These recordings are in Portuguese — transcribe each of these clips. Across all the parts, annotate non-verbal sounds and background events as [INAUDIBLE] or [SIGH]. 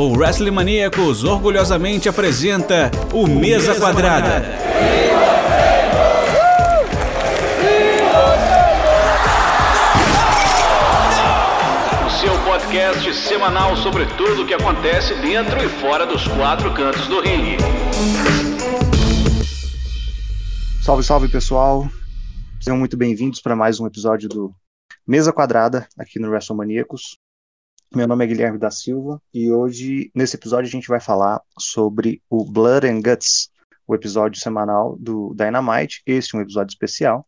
o Wrestling Maníacos orgulhosamente apresenta o Mesa Quadrada. O seu podcast semanal sobre tudo o que acontece dentro e fora dos quatro cantos do ringue. Salve, salve pessoal! Sejam muito bem-vindos para mais um episódio do Mesa Quadrada aqui no WrestleManiacos. Meu nome é Guilherme da Silva e hoje, nesse episódio, a gente vai falar sobre o Blood and Guts, o episódio semanal do Dynamite. Este é um episódio especial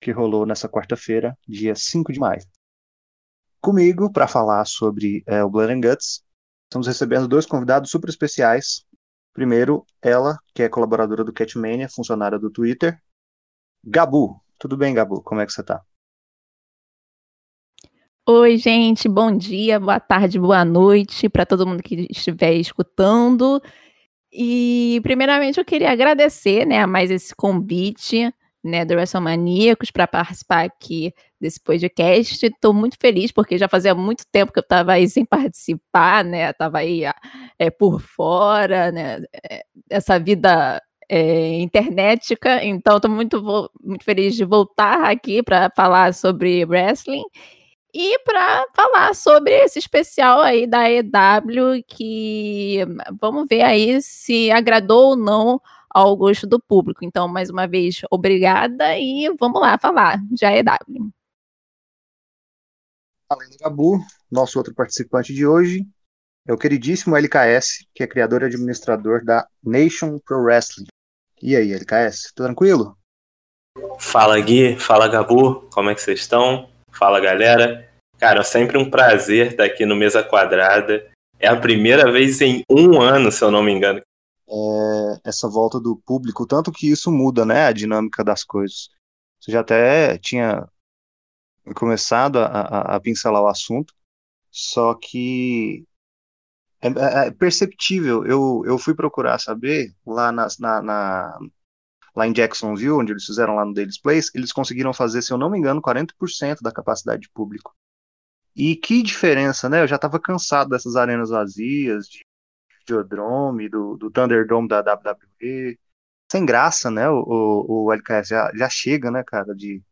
que rolou nessa quarta-feira, dia 5 de maio. Comigo, para falar sobre é, o Blood and Guts, estamos recebendo dois convidados super especiais. Primeiro, ela, que é colaboradora do Catmania, funcionária do Twitter, Gabu. Tudo bem, Gabu? Como é que você tá? Oi, gente, bom dia, boa tarde, boa noite para todo mundo que estiver escutando. E, primeiramente, eu queria agradecer né, a mais esse convite né, do WrestleManiacos para participar aqui desse podcast. Estou muito feliz, porque já fazia muito tempo que eu estava aí sem participar, né? Estava aí é, por fora, né? É, essa vida é, internetica. Então, estou muito, muito feliz de voltar aqui para falar sobre wrestling. E para falar sobre esse especial aí da EW, que vamos ver aí se agradou ou não ao gosto do público. Então, mais uma vez, obrigada e vamos lá falar de AEW. Além do Gabu, nosso outro participante de hoje é o queridíssimo LKS, que é criador e administrador da Nation Pro Wrestling. E aí, LKS, tudo tranquilo? Fala Gui, fala Gabu, como é que vocês estão? Fala galera. Cara, é sempre um prazer estar aqui no Mesa Quadrada. É a primeira vez em um ano, se eu não me engano. É, essa volta do público, tanto que isso muda, né, a dinâmica das coisas. Você já até tinha começado a, a, a pincelar o assunto, só que é, é, é, perceptível. Eu, eu fui procurar saber lá na, na, na, lá em Jacksonville, onde eles fizeram lá no Daily's Place, eles conseguiram fazer, se eu não me engano, 40% da capacidade de público. E que diferença, né? Eu já estava cansado dessas arenas vazias, de Geodrome, do, do Thunderdome da WWE. Sem graça, né? O, o, o LKS já, já chega, né, cara, de,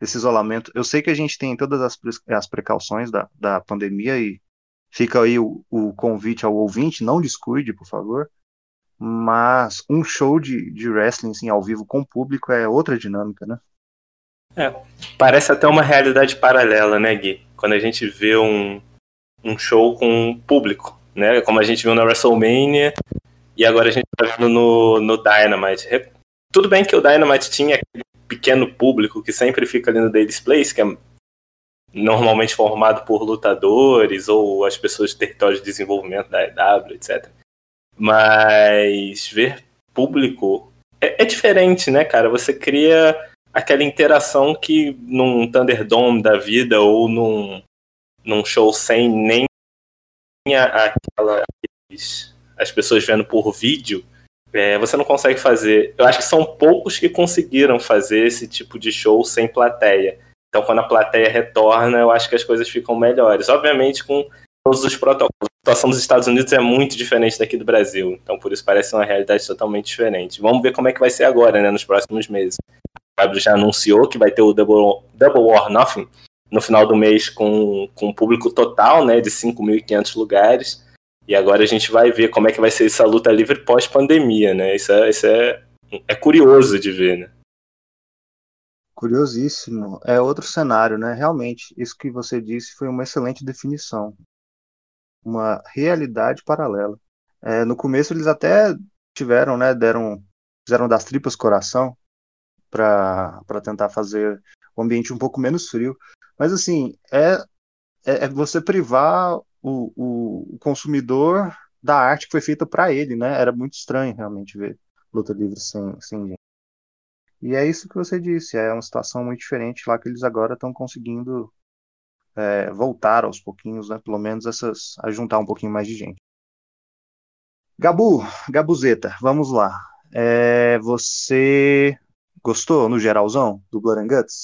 desse isolamento. Eu sei que a gente tem todas as, as precauções da, da pandemia e fica aí o, o convite ao ouvinte, não descuide, por favor. Mas um show de, de wrestling assim, ao vivo com público é outra dinâmica, né? É, parece até uma realidade paralela, né, Gui? Quando a gente vê um, um show com público, né? Como a gente viu na WrestleMania e agora a gente tá vendo no, no Dynamite. Tudo bem que o Dynamite tinha aquele pequeno público que sempre fica ali no Daily's Place, que é normalmente formado por lutadores ou as pessoas de território de desenvolvimento da EW, etc. Mas ver público é, é diferente, né, cara? Você cria aquela interação que num Thunderdome da vida ou num, num show sem nem aquela as pessoas vendo por vídeo, é, você não consegue fazer. Eu acho que são poucos que conseguiram fazer esse tipo de show sem plateia. Então, quando a plateia retorna, eu acho que as coisas ficam melhores. Obviamente, com todos os protocolos. A situação dos Estados Unidos é muito diferente daqui do Brasil. Então, por isso, parece uma realidade totalmente diferente. Vamos ver como é que vai ser agora, né, nos próximos meses. Fábio já anunciou que vai ter o Double, Double or Nothing no final do mês com, com público total, né, de 5.500 lugares. E agora a gente vai ver como é que vai ser essa luta livre pós-pandemia, né? Isso, é, isso é, é curioso de ver, né? Curiosíssimo. É outro cenário, né? Realmente, isso que você disse foi uma excelente definição. Uma realidade paralela. É, no começo eles até tiveram, né? Deram, fizeram das tripas coração para tentar fazer o ambiente um pouco menos frio. Mas assim, é, é, é você privar o, o, o, consumidor da arte que foi feita para ele, né? Era muito estranho realmente ver luta livre sem, sem gente. E é isso que você disse, é uma situação muito diferente lá que eles agora estão conseguindo é, voltar aos pouquinhos, né? Pelo menos essas, a juntar um pouquinho mais de gente. Gabu, Gabuzeta, vamos lá. É, você Gostou, no geralzão, do Blood Guts?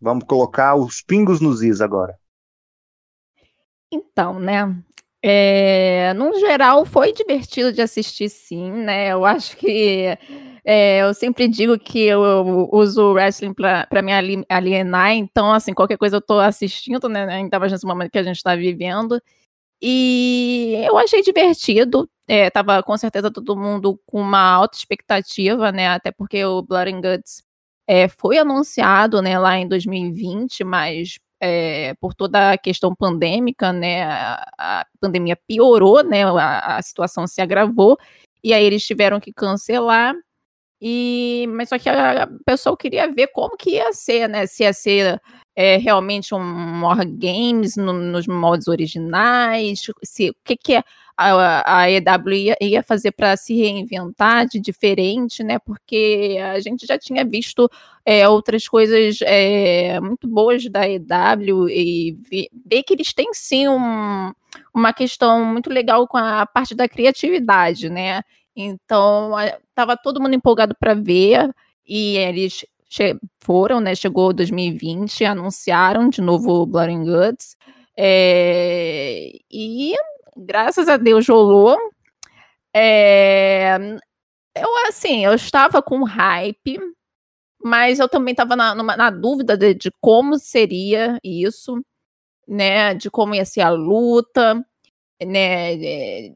Vamos colocar os pingos nos is agora. Então, né? É, no geral, foi divertido de assistir, sim, né? Eu acho que é, eu sempre digo que eu uso o wrestling para me alienar, então, assim, qualquer coisa eu tô assistindo, né? Ainda mais nesse momento que a gente está vivendo. E eu achei divertido. É, tava com certeza todo mundo com uma alta expectativa, né? Até porque o Blood and Guts é, foi anunciado né, lá em 2020, mas é, por toda a questão pandêmica, né, a, a pandemia piorou, né, a, a, situação se agravou, e aí eles tiveram que cancelar, e, mas só que a, pessoa queria ver como que ia ser, né, se ia ser é, realmente um War Games no, nos modos originais, se, o que que é a, a EW ia, ia fazer para se reinventar de diferente, né? Porque a gente já tinha visto é, outras coisas é, muito boas da EW e ver, ver que eles têm sim um, uma questão muito legal com a parte da criatividade, né? Então, estava todo mundo empolgado para ver e eles foram, né? Chegou 2020, anunciaram de novo Blood and Guts. É, e graças a Deus rolou. É, eu, assim, eu estava com hype, mas eu também estava na, na, dúvida de, de, como seria isso, né? De como ia ser a luta. Né, de,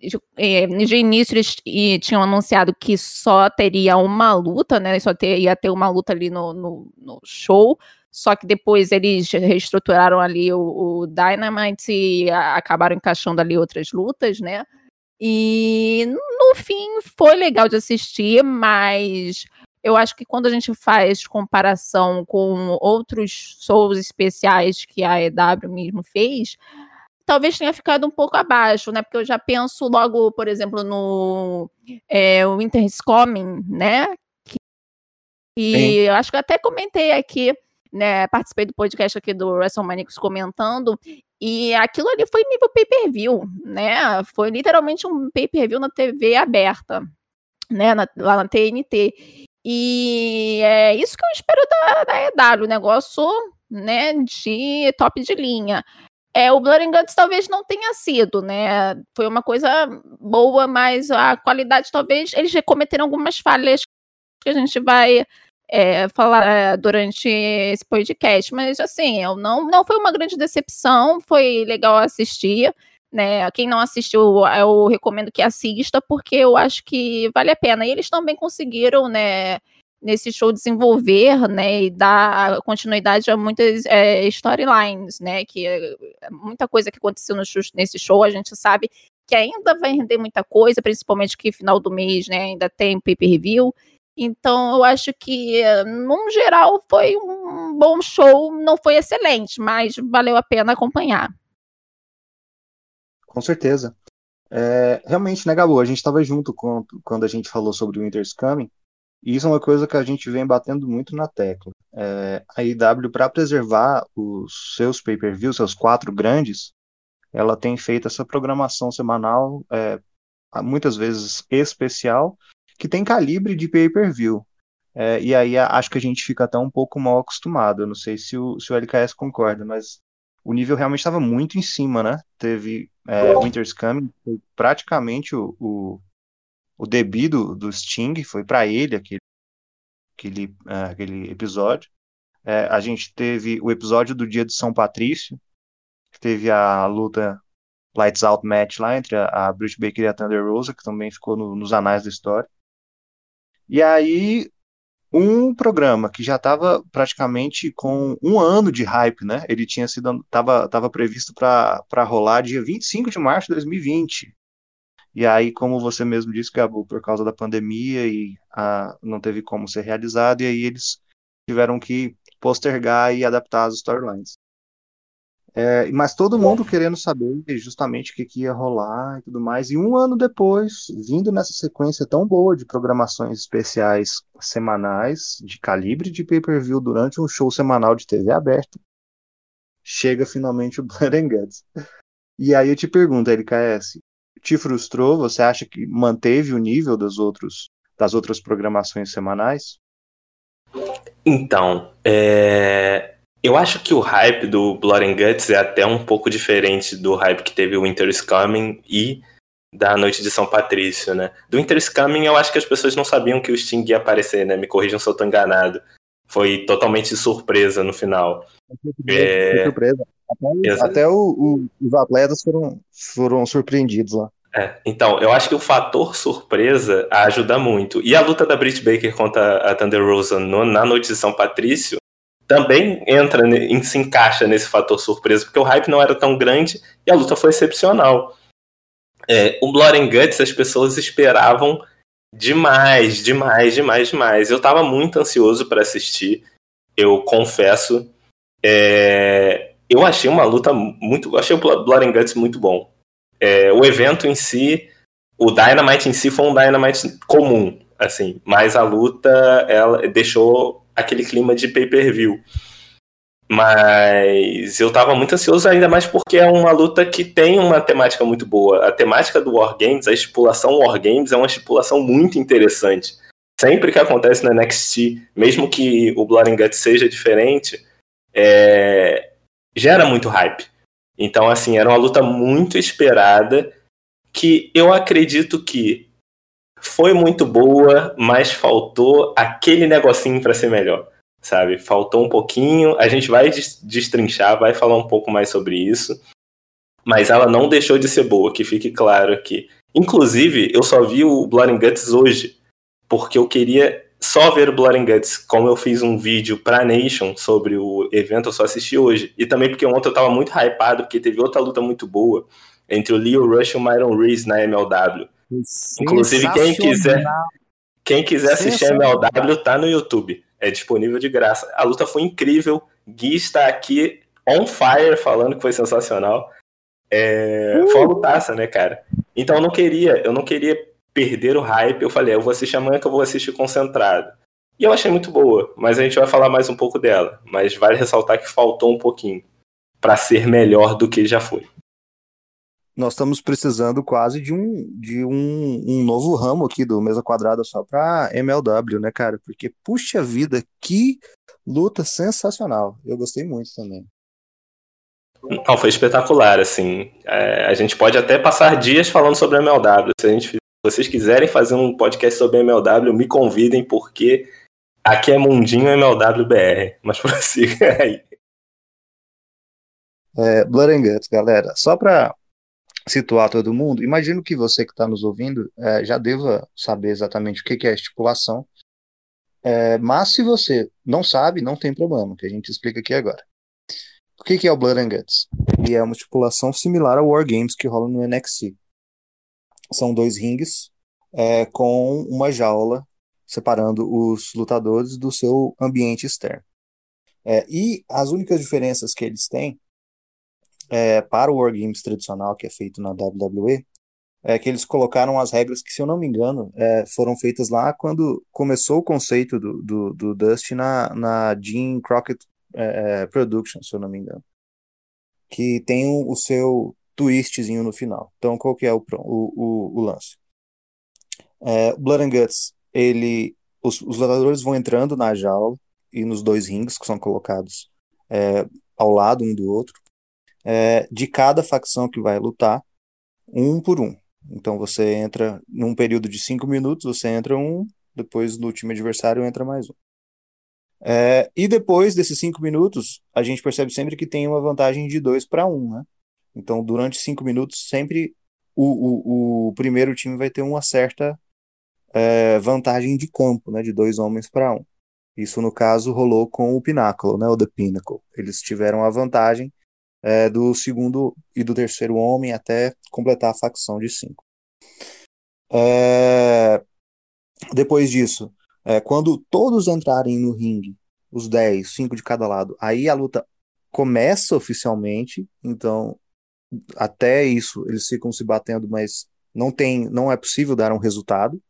de início eles tinham anunciado que só teria uma luta, né? Só ter, ia ter uma luta ali no, no, no show. Só que depois eles reestruturaram ali o, o Dynamite e a, acabaram encaixando ali outras lutas, né? E no fim foi legal de assistir, mas eu acho que quando a gente faz comparação com outros shows especiais que a EW mesmo fez, talvez tenha ficado um pouco abaixo, né? Porque eu já penso logo, por exemplo, no é, Winter is Coming, né? Que, e eu acho que até comentei aqui né, participei do podcast aqui do WrestleManics comentando, e aquilo ali foi nível pay-per-view, né? Foi literalmente um pay-per-view na TV aberta, né? Na, lá na TNT. E é isso que eu espero da, da EW, negócio, né, de top de linha. É, o Blood and Guts talvez não tenha sido, né? Foi uma coisa boa, mas a qualidade talvez eles cometeram algumas falhas que a gente vai é, falar é, durante esse podcast, mas assim, eu não, não foi uma grande decepção, foi legal assistir. Né, quem não assistiu, eu recomendo que assista, porque eu acho que vale a pena. E eles também conseguiram, né, nesse show desenvolver, né, e dar continuidade a muitas é, storylines, né, que é, muita coisa que aconteceu no show, nesse show, a gente sabe que ainda vai render muita coisa, principalmente que final do mês, né, ainda tem pay-per-view, então, eu acho que, num geral, foi um bom show. Não foi excelente, mas valeu a pena acompanhar. Com certeza. É, realmente, né, Gabo? A gente estava junto com, quando a gente falou sobre o Winter's Coming. E isso é uma coisa que a gente vem batendo muito na tecla. É, a IW, para preservar os seus pay-per-views, seus quatro grandes, ela tem feito essa programação semanal, é, muitas vezes especial, que tem calibre de pay-per-view. É, e aí acho que a gente fica até um pouco mal acostumado. Eu não sei se o, se o LKS concorda, mas o nível realmente estava muito em cima, né? Teve é, Winter's Coming, praticamente o, o, o do Sting, foi para ele aquele, aquele, é, aquele episódio. É, a gente teve o episódio do dia de São Patrício, que teve a luta Lights Out Match lá entre a, a Baker e a Thunder Rosa, que também ficou no, nos anais da história. E aí, um programa que já estava praticamente com um ano de hype, né? Ele tinha sido estava tava previsto para rolar dia 25 de março de 2020. E aí, como você mesmo disse, Gabu, por causa da pandemia e a, não teve como ser realizado, e aí eles tiveram que postergar e adaptar as storylines. É, mas todo mundo querendo saber justamente o que, que, ia rolar e tudo mais. E um ano depois, vindo nessa sequência tão boa de programações especiais semanais, de calibre de pay-per-view durante um show semanal de TV aberta, chega finalmente o [LAUGHS] Blood and Guts. E aí eu te pergunto, LKS, te frustrou? Você acha que manteve o nível dos outros, das outras programações semanais? Então, é eu acho que o hype do Blood and Guts é até um pouco diferente do hype que teve o Winter is Coming e da Noite de São Patrício, né? Do Winter is Coming eu acho que as pessoas não sabiam que o Sting ia aparecer, né? Me corrijam se eu tô enganado. Foi totalmente surpresa no final. É... Surpresa. Até, até o, o, os atletas foram, foram surpreendidos lá. É, então, eu acho que o fator surpresa ajuda muito. E a luta da Britt Baker contra a Thunder Rosa no, na Noite de São Patrício também entra, se encaixa nesse fator surpresa, porque o hype não era tão grande e a luta foi excepcional. É, o Blood and Guts as pessoas esperavam demais, demais, demais, demais. Eu estava muito ansioso para assistir, eu confesso. É, eu achei uma luta muito. Achei o Blood and Guts muito bom. É, o evento em si, o Dynamite em si foi um Dynamite comum, assim, mas a luta ela deixou aquele clima de pay-per-view. Mas eu tava muito ansioso ainda mais porque é uma luta que tem uma temática muito boa. A temática do War Games, a estipulação War Games é uma estipulação muito interessante. Sempre que acontece no NXT, mesmo que o Blood and Guts seja diferente, é... gera muito hype. Então, assim, era uma luta muito esperada que eu acredito que foi muito boa, mas faltou aquele negocinho para ser melhor, sabe? Faltou um pouquinho. A gente vai destrinchar, vai falar um pouco mais sobre isso, mas ela não deixou de ser boa, que fique claro aqui. Inclusive, eu só vi o Blood and Guts hoje, porque eu queria só ver o Blood and Guts, como eu fiz um vídeo pra Nation sobre o evento, eu só assisti hoje. E também porque ontem eu tava muito hypado, porque teve outra luta muito boa entre o Leo Rush e o Myron Reese na MLW. Inclusive, quem quiser, quem quiser assistir a MLW tá no YouTube. É disponível de graça. A luta foi incrível. Gui está aqui on fire falando que foi sensacional. É, uh! Foi uma lutaça, né, cara? Então eu não queria, eu não queria perder o hype. Eu falei, eu vou assistir amanhã que eu vou assistir concentrado. E eu achei muito boa, mas a gente vai falar mais um pouco dela. Mas vale ressaltar que faltou um pouquinho para ser melhor do que já foi nós estamos precisando quase de um, de um, um novo ramo aqui do Mesa Quadrada só para MLW, né, cara? Porque, puxa vida, que luta sensacional. Eu gostei muito também. Não, foi espetacular, assim. É, a gente pode até passar dias falando sobre MLW. Se, a gente, vocês quiserem fazer um podcast sobre MLW, me convidem, porque aqui é Mundinho MLW BR. Mas [LAUGHS] prossiga aí. É, Blood and Guts, galera. Só para situar todo mundo, imagino que você que está nos ouvindo é, já deva saber exatamente o que, que é estipulação, é, mas se você não sabe, não tem problema, que a gente explica aqui agora. O que, que é o Blood and Guts? Ele é uma estipulação similar ao War Games que rola no NXT. São dois rings é, com uma jaula separando os lutadores do seu ambiente externo. É, e as únicas diferenças que eles têm é, para o Wargames tradicional que é feito na WWE, é que eles colocaram as regras que, se eu não me engano, é, foram feitas lá quando começou o conceito do, do, do Dust na, na Gene Crockett é, é Productions, se eu não me engano. Que tem o, seu twistzinho no final. Então, qual que é o, o, o, o lance? É, Blood and Guts, ele, os, os lutadores vão entrando na jaula e nos dois rings que são colocados é, ao lado um do outro é, de cada facção que vai lutar, um por um. Então você entra num período de cinco minutos, você entra um, depois no time adversário entra mais um. É, e depois desses cinco minutos, a gente percebe sempre que tem uma vantagem de dois para um, né? Então, durante cinco minutos, sempre o, o, o primeiro time vai ter uma certa é, vantagem de campo, né? De dois homens para um. Isso, no caso, rolou com o Pináculo, né? O The Pinnacle. Eles tiveram a vantagem é, do segundo e do terceiro homem até completar a facção de cinco. É, depois disso, é, quando todos entrarem no ringue, os 10, 5 de cada lado, aí a luta começa oficialmente, então até isso eles ficam se batendo, mas não tem, não é possível dar um resultado.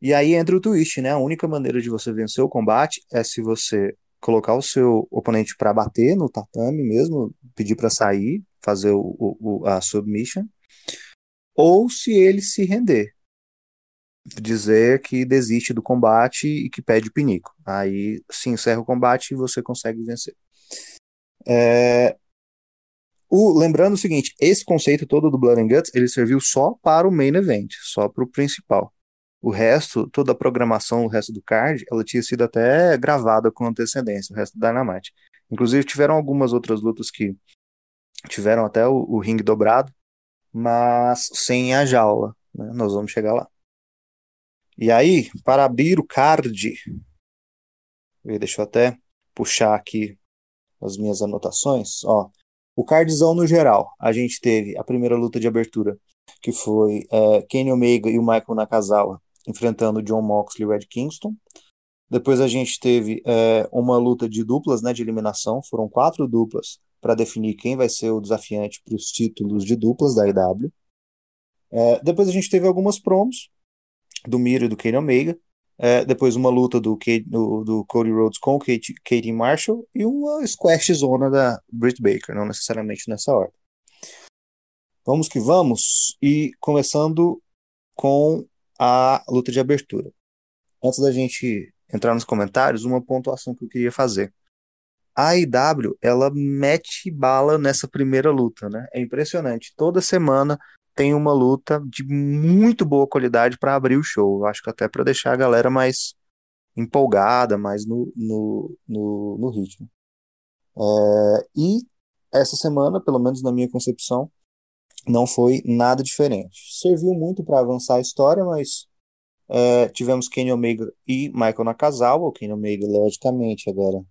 E aí entra o twist, né? A única maneira de você vencer o combate é se você colocar o seu oponente para bater no tatame mesmo, pedir para sair, fazer o, o, a submission, ou se ele se render, dizer que desiste do combate e que pede pinico. Aí se encerra o combate e você consegue vencer. É, o, lembrando o seguinte, esse conceito todo do Blood and Guts, ele serviu só para o main event, só para o principal. O resto, toda a programação, o resto do card, ela tinha sido até gravada com antecedência, o resto do Dynamite. Inclusive, tiveram algumas outras lutas que tiveram até o, o ringue dobrado, mas sem a jaula. Né? Nós vamos chegar lá. E aí, para abrir o card, deixa eu até puxar aqui as minhas anotações. Ó, o cardzão no geral, a gente teve a primeira luta de abertura, que foi é, Kenny Omega e o Michael Nakazawa enfrentando John Moxley e Red Kingston. Depois a gente teve é, uma luta de duplas, né, de eliminação. Foram quatro duplas para definir quem vai ser o desafiante para os títulos de duplas da IW. É, depois a gente teve algumas promos do Miro e do Kenny Omega. É, depois uma luta do, do, do Cody Rhodes com Kate, Katie Marshall e uma squash zona da Britt Baker, não necessariamente nessa ordem. Vamos que vamos, e começando com a luta de abertura. Antes da gente entrar nos comentários, uma pontuação que eu queria fazer. A IW, ela mete bala nessa primeira luta, né? É impressionante. Toda semana tem uma luta de muito boa qualidade para abrir o show. Eu acho que até para deixar a galera mais empolgada, mais no, no, no, no ritmo. É, e essa semana, pelo menos na minha concepção, não foi nada diferente. Serviu muito para avançar a história, mas é, tivemos Kenny Omega e Michael Nakazawa. O Kenny Omega, logicamente, agora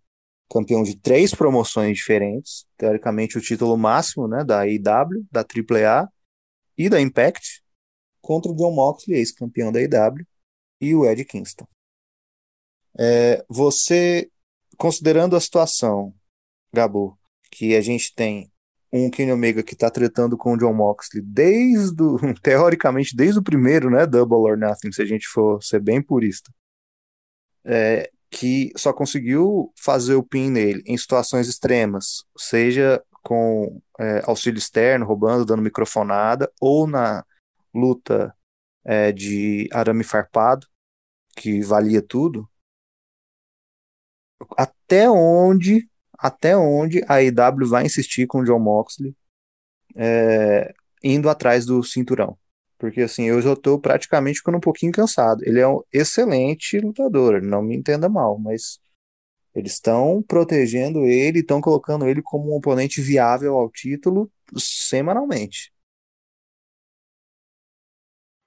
campeão de três promoções diferentes. Teoricamente, o título máximo né, da AEW, da AAA e da Impact, contra o John Moxley, ex-campeão da AEW, e o Ed Kingston. É, você, considerando a situação, Gabo, que a gente tem um Kenny Omega que tá tretando com o John Moxley desde o, [LAUGHS] teoricamente desde o primeiro, né, Double or Nothing, se a gente for ser bem purista. É, que só conseguiu fazer o pin nele em situações extremas, seja com é, auxílio externo, roubando, dando microfonada, ou na luta é, de arame farpado, que valia tudo. Até onde até onde a IW vai insistir com o John Moxley é, indo atrás do cinturão. Porque assim, eu já estou praticamente ficando um pouquinho cansado. Ele é um excelente lutador, não me entenda mal, mas eles estão protegendo ele, estão colocando ele como um oponente viável ao título semanalmente.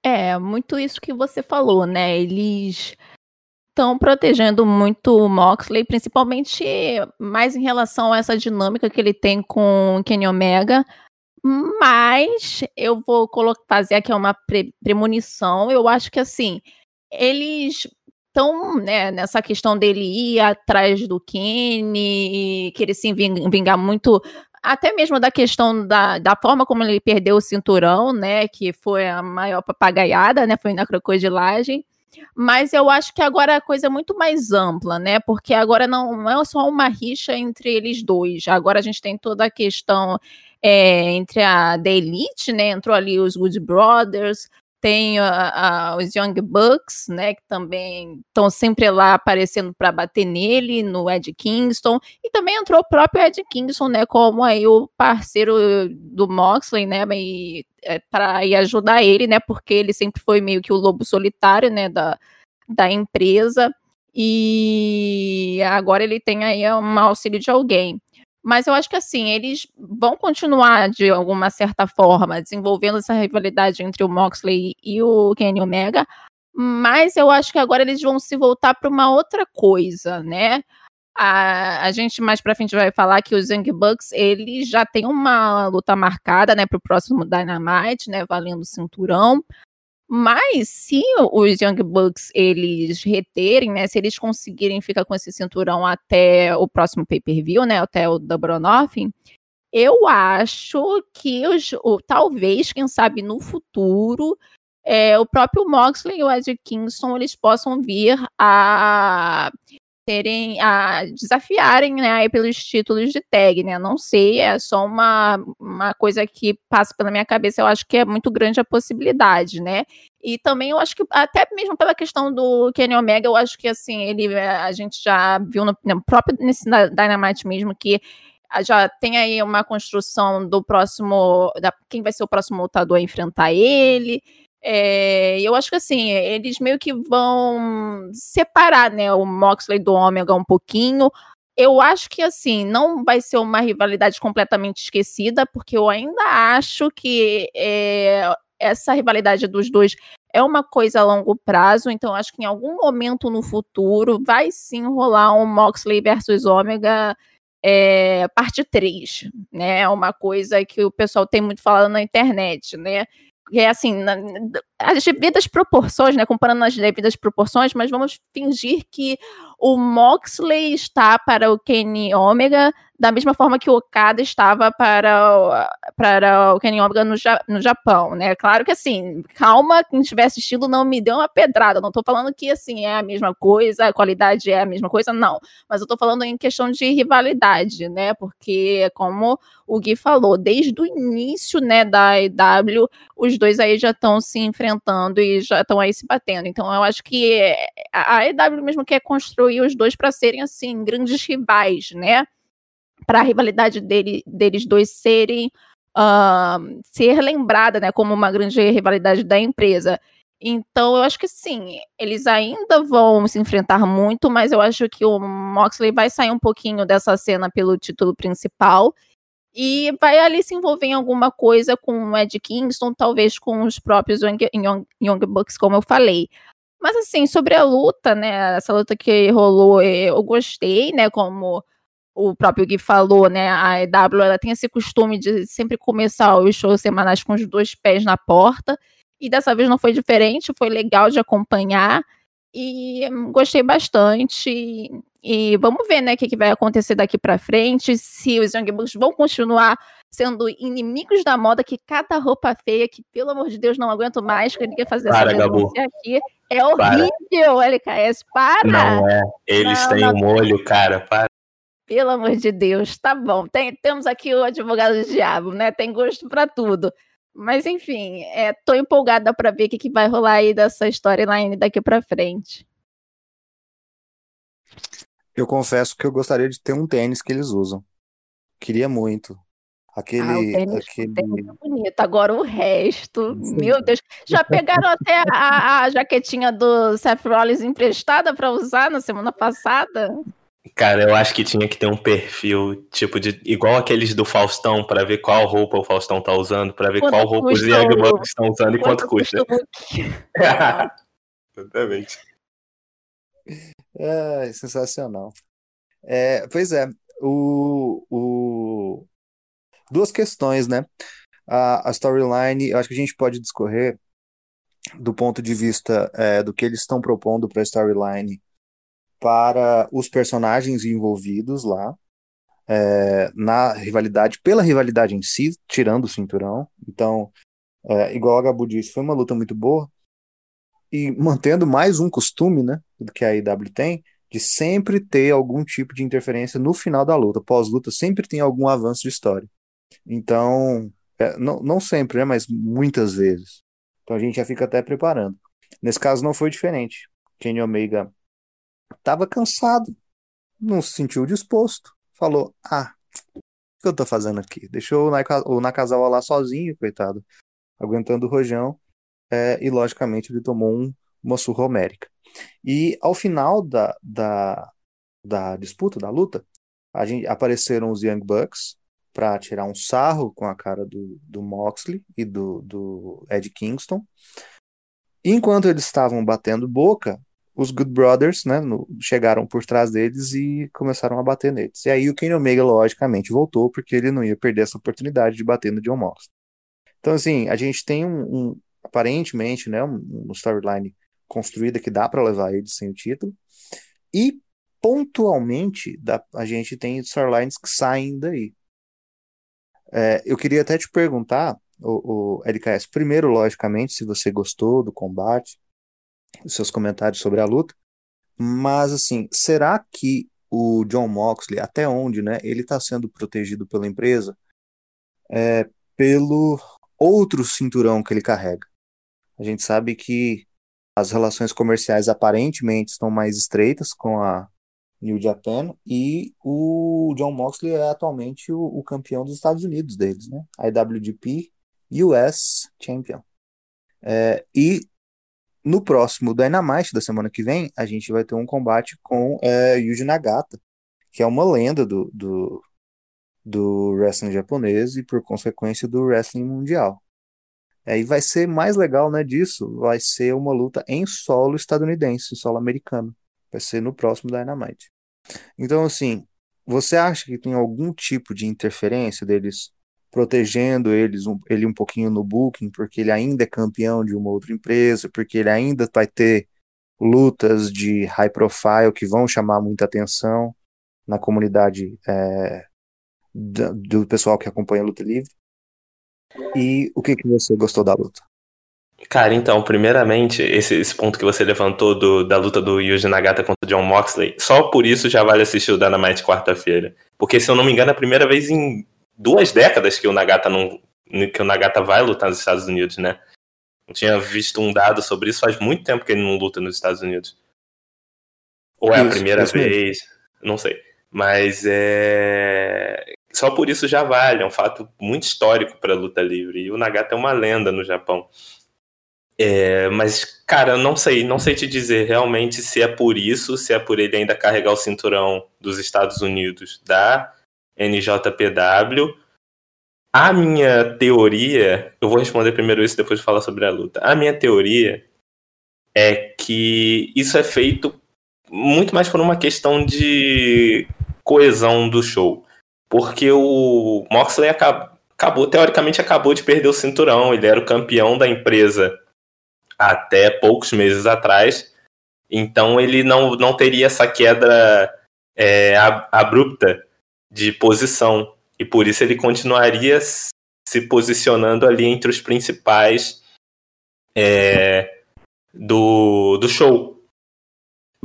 É, muito isso que você falou, né? Eles estão protegendo muito o Moxley, principalmente mais em relação a essa dinâmica que ele tem com o Kenny Omega. Mas eu vou fazer aqui uma pre premonição. Eu acho que assim, eles estão né, nessa questão dele ir atrás do Kenny, querer se vingar muito até mesmo da questão da, da forma como ele perdeu o cinturão, né, que foi a maior papagaiada, né, foi na crocodilagem. Mas eu acho que agora a coisa é muito mais ampla, né? Porque agora não, é só uma rixa entre eles dois. Agora a gente tem toda a questão é, entre a da Elite, né? Entrou ali os Good Brothers, tem a, a, os Young Bucks, né, que também estão sempre lá aparecendo para bater nele, no Ed Kingston, e também entrou o próprio Ed Kingston, né, como aí o parceiro do Moxley, né, e, é, para ir ajudar ele, né, porque ele sempre foi meio que o lobo solitário, né, da, da empresa, e agora ele tem aí um auxílio de alguém. Mas eu acho que assim, eles vão continuar de alguma certa forma desenvolvendo essa rivalidade entre o Moxley e o Kenny Omega, mas eu acho que agora eles vão se voltar para uma outra coisa, né? A, a gente mais para frente vai falar que os Young Bucks eles já tem uma luta marcada, né, para o próximo Dynamite, né, valendo o cinturão. Mas se os Young Bucks eles reterem, né, se eles conseguirem ficar com esse cinturão até o próximo pay-per-view, né, até o Double Nothing, eu acho que os, o, talvez, quem sabe no futuro, é, o próprio Moxley e o Ed Kingston eles possam vir a terem a desafiarem né, aí pelos títulos de tag, né? Não sei, é só uma, uma coisa que passa pela minha cabeça. Eu acho que é muito grande a possibilidade, né? E também eu acho que até mesmo pela questão do Kenny Omega, eu acho que assim ele a gente já viu no, no próprio nesse Dynamite mesmo que já tem aí uma construção do próximo, da, quem vai ser o próximo lutador a enfrentar ele. É, eu acho que assim, eles meio que vão separar, né, o Moxley do Ômega um pouquinho. Eu acho que assim, não vai ser uma rivalidade completamente esquecida, porque eu ainda acho que é, essa rivalidade dos dois é uma coisa a longo prazo, então acho que em algum momento no futuro vai sim rolar um Moxley versus Ômega é, parte 3, né? É uma coisa que o pessoal tem muito falado na internet, né? É assim, na, as devidas proporções, né? Comparando as devidas proporções, mas vamos fingir que o Moxley está para o Kenny Omega da mesma forma que o Okada estava para, para o Kenny Omega no, no Japão, né? Claro que assim, calma, quem estiver assistindo não me deu uma pedrada, não estou falando que assim é a mesma coisa, a qualidade é a mesma coisa, não. Mas eu estou falando em questão de rivalidade, né? Porque como o Gui falou, desde o início, né, da EW, os dois aí já estão se enfrentando e já estão aí se batendo. Então eu acho que a EW mesmo quer construir os dois para serem assim grandes rivais, né? para a rivalidade dele, deles dois serem uh, ser lembrada, né, como uma grande rivalidade da empresa. Então, eu acho que sim, eles ainda vão se enfrentar muito, mas eu acho que o Moxley vai sair um pouquinho dessa cena pelo título principal e vai ali se envolver em alguma coisa com o Ed Kingston, talvez com os próprios Young, Young, Young Bucks, como eu falei. Mas assim, sobre a luta, né, essa luta que rolou, eu gostei, né, como o próprio Gui falou, né, a EW ela tem esse costume de sempre começar os shows semanais com os dois pés na porta, e dessa vez não foi diferente, foi legal de acompanhar, e gostei bastante, e, vamos ver, né, o que, que, vai acontecer daqui para frente, se os Young Bucks vão continuar sendo inimigos da moda, que cada roupa feia, que pelo amor de Deus não aguento mais, que queria fazer para, essa denúncia aqui, é horrível, para. LKS, para! Não é, eles não, têm não. um molho, cara, para. Pelo amor de Deus, tá bom. Tem, temos aqui o advogado do diabo, né? Tem gosto para tudo. Mas enfim, é, tô empolgada para ver o que, que vai rolar aí dessa storyline daqui para frente. Eu confesso que eu gostaria de ter um tênis que eles usam. Queria muito. Aquele. Ah, o tênis, aquele... tênis é bonito. Agora o resto, meu Deus. Já pegaram até a, a jaquetinha do Seth Rollins emprestada para usar na semana passada? Cara, eu acho que tinha que ter um perfil, tipo, de igual aqueles do Faustão, para ver qual roupa o Faustão tá usando, para ver quanto qual roupa os Young Bucks estão usando e quanto, quanto custa. [LAUGHS] Exatamente. É, sensacional. É, pois é, o, o... duas questões, né? A, a storyline, eu acho que a gente pode discorrer do ponto de vista é, do que eles estão propondo para a storyline para os personagens envolvidos lá é, na rivalidade, pela rivalidade em si, tirando o cinturão. Então, é, igual a Gabu disse, foi uma luta muito boa. E mantendo mais um costume, né, do que a IW tem, de sempre ter algum tipo de interferência no final da luta. Pós-luta sempre tem algum avanço de história. Então, é, não, não sempre, né, mas muitas vezes. Então a gente já fica até preparando. Nesse caso não foi diferente. Kenny Omega Tava cansado, não se sentiu disposto. Falou: Ah, o que eu tô fazendo aqui? Deixou o Nakazawa lá sozinho, coitado, aguentando o rojão. É, e logicamente ele tomou um, uma surra homérica. E ao final da, da, da disputa, da luta, gente, apareceram os Young Bucks para tirar um sarro com a cara do, do Moxley e do, do Ed Kingston. Enquanto eles estavam batendo boca, os Good Brothers, né, no, chegaram por trás deles e começaram a bater neles. E aí o Kenny Omega, logicamente, voltou, porque ele não ia perder essa oportunidade de bater no John Moxley. Então, assim, a gente tem um, um aparentemente, né, um, um storyline construída que dá para levar ele sem o título. E, pontualmente, a gente tem storylines que saem daí. É, eu queria até te perguntar, o, o LKS, primeiro, logicamente, se você gostou do combate, os seus comentários sobre a luta. Mas, assim, será que o John Moxley, até onde, né, ele está sendo protegido pela empresa é, pelo outro cinturão que ele carrega? A gente sabe que as relações comerciais aparentemente estão mais estreitas com a, New Japan, e o John Moxley é atualmente o, o campeão dos Estados Unidos deles, né? IWGP US Champion. É, e no próximo Dynamite da semana que vem, a gente vai ter um combate com é, Yuji Nagata, que é uma lenda do, do, do wrestling japonês e, por consequência, do wrestling mundial. Aí vai ser mais legal, né, disso, vai ser uma luta em solo estadunidense, solo americano. Vai ser no próximo Dynamite. Então, assim, você acha que tem algum tipo de interferência deles protegendo eles um, ele um pouquinho no booking, porque ele ainda é campeão de uma outra empresa, porque ele ainda vai ter lutas de high profile que vão chamar muita atenção na comunidade é, do, pessoal que acompanha a luta livre. E o que, que você gostou da luta? Cara, então, primeiramente, esse, esse ponto que você levantou do, da luta do Yuji Nagata contra o John Moxley, só por isso já vale assistir o Dynamite quarta-feira. Porque, se eu não me engano, é a primeira vez em duas décadas que o Nagata não que o Nagata vai lutar nos Estados Unidos, né? Eu tinha visto um dado sobre isso, faz muito tempo que ele não luta nos Estados Unidos. Ou é isso, a primeira vez, não sei. Mas é. Só por isso já vale, é um fato muito histórico para a luta livre. E o Nagata é uma lenda no Japão. É, mas, cara, não sei, não sei te dizer realmente se é por isso, se é por ele ainda carregar o cinturão dos Estados Unidos da NJPW. A minha teoria, eu vou responder primeiro isso depois de falar sobre a luta. A minha teoria é que isso é feito muito mais por uma questão de coesão do show. Porque o Moxley acabou, acabou, teoricamente, acabou de perder o cinturão. Ele era o campeão da empresa até poucos meses atrás. Então ele não, não teria essa queda é, abrupta de posição. E por isso ele continuaria se posicionando ali entre os principais é, do, do show.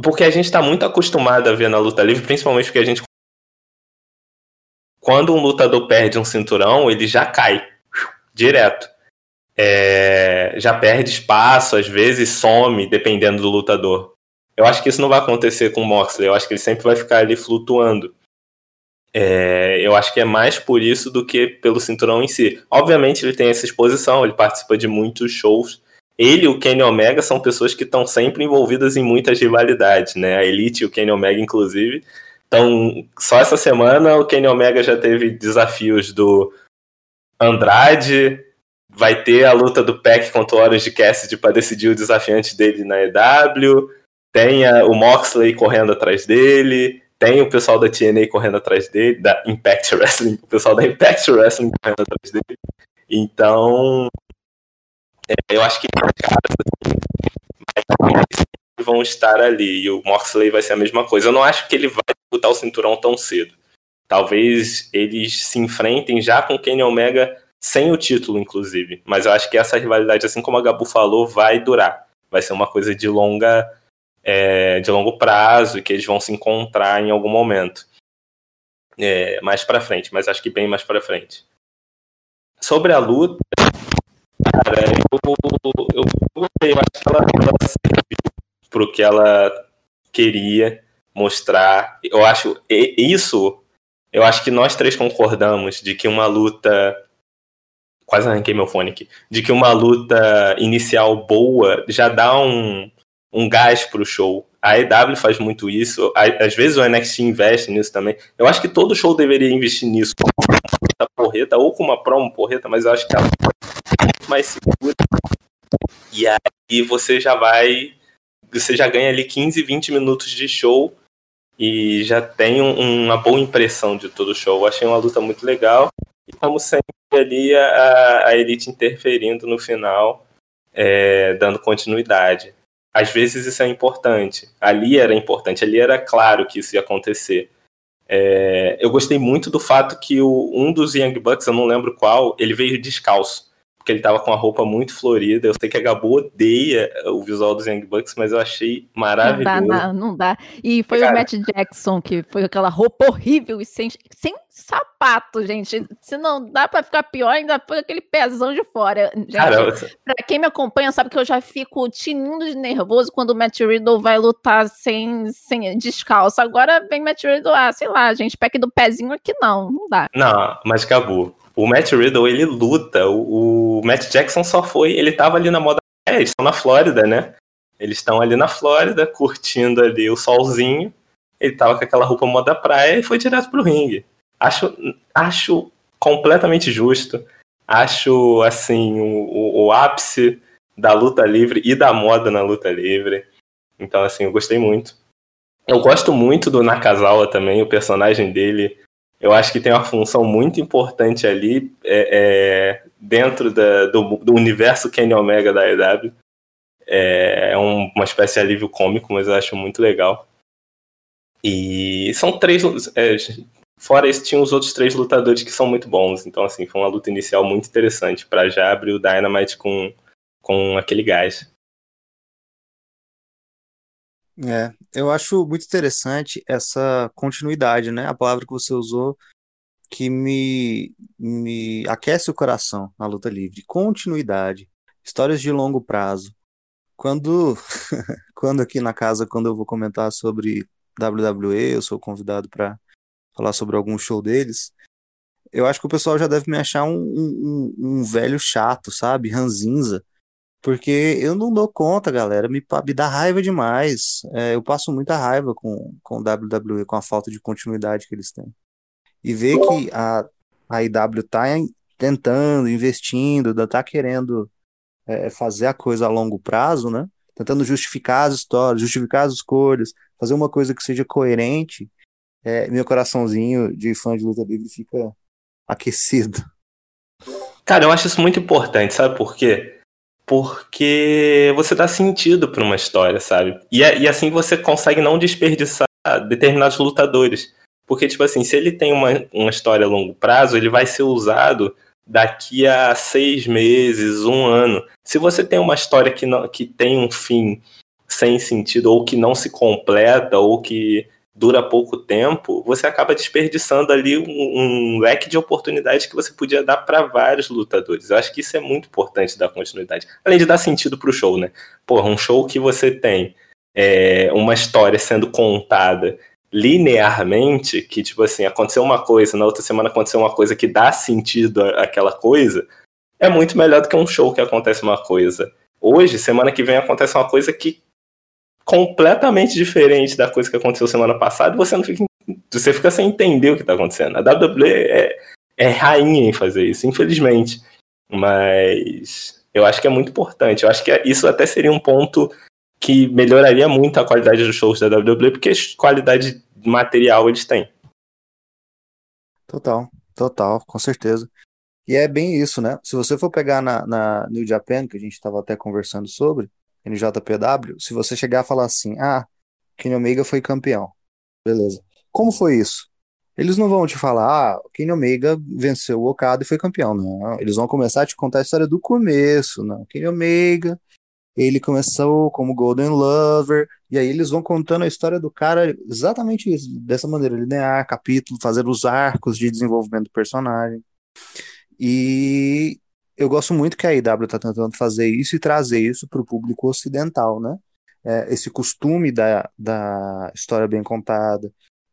Porque a gente está muito acostumado a ver na luta livre, principalmente porque a gente. Quando um lutador perde um cinturão, ele já cai direto. É, já perde espaço, às vezes some, dependendo do lutador. Eu acho que isso não vai acontecer com o Moxley. Eu acho que ele sempre vai ficar ali flutuando. É, eu acho que é mais por isso do que pelo cinturão em si. Obviamente ele tem essa exposição, ele participa de muitos shows. Ele e o Kenny Omega são pessoas que estão sempre envolvidas em muitas rivalidades, né? A Elite e o Kenny Omega, inclusive. Então, só essa semana o Kenny Omega já teve desafios do Andrade, vai ter a luta do Peck contra o Orange Cassidy para decidir o desafiante dele na EW, tem a, o Moxley correndo atrás dele, tem o pessoal da TNA correndo atrás dele, da Impact Wrestling, o pessoal da Impact Wrestling correndo atrás dele. Então, é, eu acho que vão estar ali e o Moxley vai ser a mesma coisa. Eu não acho que ele vai disputar o cinturão tão cedo. Talvez eles se enfrentem já com Kenny Omega sem o título, inclusive. Mas eu acho que essa rivalidade, assim como a Gabu falou, vai durar. Vai ser uma coisa de longa é, de longo prazo e que eles vão se encontrar em algum momento. É, mais para frente, mas acho que bem mais para frente. Sobre a luta, cara, eu, eu eu acho que ela, ela serviu pro que ela queria mostrar. Eu acho isso, eu acho que nós três concordamos de que uma luta quase arranquei meu fone aqui, de que uma luta inicial boa já dá um, um gás pro show. A EW faz muito isso, às vezes o NXT investe nisso também. Eu acho que todo show deveria investir nisso, com uma porreta, ou com uma promo porreta, mas eu acho que ela é mais segura. E aí você já vai, você já ganha ali 15, 20 minutos de show e já tem um, uma boa impressão de todo o show. Eu achei uma luta muito legal. E como sempre ali a, a Elite interferindo no final, é, dando continuidade às vezes isso é importante. Ali era importante, ali era claro que isso ia acontecer. É, eu gostei muito do fato que o, um dos Young Bucks, eu não lembro qual, ele veio descalço. Porque ele tava com a roupa muito florida. Eu sei que a Gabu odeia o visual dos Young Bucks, mas eu achei maravilhoso. Não dá, não, não dá. E foi Cara, o Matt Jackson que foi aquela roupa horrível e sem, sem sapato, gente. Se não dá para ficar pior, ainda foi aquele pezão de fora. Gente, Cara, pra quem me acompanha sabe que eu já fico tinindo de nervoso quando o Matt Riddle vai lutar sem, sem descalço. Agora vem Matt Riddle, ah, sei lá, gente, pegue do pezinho aqui não, não dá. Não, mas Gabu, o Matt Riddle, ele luta. O, o Matt Jackson só foi. Ele tava ali na moda. É, eles estão na Flórida, né? Eles estão ali na Flórida, curtindo ali o solzinho. Ele tava com aquela roupa moda praia e foi direto pro ringue. Acho, acho completamente justo. Acho, assim, o, o ápice da luta livre e da moda na luta livre. Então, assim, eu gostei muito. Eu gosto muito do Nakazawa também, o personagem dele eu acho que tem uma função muito importante ali é, é, dentro da, do, do, universo Kenny Omega da EW. É, é um, uma espécie de alívio cômico, mas eu acho muito legal. E são três. É, fora isso, tinha os outros três lutadores que são muito bons. Então, assim, foi uma luta inicial muito interessante para já abrir o Dynamite com, com aquele gás. É, eu acho muito interessante essa continuidade, né? A palavra que você usou que me, me aquece o coração na luta livre. Continuidade, histórias de longo prazo. Quando, [LAUGHS] quando aqui na casa, quando eu vou comentar sobre WWE, eu sou convidado para falar sobre algum show deles. Eu acho que o pessoal já deve me achar um, um, um velho chato, sabe? Ranzinza porque eu não dou conta, galera. Me, me dá raiva demais. É, eu passo muita raiva com, com o WWE, com a falta de continuidade que eles têm. E ver que a, a IW tá tentando, investindo, tá querendo é, fazer a coisa a longo prazo, né? Tentando justificar as histórias, justificar as escolhas, fazer uma coisa que seja coerente. É, meu coraçãozinho de fã de luta livre fica aquecido. Cara, eu acho isso muito importante, sabe por quê? Porque você dá sentido para uma história, sabe? E, e assim você consegue não desperdiçar determinados lutadores. Porque, tipo assim, se ele tem uma, uma história a longo prazo, ele vai ser usado daqui a seis meses, um ano. Se você tem uma história que, não, que tem um fim sem sentido, ou que não se completa, ou que dura pouco tempo, você acaba desperdiçando ali um, um leque de oportunidades que você podia dar para vários lutadores. Eu acho que isso é muito importante dar continuidade. Além de dar sentido para o show, né? Porra, um show que você tem é, uma história sendo contada linearmente, que tipo assim, aconteceu uma coisa, na outra semana aconteceu uma coisa que dá sentido àquela coisa, é muito melhor do que um show que acontece uma coisa. Hoje, semana que vem, acontece uma coisa que completamente diferente da coisa que aconteceu semana passada você não fica. Você fica sem entender o que está acontecendo. A WWE é, é rainha em fazer isso, infelizmente. Mas eu acho que é muito importante. Eu acho que isso até seria um ponto que melhoraria muito a qualidade dos shows da WWE, porque qualidade material eles têm. Total, total, com certeza. E é bem isso, né? Se você for pegar na, na New Japan, que a gente estava até conversando sobre, NJPW, se você chegar a falar assim, ah, Kenny Omega foi campeão, beleza. Como foi isso? Eles não vão te falar, ah, Kenny Omega venceu o Okada e foi campeão, não. Eles vão começar a te contar a história do começo, não. Kenny Omega, ele começou como Golden Lover, e aí eles vão contando a história do cara exatamente isso, dessa maneira, linear, capítulo, fazer os arcos de desenvolvimento do personagem. E eu gosto muito que a IW está tentando fazer isso e trazer isso para o público ocidental, né? É, esse costume da, da história bem contada,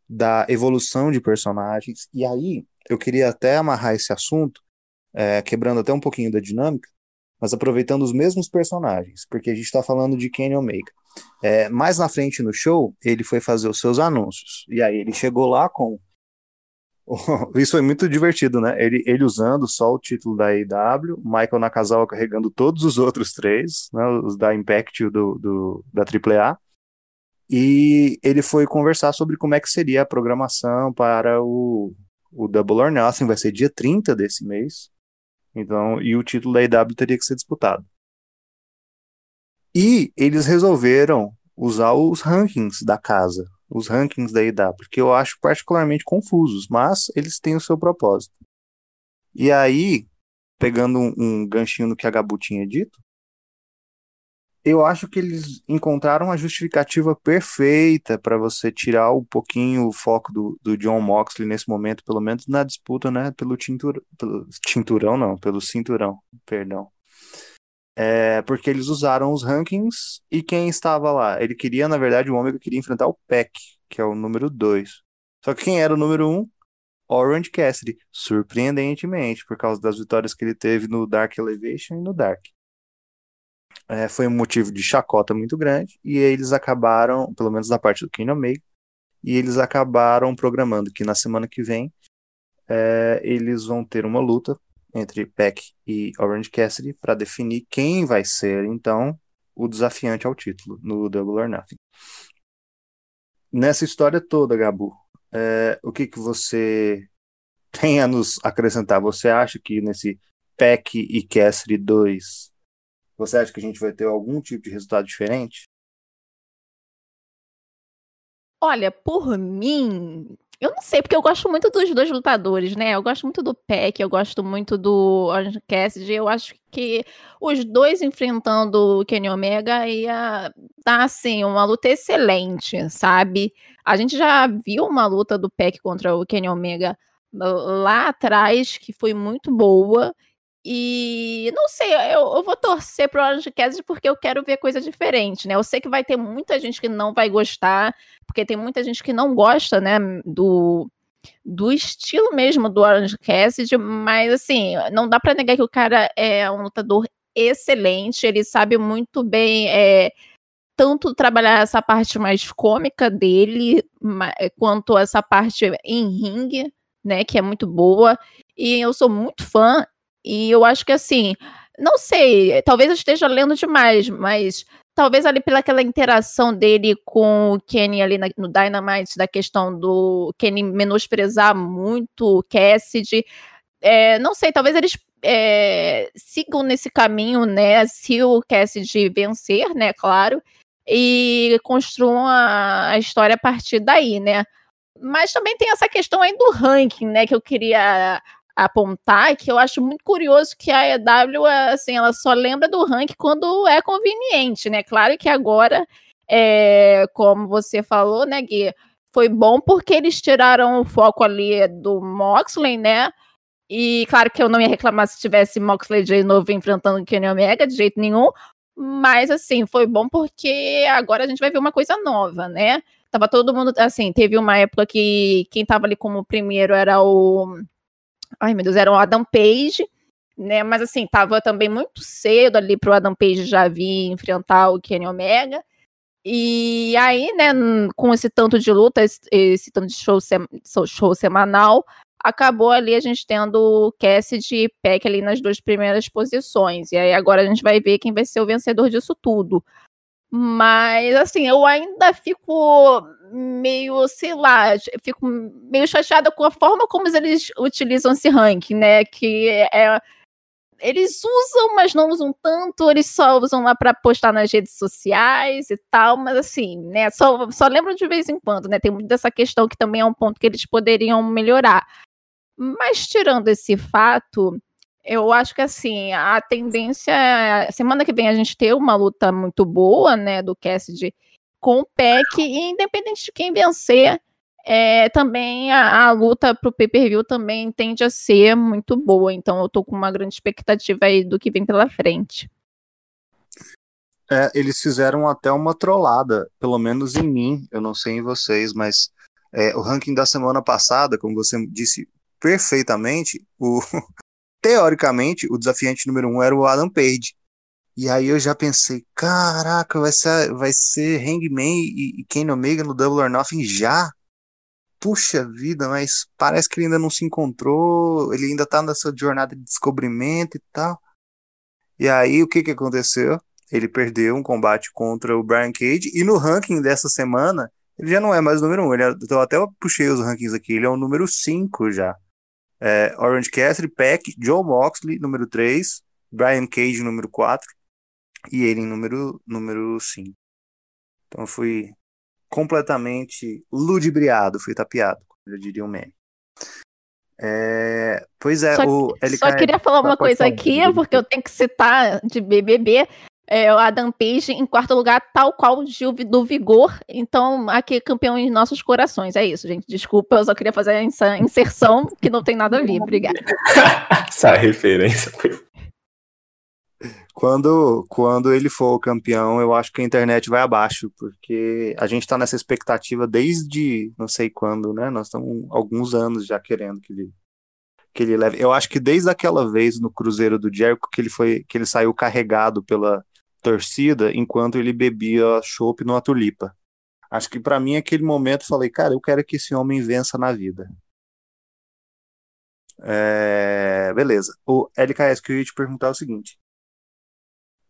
da evolução de personagens. E aí, eu queria até amarrar esse assunto, é, quebrando até um pouquinho da dinâmica, mas aproveitando os mesmos personagens, porque a gente está falando de Kenny Omega. É, mais na frente no show, ele foi fazer os seus anúncios. E aí ele chegou lá com [LAUGHS] Isso foi muito divertido, né? Ele, ele usando só o título da AEW, Michael Nakazawa carregando todos os outros três, né? Os da Impact do, do, da AAA. E ele foi conversar sobre como é que seria a programação para o, o Double or Nothing, vai ser dia 30 desse mês. Então, e o título da AEW teria que ser disputado. E eles resolveram usar os rankings da casa, os rankings da IW, que eu acho particularmente confusos, mas eles têm o seu propósito. E aí, pegando um, um ganchinho no que a Gabu tinha dito, eu acho que eles encontraram a justificativa perfeita para você tirar um pouquinho o foco do, do John Moxley nesse momento, pelo menos na disputa, né? Pelo, tintur, pelo não, pelo cinturão, perdão. É, porque eles usaram os rankings e quem estava lá? Ele queria, na verdade, o Omega queria enfrentar o Peck, que é o número 2. Só que quem era o número 1? Um? Orange Cassidy, surpreendentemente, por causa das vitórias que ele teve no Dark Elevation e no Dark é, foi um motivo de chacota muito grande, e eles acabaram, pelo menos da parte do Kenny Omega, e eles acabaram programando que na semana que vem é, eles vão ter uma luta entre Peck e Orange Cassidy para definir quem vai ser, então, o desafiante ao título no Double or Nothing. Nessa história toda, Gabu, é, o que, que você [LAUGHS] tem a nos acrescentar? Você acha que nesse Peck e Cassidy 2 você acha que a gente vai ter algum tipo de resultado diferente? Olha, por mim, eu não sei, porque eu gosto muito dos dois lutadores, né? Eu gosto muito do Peck, eu gosto muito do Orange Cassidy. Eu acho que os dois enfrentando o Kenny Omega ia dar, assim, uma luta excelente, sabe? A gente já viu uma luta do Peck contra o Kenny Omega lá atrás, que foi muito boa. E não sei, eu, eu vou torcer pro Orange Cassidy porque eu quero ver coisa diferente, né? Eu sei que vai ter muita gente que não vai gostar, porque tem muita gente que não gosta, né, do, do estilo mesmo do Orange Cassidy, mas assim, não dá para negar que o cara é um lutador excelente, ele sabe muito bem é, tanto trabalhar essa parte mais cômica dele, quanto essa parte em ringue, né, que é muito boa. E eu sou muito fã e eu acho que assim, não sei, talvez eu esteja lendo demais, mas talvez ali pelaquela interação dele com o Kenny ali na, no Dynamite, da questão do Kenny menosprezar muito o Cassidy. É, não sei, talvez eles é, sigam nesse caminho, né? Se o Cassidy vencer, né? Claro, e construam a, a história a partir daí, né? Mas também tem essa questão aí do ranking, né? Que eu queria apontar que eu acho muito curioso que a EW, assim, ela só lembra do ranking quando é conveniente, né? Claro que agora, é, como você falou, né, Gui, foi bom porque eles tiraram o foco ali do Moxley, né? E claro que eu não ia reclamar se tivesse Moxley de novo enfrentando o Kenny Omega, de jeito nenhum. Mas, assim, foi bom porque agora a gente vai ver uma coisa nova, né? Tava todo mundo, assim, teve uma época que quem tava ali como primeiro era o Ai, meu Deus, era o Adam Page, né? Mas assim, tava também muito cedo ali pro Adam Page já vir enfrentar o Kenny Omega. E aí, né, com esse tanto de luta, esse, esse tanto de show, sem, show semanal, acabou ali a gente tendo o Cassidy e Peck ali nas duas primeiras posições. E aí agora a gente vai ver quem vai ser o vencedor disso tudo. Mas, assim, eu ainda fico meio, sei lá, fico meio chateada com a forma como eles utilizam esse ranking, né? Que é. Eles usam, mas não usam tanto, eles só usam lá para postar nas redes sociais e tal, mas assim, né? Só, só lembro de vez em quando, né? Tem muito dessa questão que também é um ponto que eles poderiam melhorar. Mas tirando esse fato, eu acho que assim, a tendência é, semana que vem a gente ter uma luta muito boa, né, do Cassidy com o PEC, e independente de quem vencer, é, também a, a luta pro pay-per-view também tende a ser muito boa, então eu tô com uma grande expectativa aí do que vem pela frente. É, eles fizeram até uma trollada, pelo menos em mim, eu não sei em vocês, mas é, o ranking da semana passada, como você disse perfeitamente, o, teoricamente, o desafiante número um era o Adam Page. E aí eu já pensei, caraca, vai ser, vai ser Hangman e, e Kenny Omega no Double or Nothing já? Puxa vida, mas parece que ele ainda não se encontrou, ele ainda tá nessa jornada de descobrimento e tal. E aí o que que aconteceu? Ele perdeu um combate contra o Brian Cage e no ranking dessa semana ele já não é mais o número 1. Um, é, eu até puxei os rankings aqui, ele é o número 5 já. É, Orange Cassidy, Peck, Joe Moxley, número 3, Brian Cage, número 4, e ele em número, número 5. Então fui completamente ludibriado, fui tapeado, eu diria o meme. É, pois é, Só, o só queria falar uma Pode coisa aqui, porque eu tenho que citar de BBB. É, o Adam Page em quarto lugar, tal qual o Gil do Vigor. Então, aqui campeão em nossos corações. É isso, gente. Desculpa, eu só queria fazer essa inserção que não tem nada a ver. Obrigada. [LAUGHS] Essa referência foi. [LAUGHS] Quando, quando ele for o campeão, eu acho que a internet vai abaixo, porque a gente tá nessa expectativa desde não sei quando, né? Nós estamos alguns anos já querendo que ele, que ele leve. Eu acho que desde aquela vez no Cruzeiro do Jericho que ele foi que ele saiu carregado pela torcida enquanto ele bebia chopp numa tulipa. Acho que pra mim aquele momento eu falei, cara, eu quero que esse homem vença na vida. É, beleza. O LKS que eu ia te perguntar é o seguinte.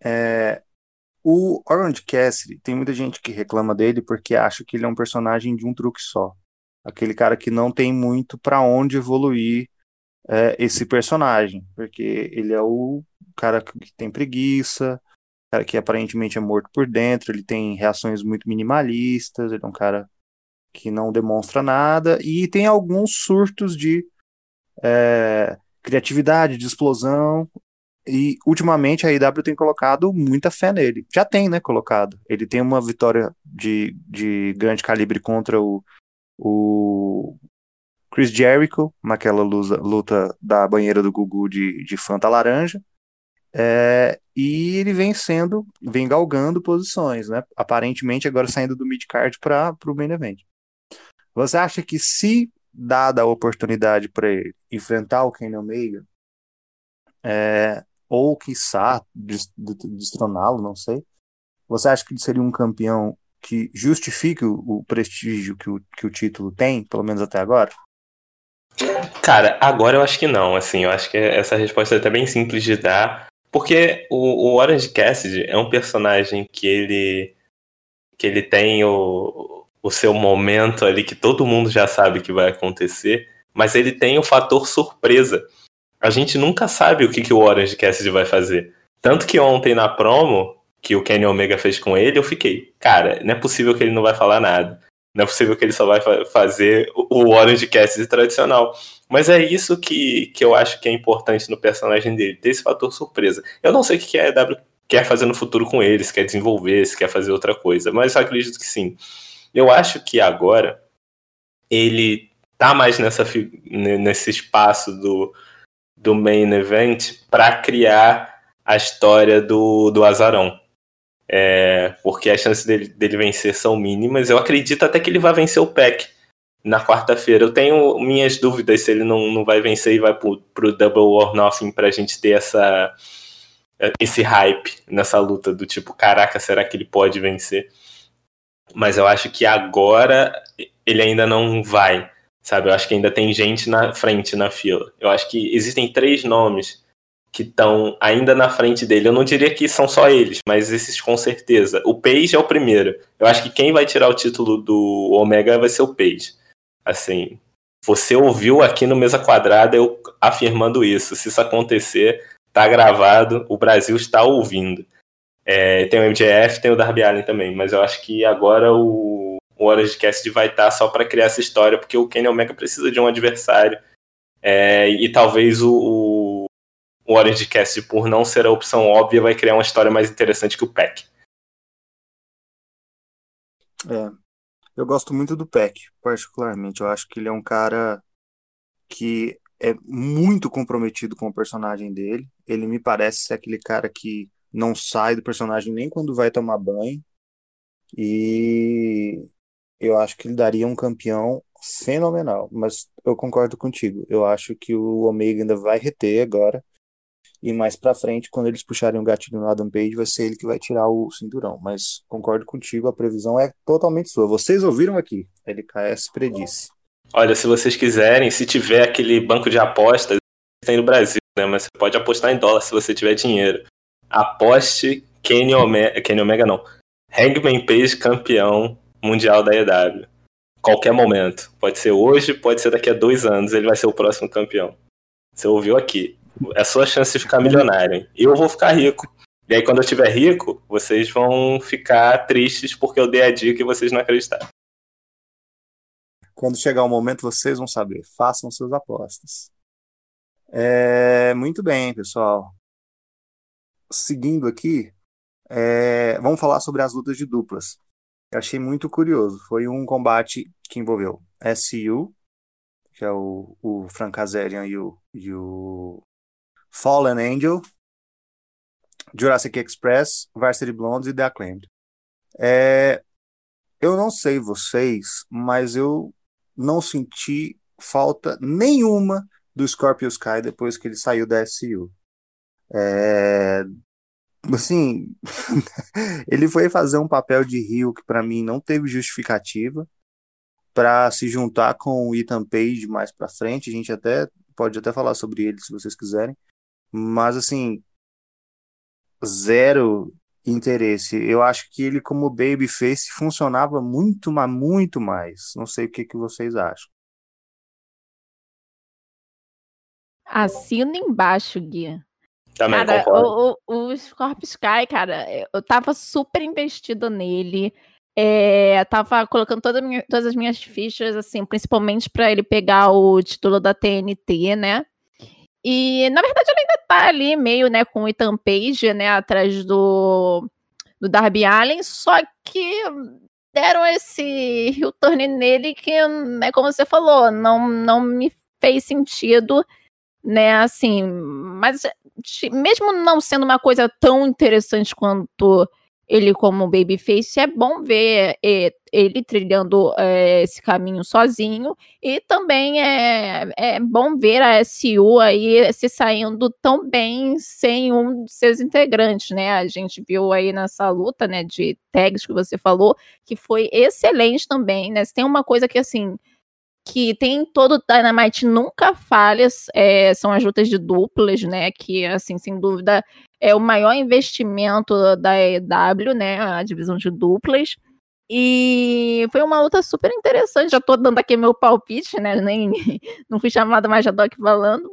É, o Orange Cassidy, tem muita gente que reclama dele porque acha que ele é um personagem de um truque só. Aquele cara que não tem muito pra onde evoluir é, esse personagem, porque ele é o cara que tem preguiça, cara que aparentemente é morto por dentro, ele tem reações muito minimalistas, ele é um cara que não demonstra nada e tem alguns surtos de é, criatividade, de explosão. E ultimamente a IW tem colocado muita fé nele. Já tem, né? Colocado. Ele tem uma vitória de, de grande calibre contra o, o Chris Jericho, naquela luta, luta da banheira do Gugu de, de Fanta Laranja. É, e ele vem sendo, vem galgando posições, né? Aparentemente agora saindo do mid-card para o main event. Você acha que se dada a oportunidade para ele enfrentar o Kenny Omega, é, ou quiçá des- de- destroná-lo, não sei, você acha que ele seria um campeão que justifique o, o prestígio que o, que o título tem, pelo menos até agora? Cara, agora eu acho que não, assim, eu acho que essa resposta é até bem simples de dar, porque o, o Orange Cassidy é um personagem que ele que ele tem o, o seu momento ali que todo mundo já sabe que vai acontecer, mas ele tem o fator surpresa. A gente nunca sabe o que, que o Orange Cassidy vai fazer. Tanto que ontem na promo que o Kenny Omega fez com ele, eu fiquei, cara, não é possível que ele não vai falar nada. Não é possível que ele só vai fa- fazer o Orange Cassidy tradicional. Mas é isso que, que eu acho que é importante no personagem dele, ter esse fator surpresa. Eu não sei o que a EW quer fazer no futuro com ele, se quer desenvolver, se quer fazer outra coisa, mas eu acredito que sim. Eu acho que agora ele tá mais nessa, nesse espaço do, do main event para criar a história do, do Azarão. É, porque as chances dele, dele vencer são mínimas. Eu acredito até que ele vai vencer o PEC na quarta-feira. Eu tenho minhas dúvidas se ele não, não vai vencer e vai pro, pro Double or Nothing pra gente ter essa, esse hype nessa luta do tipo, caraca, será que ele pode vencer? Mas eu acho que agora ele ainda não vai, sabe? Eu acho que ainda tem gente na frente na fila. Eu acho que existem três nomes que estão ainda na frente dele. Eu não diria que são só eles, mas esses com certeza. O Page é o primeiro. Eu acho que quem vai tirar o título do Omega vai ser o Page. Assim, você ouviu aqui no Mesa Quadrada eu afirmando isso. Se isso acontecer, tá gravado, o Brasil está ouvindo. É, tem o MJF, tem o Darby Allen também, mas eu acho que agora o, o Orange Cassidy vai estar só para criar essa história, porque o Kenny Omega precisa de um adversário. É, e talvez o, o, o Orange por não ser a opção óbvia, vai criar uma história mais interessante que o Pack. É, eu gosto muito do Peck, particularmente. Eu acho que ele é um cara que é muito comprometido com o personagem dele. Ele me parece ser aquele cara que não sai do personagem nem quando vai tomar banho. E eu acho que ele daria um campeão fenomenal. Mas eu concordo contigo. Eu acho que o Omega ainda vai reter agora. E mais pra frente, quando eles puxarem o gatilho no Adam Page, vai ser ele que vai tirar o cinturão. Mas concordo contigo, a previsão é totalmente sua. Vocês ouviram aqui. LKS predisse. Olha, se vocês quiserem, se tiver aquele banco de apostas, tem no Brasil, né? Mas você pode apostar em dólar se você tiver dinheiro. Aposte Kenny Omega, Kenny Omega não. Hangman Page campeão mundial da EW. Qualquer momento. Pode ser hoje, pode ser daqui a dois anos, ele vai ser o próximo campeão. Você ouviu aqui. É sua chance de ficar milionário. Hein? Eu vou ficar rico. E aí, quando eu estiver rico, vocês vão ficar tristes porque eu dei a dica e vocês não acreditaram. Quando chegar o momento, vocês vão saber. Façam suas apostas. É, muito bem, pessoal. Seguindo aqui, é, vamos falar sobre as lutas de duplas. Eu achei muito curioso. Foi um combate que envolveu SU, que é o, o Frank Kazarian e o, e o Fallen Angel, Jurassic Express, Varsity Blondes e The Acclaimed. É, eu não sei vocês, mas eu não senti falta nenhuma do Scorpio Sky depois que ele saiu da SU. É, assim, [LAUGHS] ele foi fazer um papel de Rio que para mim não teve justificativa para se juntar com o Ethan Page mais para frente. A gente até pode até falar sobre ele se vocês quiserem, mas assim, zero interesse. Eu acho que ele como babyface funcionava muito, mas muito mais. Não sei o que, que vocês acham. Assina embaixo, Gui. Também cara, concordo. o, o, o Scorpio Sky, cara, eu tava super investida nele. É, tava colocando toda minha, todas as minhas fichas, assim, principalmente para ele pegar o título da TNT, né? E, na verdade, ele ainda tá ali meio, né, com o Ethan Page, né, atrás do, do Darby Allen, só que deram esse return nele que, né, como você falou, não, não me fez sentido, né, assim, mas mesmo não sendo uma coisa tão interessante quanto ele como babyface, é bom ver é, ele trilhando é, esse caminho sozinho e também é, é bom ver a SU aí se saindo tão bem sem um de seus integrantes, né? A gente viu aí nessa luta, né, de tags que você falou, que foi excelente também, né? Se tem uma coisa que assim que tem todo Dynamite nunca falhas, é, são as lutas de duplas, né? Que, assim, sem dúvida, é o maior investimento da EW, né? A divisão de duplas. E foi uma luta super interessante. Já tô dando aqui meu palpite, né? Nem [LAUGHS] não fui chamada mais já Doc falando.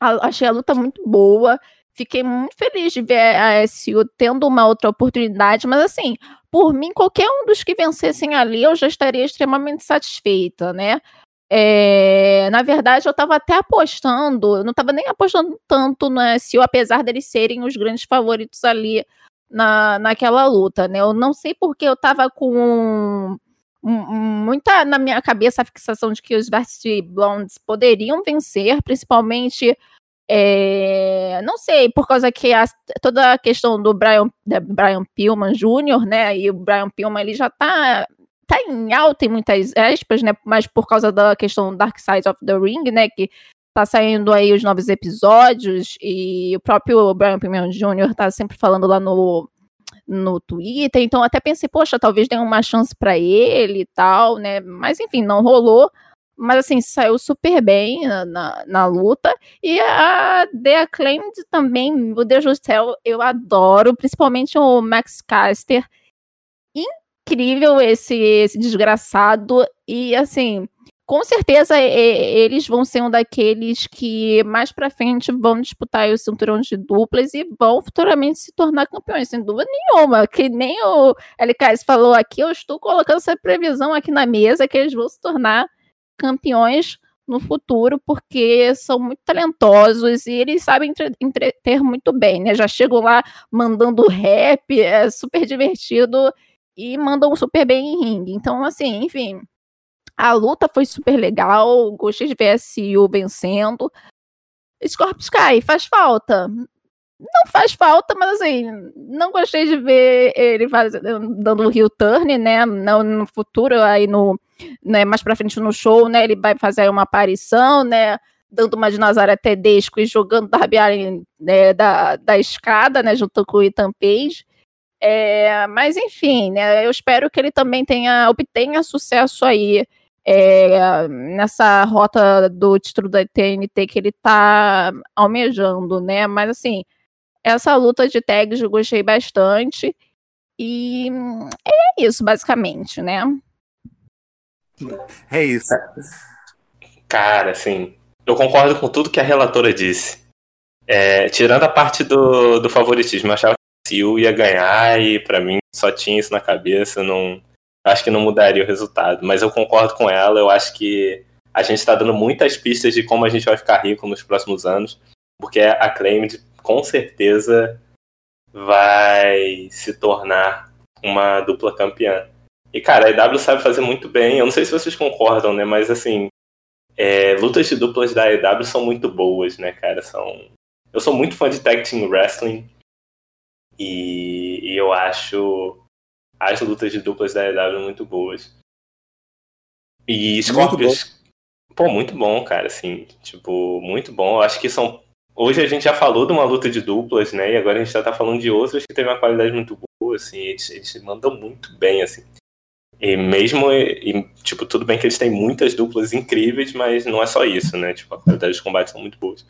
achei a luta muito boa. Fiquei muito feliz de ver a SU tendo uma outra oportunidade, mas assim, por mim, qualquer um dos que vencessem ali, eu já estaria extremamente satisfeita, né? É, na verdade, eu estava até apostando, eu não estava nem apostando tanto no SU, apesar deles serem os grandes favoritos ali na, naquela luta, né? Eu não sei porque eu estava com muita na minha cabeça a fixação de que os Varsity Blondes poderiam vencer, principalmente é, não sei, por causa que a, toda a questão do Brian, Brian Pillman Jr., né? E o Brian Pillman ele já tá, tá em alta em muitas aspas, né? Mas por causa da questão Dark Side of the Ring, né? Que tá saindo aí os novos episódios, e o próprio Brian Pillman Jr. tá sempre falando lá no, no Twitter, então até pensei, poxa, talvez dê uma chance para ele e tal, né? Mas enfim, não rolou mas assim, saiu super bem na, na, luta. E a The Acclaimed também, o Deus do céu, eu adoro, principalmente o Max Caster. Incrível esse, esse desgraçado. E assim, com certeza eles vão ser um daqueles que mais pra frente vão disputar os cinturões de duplas e vão futuramente se tornar campeões, sem dúvida nenhuma. Que nem o LKS falou aqui, eu estou colocando essa previsão aqui na mesa que eles vão se tornar campeões no futuro, porque são muito talentosos e eles sabem entreter muito bem, né? Já chegam lá mandando rap, é super divertido e mandam super bem em ringue. Então, assim, enfim, a luta foi super legal, gostei de ver a vencendo. Scorpio Sky faz falta não faz falta, mas assim, não gostei de ver ele faz, dando o heel turn, né? No, no futuro, aí no, né, mais pra frente no show, né? Ele vai fazer uma aparição, né? Dando uma de Nazaré Tedesco e jogando Darby Allin né, da, da escada, né? Junto com o Ethan Page. É, mas enfim, né? Eu espero que ele também tenha, obtenha sucesso aí. É, nessa rota do título da TNT que ele tá almejando, né? Mas assim, essa luta de tags eu gostei bastante. E é isso, basicamente, né? É isso. Cara, assim, eu concordo com tudo que a relatora disse. É, tirando a parte do, do favoritismo, eu achava que o Seal ia ganhar e para mim só tinha isso na cabeça, não acho que não mudaria o resultado. Mas eu concordo com ela, eu acho que a gente está dando muitas pistas de como a gente vai ficar rico nos próximos anos, porque a Claimed com certeza vai se tornar uma dupla campeã. E, cara, a EW sabe fazer muito bem. Eu não sei se vocês concordam, né? Mas, assim, é, lutas de duplas da EW são muito boas, né, cara? São... Eu sou muito fã de Tag Team Wrestling. E, e eu acho as lutas de duplas da EW muito boas. E Scorpius. Pô, muito bom, cara, assim. Tipo, muito bom. Eu acho que são. Hoje a gente já falou de uma luta de duplas, né? E agora a gente já tá falando de outras que teve uma qualidade muito boa, assim. Eles, eles mandam muito bem, assim. E mesmo, e, tipo, tudo bem que eles têm muitas duplas incríveis, mas não é só isso, né? Tipo, a qualidade dos combates são muito boas.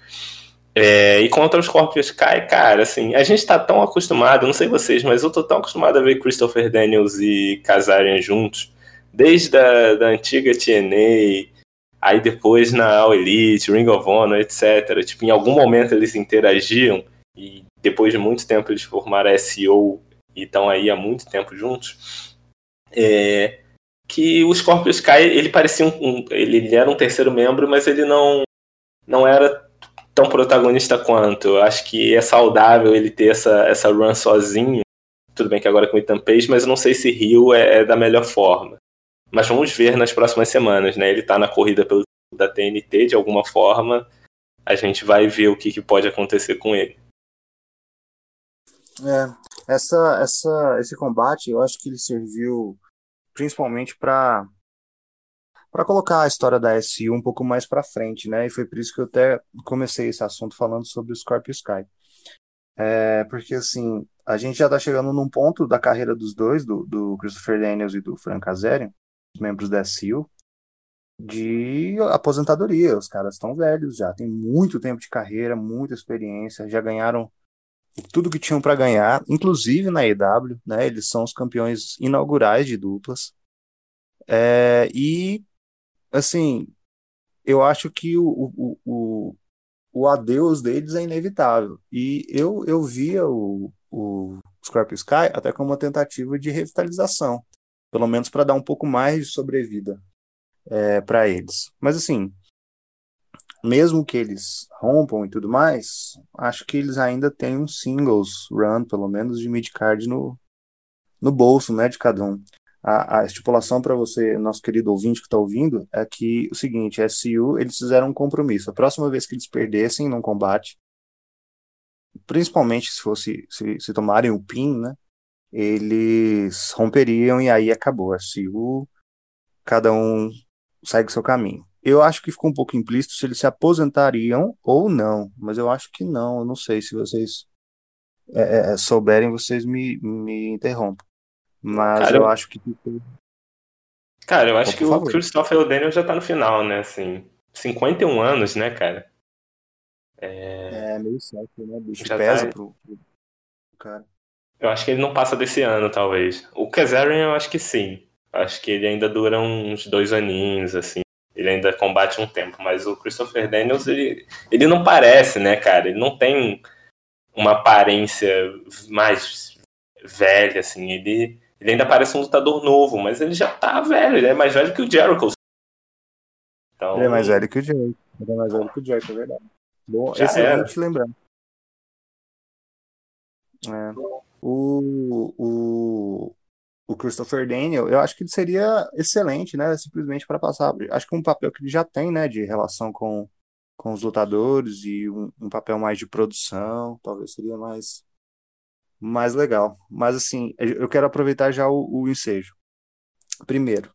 É, e contra os Scorpions cai, cara, assim, a gente tá tão acostumado, não sei vocês, mas eu tô tão acostumado a ver Christopher Daniels e Kazarian juntos, desde a da antiga TNA, aí depois na All Elite, Ring of Honor, etc. Tipo, em algum momento eles interagiam, e depois de muito tempo eles formaram a SEO e estão aí há muito tempo juntos é, que o Scorpio Sky ele parecia um, um ele, era um terceiro membro, mas ele não não era tão protagonista quanto. Eu acho que é saudável ele ter essa essa run sozinho. Tudo bem que agora com o Ethan Page, mas eu não sei se Rio é, é, da melhor forma. Mas vamos ver nas próximas semanas, né? Ele tá na corrida pelo da TNT de alguma forma. A gente vai ver o que, que pode acontecer com ele. É, essa, essa, esse combate, eu acho que ele serviu principalmente para para colocar a história da SU um pouco mais para frente, né? E foi por isso que eu até comecei esse assunto falando sobre o Scorpio Sky. É, porque assim, a gente já está chegando num ponto da carreira dos dois, do, do Christopher Daniels e do Frank Azarian, membros da SU, de aposentadoria. Os caras estão velhos já, tem muito tempo de carreira, muita experiência, já ganharam tudo que tinham para ganhar, inclusive na EW, né? Eles são os campeões inaugurais de duplas. É, e, assim, eu acho que o, o, o, o adeus deles é inevitável. E eu, eu via o, o Scorpio Sky até como uma tentativa de revitalização, pelo menos para dar um pouco mais de sobrevida é, para eles. Mas, assim, mesmo que eles rompam e tudo mais, acho que eles ainda têm um singles run, pelo menos de midcard no, no bolso, né, de cada um. A, a estipulação para você, nosso querido ouvinte que está ouvindo, é que o seguinte, SU, eles fizeram um compromisso. A próxima vez que eles perdessem num combate, principalmente se fosse se, se tomarem o pin, né, eles romperiam e aí acabou. A SU, cada um segue seu caminho. Eu acho que ficou um pouco implícito se eles se aposentariam ou não, mas eu acho que não. Eu não sei se vocês é, é, é souberem, vocês me, me interrompam. Mas cara, eu acho que. Cara, eu acho que favor. o Christopher O'Daniel já tá no final, né? Assim, 51 anos, né, cara? É, é meio certo, né? bicho já pesa tá... pro, pro cara. Eu acho que ele não passa desse ano, talvez. O Kazarian, eu acho que sim. Acho que ele ainda dura uns dois aninhos, assim ele ainda combate um tempo, mas o Christopher Daniels, ele, ele não parece, né, cara? Ele não tem uma aparência mais velha, assim, ele, ele ainda parece um lutador novo, mas ele já tá velho, ele é mais velho que o Jericho. Então... Ele é mais velho que o Jericho, ele é mais velho que o Jericho, é verdade. Bom, já excelente era. lembrar. É. O, o, o Christopher Daniel, eu acho que ele seria excelente, né? Simplesmente para passar. Acho que um papel que ele já tem, né? De relação com, com os lutadores e um, um papel mais de produção, talvez seria mais, mais legal. Mas assim, eu quero aproveitar já o, o ensejo. Primeiro,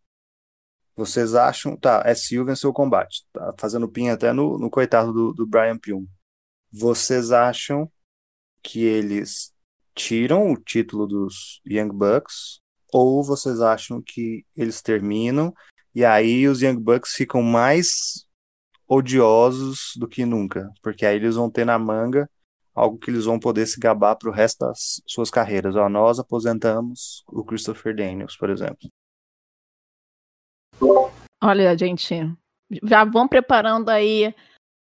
vocês acham. Tá, SU venceu o combate. Tá fazendo pin até no, no coitado do, do Brian Pillman. Vocês acham que eles tiram o título dos Young Bucks ou vocês acham que eles terminam e aí os Young Bucks ficam mais odiosos do que nunca? Porque aí eles vão ter na manga algo que eles vão poder se gabar para o resto das suas carreiras. Ó, nós aposentamos o Christopher Daniels, por exemplo. Olha, gente, já vão preparando aí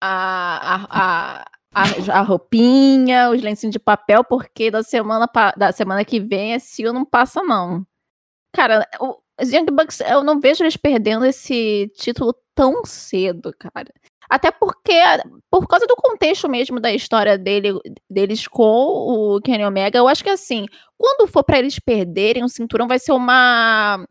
a, a, a, a, a roupinha, os lencinhos de papel, porque da semana, da semana que vem esse não passa, não. Cara, o, os Young Bucks, eu não vejo eles perdendo esse título tão cedo, cara. Até porque, por causa do contexto mesmo da história dele, deles com o Kenny Omega, eu acho que assim, quando for para eles perderem o cinturão, vai ser uma.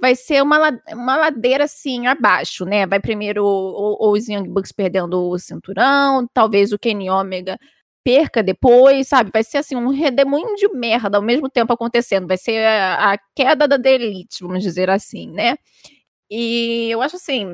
Vai ser uma, uma ladeira assim abaixo, né? Vai primeiro ou, os Young Bucks perdendo o cinturão, talvez o Kenny Omega perca depois, sabe? Vai ser assim um redemoinho de merda ao mesmo tempo acontecendo. Vai ser a, a queda da elite, vamos dizer assim, né? E eu acho assim,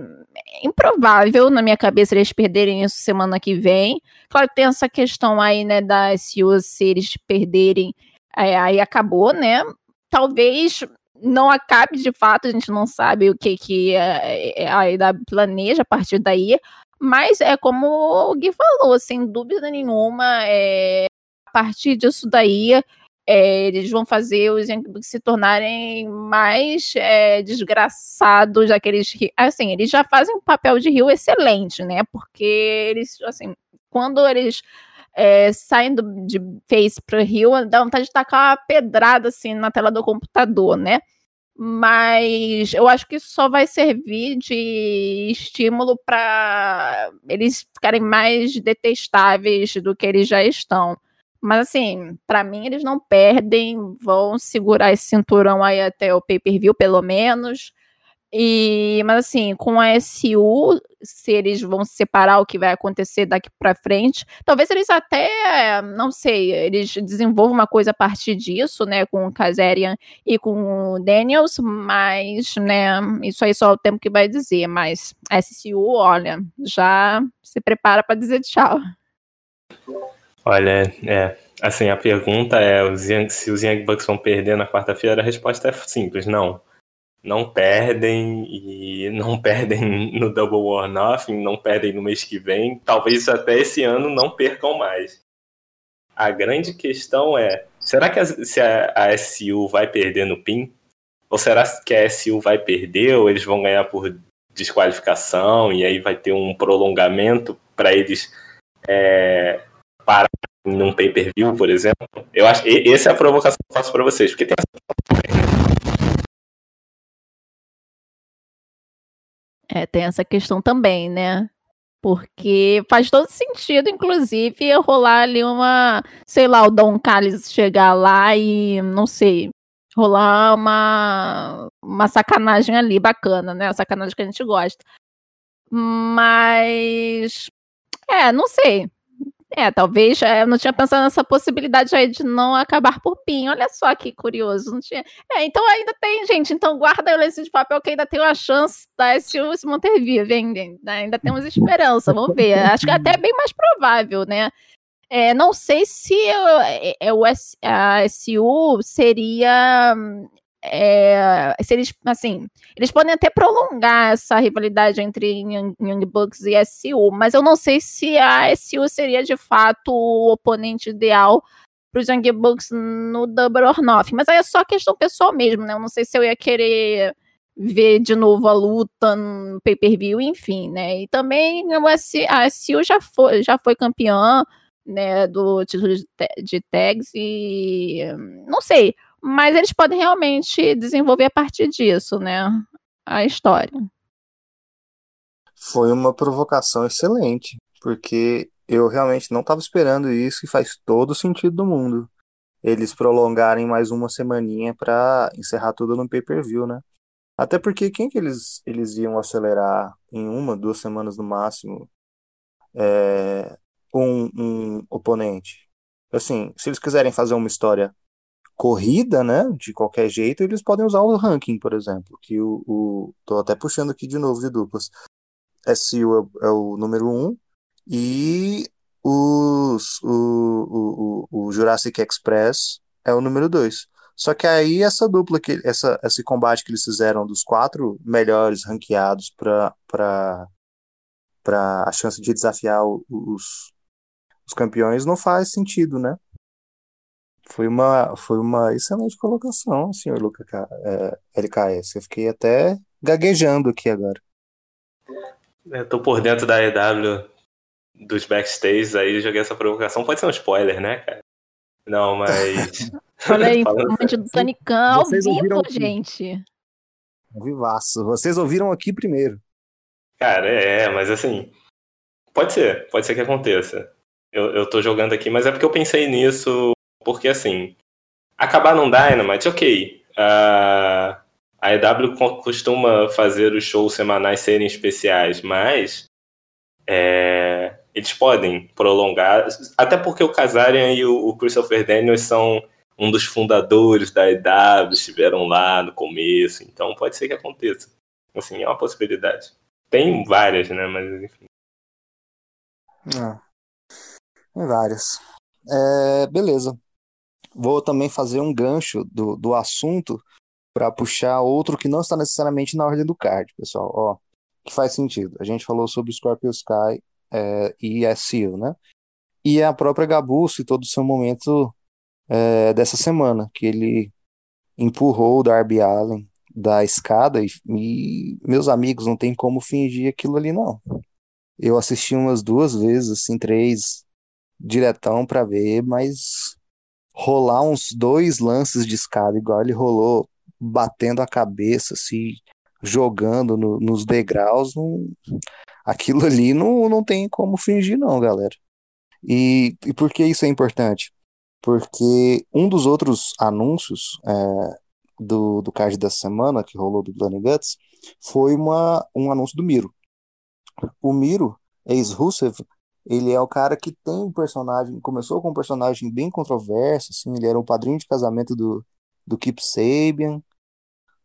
improvável na minha cabeça eles perderem isso semana que vem. Claro que tem essa questão aí, né, da se eles perderem, é, aí acabou, né? Talvez não acabe de fato, a gente não sabe o que, que a IW planeja a partir daí, mas é como o Gui falou, sem dúvida nenhuma, é, a partir disso daí, é, eles vão fazer os Young se tornarem mais é, desgraçados, já que assim, eles já fazem um papel de rio excelente, né? Porque eles, assim, quando eles é, saem do, de face para rio, dá vontade de tacar uma pedrada assim na tela do computador, né? mas eu acho que isso só vai servir de estímulo para eles ficarem mais detestáveis do que eles já estão. Mas assim, para mim eles não perdem, vão segurar esse cinturão aí até o pay-per-view pelo menos. E, mas assim, com a SU, se eles vão separar o que vai acontecer daqui para frente, talvez eles até, não sei, eles desenvolvam uma coisa a partir disso, né, com o Kazarian e com o Daniels, mas, né, isso aí só o tempo que vai dizer, mas a SU, olha, já se prepara para dizer tchau. Olha, é, assim, a pergunta é se os Young Bucks vão perder na quarta-feira, a resposta é simples, não não perdem e não [LAUGHS] perdem no Double or Nothing, não perdem no mês que vem, talvez até esse ano não percam mais. A grande questão é, será que a, se a, a SU vai perder no PIN? Ou será que a SU vai perder ou eles vão ganhar por desqualificação e aí vai ter um prolongamento para eles é, parar num pay-per-view, por exemplo? Eu acho essa é a provocação que eu faço para vocês, porque tem essa É, tem essa questão também, né? Porque faz todo sentido, inclusive, rolar ali uma, sei lá, o Dom Callis chegar lá e, não sei, rolar uma, uma sacanagem ali bacana, né? A sacanagem que a gente gosta. Mas, é, não sei. É, talvez é, eu não tinha pensado nessa possibilidade aí de não acabar por PIN. Olha só que curioso. Não tinha... É, então ainda tem, gente. Então guarda o lenço de papel que ainda tem uma chance da SU se manter viva, hein? Ainda temos esperança, vamos ver. Acho que é até bem mais provável, né? É, não sei se é, é, o a SU seria é, se eles, assim, eles podem até prolongar essa rivalidade entre Young, Bucks e SU, mas eu não sei se a SU seria de fato o oponente ideal para os Young Bucks no Double or Nothing, mas aí é só questão pessoal mesmo, né? Eu não sei se eu ia querer ver de novo a luta no pay-per-view, enfim, né? E também a SU já foi, já foi campeã, né, do título de, de tags e não sei, mas eles podem realmente desenvolver a partir disso, né? A história. Foi uma provocação excelente, porque eu realmente não estava esperando isso e faz todo o sentido do mundo. Eles prolongarem mais uma semaninha para encerrar tudo no pay-per-view, né? Até porque quem que eles, eles iam acelerar em uma, duas semanas no máximo é, um, um oponente? Assim, se eles quiserem fazer uma história corrida, né, de qualquer jeito, eles podem usar o ranking, por exemplo, que o, o tô até puxando aqui de novo de duplas. SU é, é o número um e os, o, o, o, Jurassic Express é o número dois. Só que aí essa dupla, que, essa, esse combate que eles fizeram dos quatro melhores ranqueados para para a chance de desafiar os, os campeões não faz sentido, né? Foi uma, foi uma excelente colocação, senhor Luca, é, LKS. Eu fiquei até gaguejando aqui agora. Eu tô por dentro da EW dos backstage, aí joguei essa provocação. Pode ser um spoiler, né, cara? Não, mas. [LAUGHS] [LAUGHS] Olha aí, Falando... do Tanicão ao vivo, gente. Vivaço. Vocês ouviram aqui primeiro. Cara, é, mas assim. Pode ser, pode ser que aconteça. Eu, eu tô jogando aqui, mas é porque eu pensei nisso, porque assim. Acabar num Dynamite, ok. Uh, a EW costuma fazer os shows semanais serem especiais, mas é, eles podem prolongar, até porque o Kazarian e o, Christopher Daniels são um dos fundadores da EW, estiveram lá no começo, então pode ser que aconteça. Assim, é uma possibilidade. Tem várias, né, mas enfim. É, tem várias. É, beleza. Vou também fazer um gancho do, do assunto para puxar outro que não está necessariamente na ordem do card, pessoal. Ó, que faz sentido. A gente falou sobre Scorpio Sky é, e a Seal, né? E a própria Gabu todo o seu momento é, dessa semana, que ele empurrou o Darby Allen da escada e, e, meus amigos não tem como fingir aquilo ali não. Eu assisti umas duas vezes, assim, três diretão para ver, mas rolar uns dois lances de escada igual ele rolou batendo a cabeça, assim, jogando no, nos degraus, não, aquilo ali não, não tem como fingir, não, galera. E, e por que isso é importante? Porque um dos outros anúncios é, do, do card da semana, que rolou do Blood Guts, foi uma, um anúncio do Miro. O Miro, ex-Rusev, ele é o cara que tem um personagem, começou com um personagem bem controverso, assim, ele era o padrinho de casamento do, do Kip Sabian,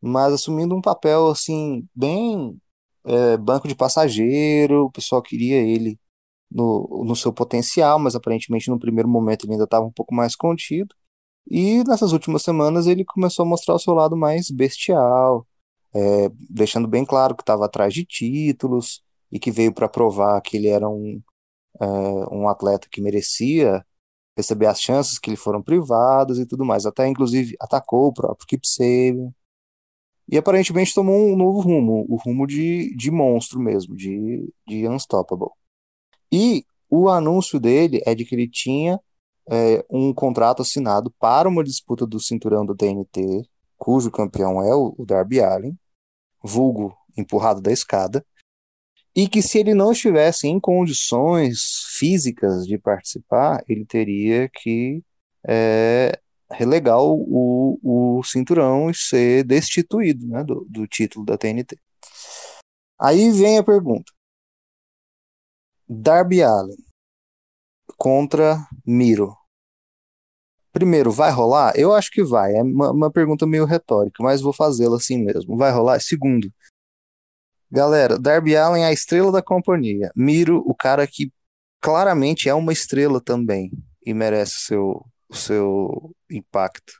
mas assumindo um papel assim bem é, banco de passageiro, o pessoal queria ele no, no seu potencial, mas aparentemente no primeiro momento ele ainda estava um pouco mais contido. E nessas últimas semanas ele começou a mostrar o seu lado mais bestial, é, deixando bem claro que estava atrás de títulos e que veio para provar que ele era um, é, um atleta que merecia receber as chances que lhe foram privadas e tudo mais. Até inclusive atacou o próprio Kip Sabian e aparentemente tomou um novo rumo, o rumo de, de monstro mesmo, de, de Unstoppable. E o anúncio dele é de que ele tinha é, um contrato assinado para uma disputa do cinturão do TNT, cujo campeão é o, Darby Allin, vulgo empurrado da escada, e que se ele não estivesse em condições físicas de participar, ele teria que é, relegar o, o cinturão e ser destituído né, do, do título da TNT. Aí vem a pergunta. Darby Allen contra Miro. Primeiro, vai rolar? Eu acho que vai. É uma, uma pergunta meio retórica, mas vou fazê-la assim mesmo. Vai rolar? Segundo, galera, Darby Allen é a estrela da companhia. Miro, o cara que claramente é uma estrela também e merece seu, o seu impacto.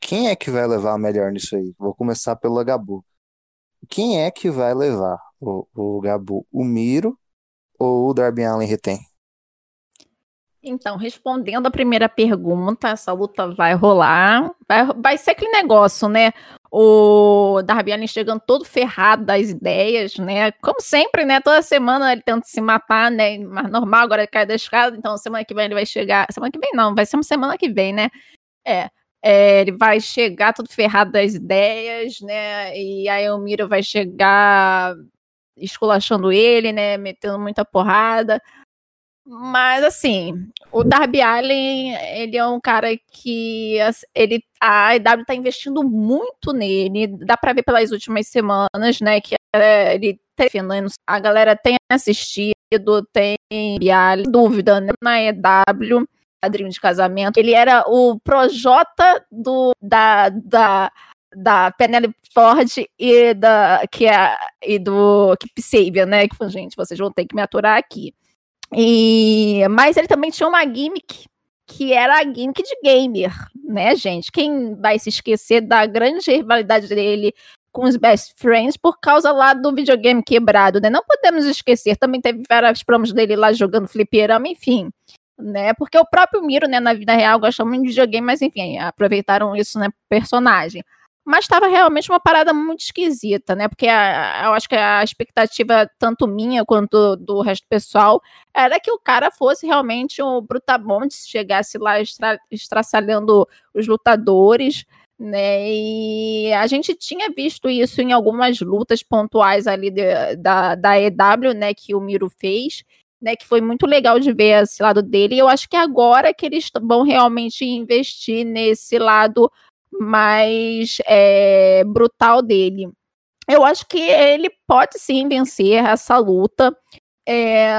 Quem é que vai levar melhor nisso aí? Vou começar pelo Gabu. Quem é que vai levar o, o Gabu? O Miro ou o Darby Allen retém? Então, respondendo a primeira pergunta, essa luta vai rolar. Vai, vai ser aquele negócio, né? O Darby Allin chegando todo ferrado das ideias, né? Como sempre, né? Toda semana ele tenta se matar, né? Mas normal, agora ele cai da escada, então semana que vem ele vai chegar. Semana que vem não, vai ser uma semana que vem, né? É. é ele vai chegar todo ferrado das ideias, né? E aí o Miro vai chegar esculachando ele, né? Metendo muita porrada. Mas assim, o Darby Allen, ele é um cara que ele a EW tá investindo muito nele. Dá para ver pelas últimas semanas, né, que é, ele a galera tem assistido, tem Allen, dúvida, né, na EW, padrinho de casamento. Ele era o projota do da, da da Penelope Ford e da que é e do Kip Sabian, né? Que gente, vocês vão ter que me aturar aqui. E, mas ele também tinha uma gimmick que era a gimmick de gamer, né, gente? Quem vai se esquecer da grande rivalidade dele com os Best Friends por causa lá do videogame quebrado, né? Não podemos esquecer, também teve várias promos dele lá jogando fliperama, enfim, né? Porque o próprio Miro, né, na vida real gosta muito de videogame, mas enfim, aproveitaram isso, né, personagem mas estava realmente uma parada muito esquisita, né? Porque a, eu acho que a expectativa, tanto minha quanto do resto do pessoal, era que o cara fosse realmente um brutamonte, chegasse lá estra, estraçalhando os lutadores, né? E a gente tinha visto isso em algumas lutas pontuais ali de, da, da EW, né, que o Miro fez, né, que foi muito legal de ver esse lado dele. E eu acho que agora que eles vão realmente investir nesse lado mais é, brutal dele. Eu acho que ele pode sim vencer essa luta, é,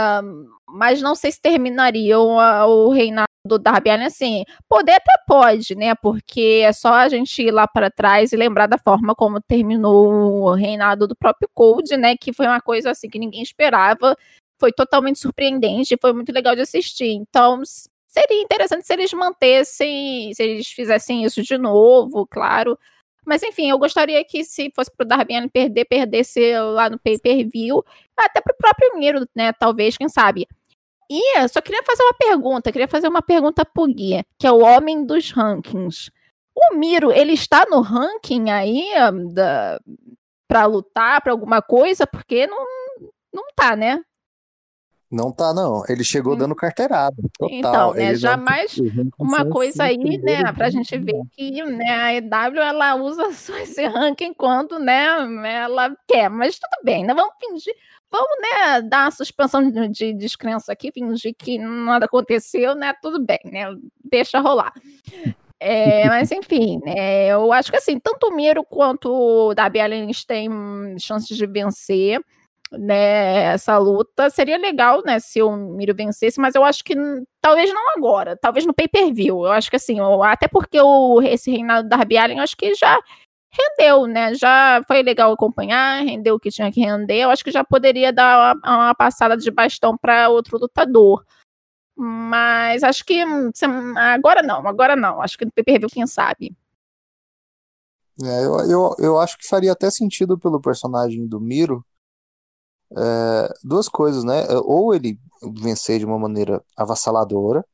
mas não sei se terminaria o, reinado do Darby assim. Poder até pode, né? Porque é só a gente ir lá para trás e lembrar da forma como terminou o reinado do próprio Cold, né? Que foi uma coisa assim que ninguém esperava. Foi totalmente surpreendente, foi muito legal de assistir. Então, seria interessante se eles mantessem, se eles fizessem isso de novo, claro. Mas enfim, eu gostaria que se fosse pro Darby Allin perder, perdesse lá no pay-per-view, até pro próprio Miro, né, talvez, quem sabe. E só queria fazer uma pergunta, queria fazer uma pergunta pro Gui, que é o homem dos rankings. O Miro, ele está no ranking aí um, da, pra lutar pra alguma coisa? Porque não, não tá, né? Não tá, não. Ele chegou hum. dando carteirada. Total. Então, né, jamais uma coisa aí, né, pra gente ver que né, a EW ela usa [LAUGHS] só esse ranking quando né, ela quer. Mas tudo bem, né? Vamos fingir. Vamos, né, dar uma suspensão de, de descrença aqui, fingir que nada aconteceu, né? Tudo bem, né? Deixa rolar. É, [LAUGHS] mas enfim, né, eu acho que assim, tanto o Miro quanto o Darby Allin têm chances de vencer né, essa luta. Seria legal, né, se o Miro vencesse, mas eu acho que talvez não agora, talvez no pay-per-view. Eu acho que assim, até porque o, esse reinado da Darby Allin, eu acho que já rendeu, né? Já foi legal acompanhar, rendeu o que tinha que render. Eu acho que já poderia dar uma, uma passada de bastão para outro lutador. Mas acho que hum, agora não, agora não. Acho que no pay-per-view, quem sabe. É, eu, eu, eu acho que faria até sentido pelo personagem do Miro é, duas coisas, né? Ou ele vencer de uma maneira avassaladora,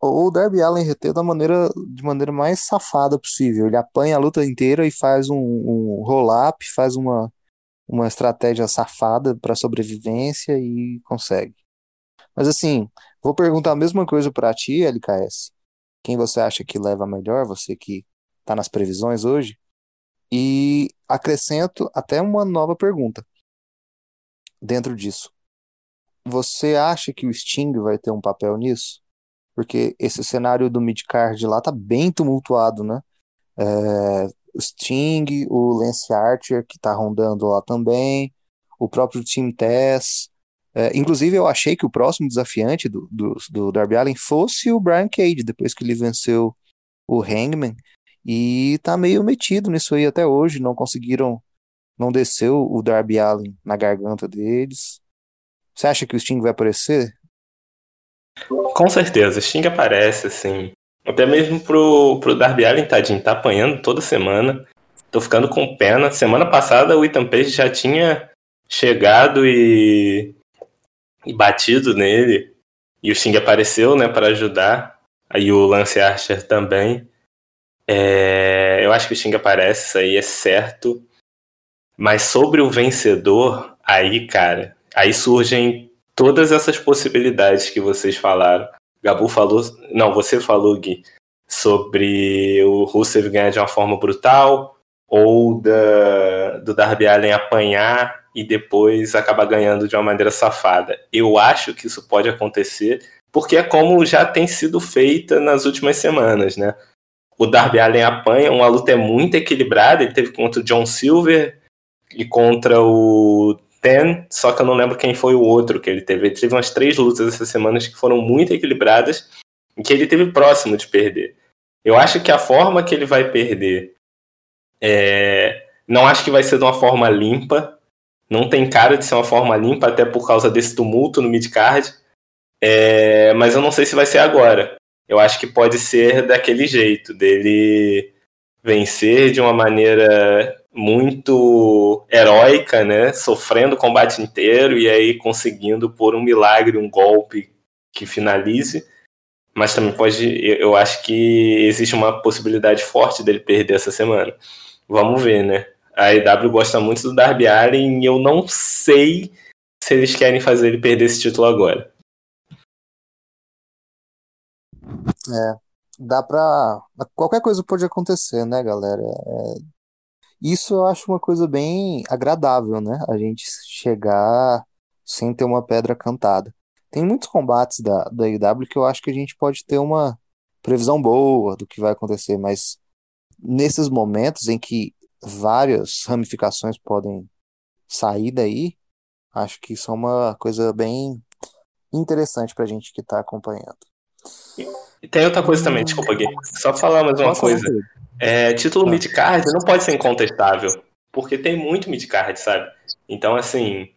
ou o Darby Allin reter da maneira, de maneira mais safada possível. Ele apanha a luta inteira e faz um, um roll-up, faz uma, uma estratégia safada para sobrevivência e consegue. Mas assim, vou perguntar a mesma coisa para ti, LKS. Quem você acha que leva melhor, você que está nas previsões hoje? E acrescento até uma nova pergunta dentro disso. Você acha que o Sting vai ter um papel nisso? Porque esse cenário do midcard lá tá bem tumultuado, né? É, o Sting, o Lance Archer, que tá rondando lá também, o próprio Team Tess. É, inclusive, eu achei que o próximo desafiante do, do, do Darby Allin fosse o Brian Cage, depois que ele venceu o Hangman. E tá meio metido nisso aí até hoje, não conseguiram não desceu o Darby Allen na garganta deles. Você acha que o Sting vai aparecer? Com certeza, o Sting aparece, assim. Até mesmo pro, pro Darby Allen, tadinho, tá apanhando toda semana. Tô ficando com pena. Semana passada o Ethan Page já tinha chegado e, e batido nele. E o Sting apareceu, né, para ajudar. Aí o Lance Archer também. É, eu acho que o Sting aparece, isso aí é certo. Mas sobre o vencedor, aí, cara, aí surgem todas essas possibilidades que vocês falaram. Gabu falou, não, você falou, Gui, sobre o Rusev ganhar de uma forma brutal ou da, do Darby Allen apanhar e depois acabar ganhando de uma maneira safada. Eu acho que isso pode acontecer porque é como já tem sido feita nas últimas semanas, né? O Darby Allen apanha, uma luta é muito equilibrada, ele teve contra o John Silver, e contra o Ten, só que eu não lembro quem foi o outro que ele teve. Ele teve umas três lutas essas semanas que foram muito equilibradas e que ele teve próximo de perder. Eu acho que a forma que ele vai perder é... não acho que vai ser de uma forma limpa. Não tem cara de ser uma forma limpa, até por causa desse tumulto no midcard. É... Mas eu não sei se vai ser agora. Eu acho que pode ser daquele jeito, dele vencer de uma maneira muito heróica, né? Sofrendo o combate inteiro e aí conseguindo por um milagre um golpe que finalize. Mas também pode, eu acho que existe uma possibilidade forte dele perder essa semana. Vamos ver, né? A EW gosta muito do Darby Allin e eu não sei se eles querem fazer ele perder esse título agora. É, dá pra. Qualquer coisa pode acontecer, né, galera? É, isso eu acho uma coisa bem agradável, né? A gente chegar sem ter uma pedra cantada. Tem muitos combates da, da IW que eu acho que a gente pode ter uma previsão boa do que vai acontecer, mas nesses momentos em que várias ramificações podem sair daí, acho que isso é uma coisa bem interessante pra gente que tá acompanhando. E tem outra coisa também, desculpa, Gui. Só falar mais uma coisa. É, título tá. mid-card não pode ser incontestável, porque tem muito mid-card, sabe? Então, assim,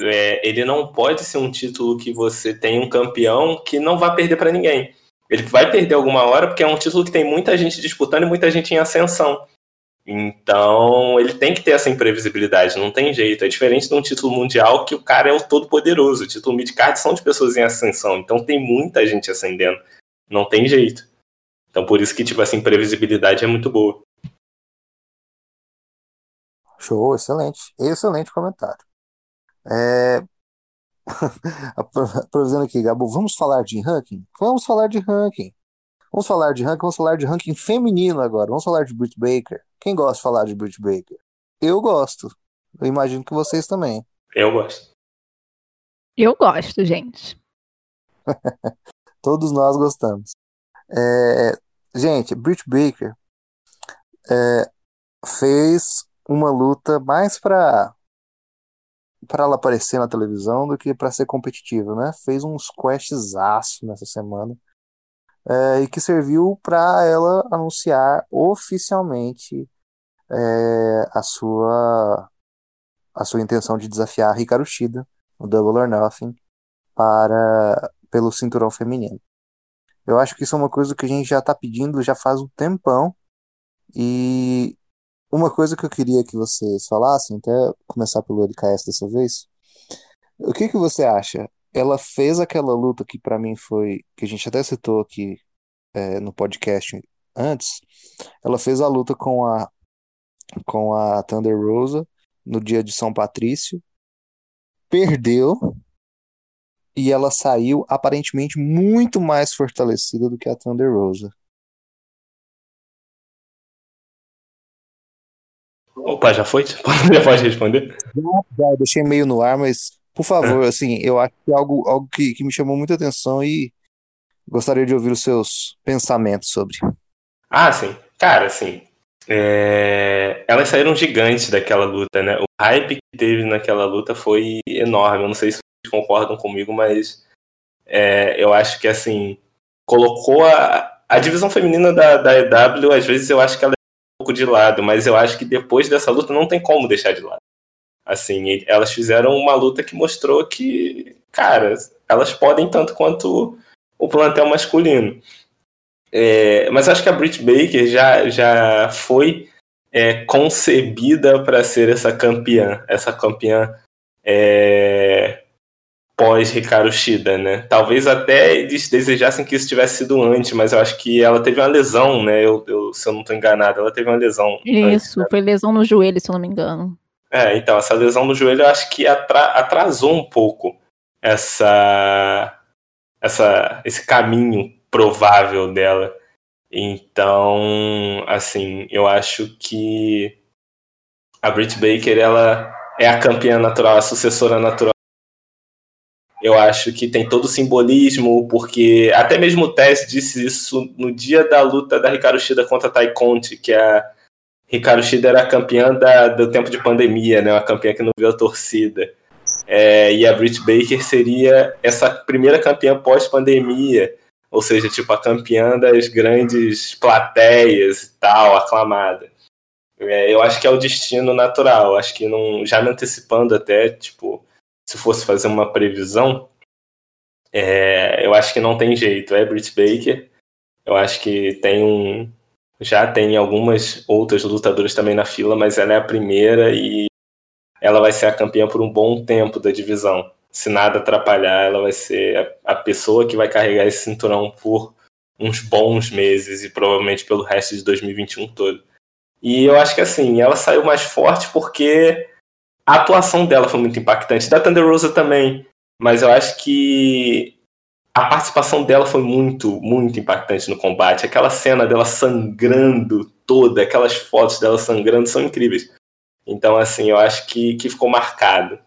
é, ele não pode ser um título que você tem um campeão que não vai perder para ninguém. Ele vai perder alguma hora porque é um título que tem muita gente disputando e muita gente em ascensão. Então, ele tem que ter essa imprevisibilidade, não tem jeito. É diferente de um título mundial que o cara é o todo poderoso. O título mid-card são de pessoas em ascensão, então tem muita gente ascendendo. Não tem jeito. Então, por isso que, tipo, essa imprevisibilidade é muito boa. Show, excelente. Excelente comentário. É... [LAUGHS] Aprovisando aqui, Gabo, vamos falar de ranking? Vamos falar de ranking. Vamos falar de ranking, vamos falar de ranking feminino agora. Vamos falar de Britt Baker. Quem gosta de falar de Britt Baker? Eu gosto. Eu imagino que vocês também. Eu gosto. Eu gosto, gente. [LAUGHS] Todos nós gostamos. É... Gente, Britt Baker é... fez uma luta mais para para ela aparecer na televisão do que para ser competitiva, né? Fez um squashzaço nessa semana é, e que serviu para ela anunciar oficialmente é, a sua a sua intenção de desafiar Hikaru Shida no Double or Nothing para pelo cinturão feminino. Eu acho que isso é uma coisa que a gente já está pedindo já faz um tempão e uma coisa que eu queria que vocês falassem, até começar pelo LKS dessa vez, o que que você acha? Ela fez aquela luta que para mim foi, que a gente até citou aqui é, no podcast antes, ela fez a luta com a com a Thunder Rosa no dia de São Patrício, perdeu e ela saiu aparentemente muito mais fortalecida do que a Thunder Rosa. Opa, já foi? [LAUGHS] Já pode responder? Já, deixei meio no ar, mas por favor, assim, eu acho que é algo, algo que, que me chamou muita atenção e gostaria de ouvir os seus pensamentos sobre. Ah, sim. Cara, assim, é... elas saíram gigantes daquela luta, né? O hype que teve naquela luta foi enorme. Eu não sei se concordam comigo, mas é... eu acho que, assim, colocou a, a divisão feminina da, da EW, às vezes eu acho que ela pouco de lado, mas eu acho que depois dessa luta não tem como deixar de lado. Assim, elas fizeram uma luta que mostrou que, cara, elas podem tanto quanto o plantel masculino. É, mas acho que a Britt Baker já, já foi é, concebida para ser essa campeã, essa campeã é, pós Ricardo Shida, né? Talvez até eles desejassem que isso tivesse sido antes, mas eu acho que ela teve uma lesão, né? Eu, eu se eu não estou enganado, ela teve uma lesão. Isso, antes, né? foi lesão no joelho, se eu não me engano. É, então, essa lesão no joelho eu acho que atrasou um pouco essa, essa, esse caminho provável dela. Então, assim, eu acho que a Britt Baker, ela é a campeã natural, a sucessora natural eu acho que tem todo o simbolismo, porque até mesmo o Tess disse isso no dia da luta da Ricardo Shida contra a Tai Conte, que a Ricardo Shida era a campeã da, do tempo de pandemia, né, uma campeã que não viu a torcida. É, e a Britt Baker seria essa primeira campeã pós-pandemia, ou seja, tipo a campeã das grandes plateias e tal, aclamada. É, eu acho que é o destino natural, acho que não, já me antecipando até, tipo, se fosse fazer uma previsão, é, eu acho que não tem jeito. É Britt Baker. Eu acho que tem um. Já tem algumas outras lutadoras também na fila, mas ela é a primeira e ela vai ser a campeã por um bom tempo da divisão. Se nada atrapalhar, ela vai ser a, a pessoa que vai carregar esse cinturão por uns bons meses e provavelmente pelo resto de 2021 todo. E eu acho que assim, ela saiu mais forte porque a atuação dela foi muito impactante, da Thunder Rosa também, mas eu acho que a participação dela foi muito, muito impactante no combate. Aquela cena dela sangrando toda, aquelas fotos dela sangrando são incríveis. Então, assim, eu acho que, que ficou marcado.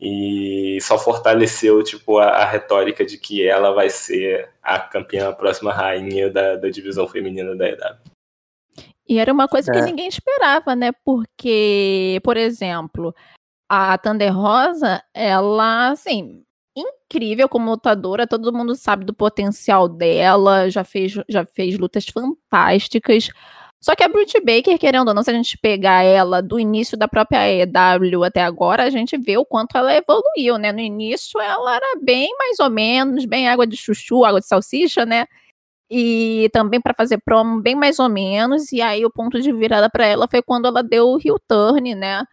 E só fortaleceu, tipo, a, a retórica de que ela vai ser a campeã, a próxima rainha da, da divisão feminina da EW. E era uma coisa É. que ninguém esperava, né? Porque, por exemplo, a Thunder Rosa, ela, assim, incrível como lutadora, todo mundo sabe do potencial dela, já fez, já fez lutas fantásticas. Só que a Britt Baker, querendo ou não, se a gente pegar ela do início da própria EW até agora, a gente vê o quanto ela evoluiu, né? No início ela era bem mais ou menos, bem água de chuchu, água de salsicha, né? E também para fazer promo bem mais ou menos, e aí o ponto de virada para ela foi quando ela deu o heel turn, né?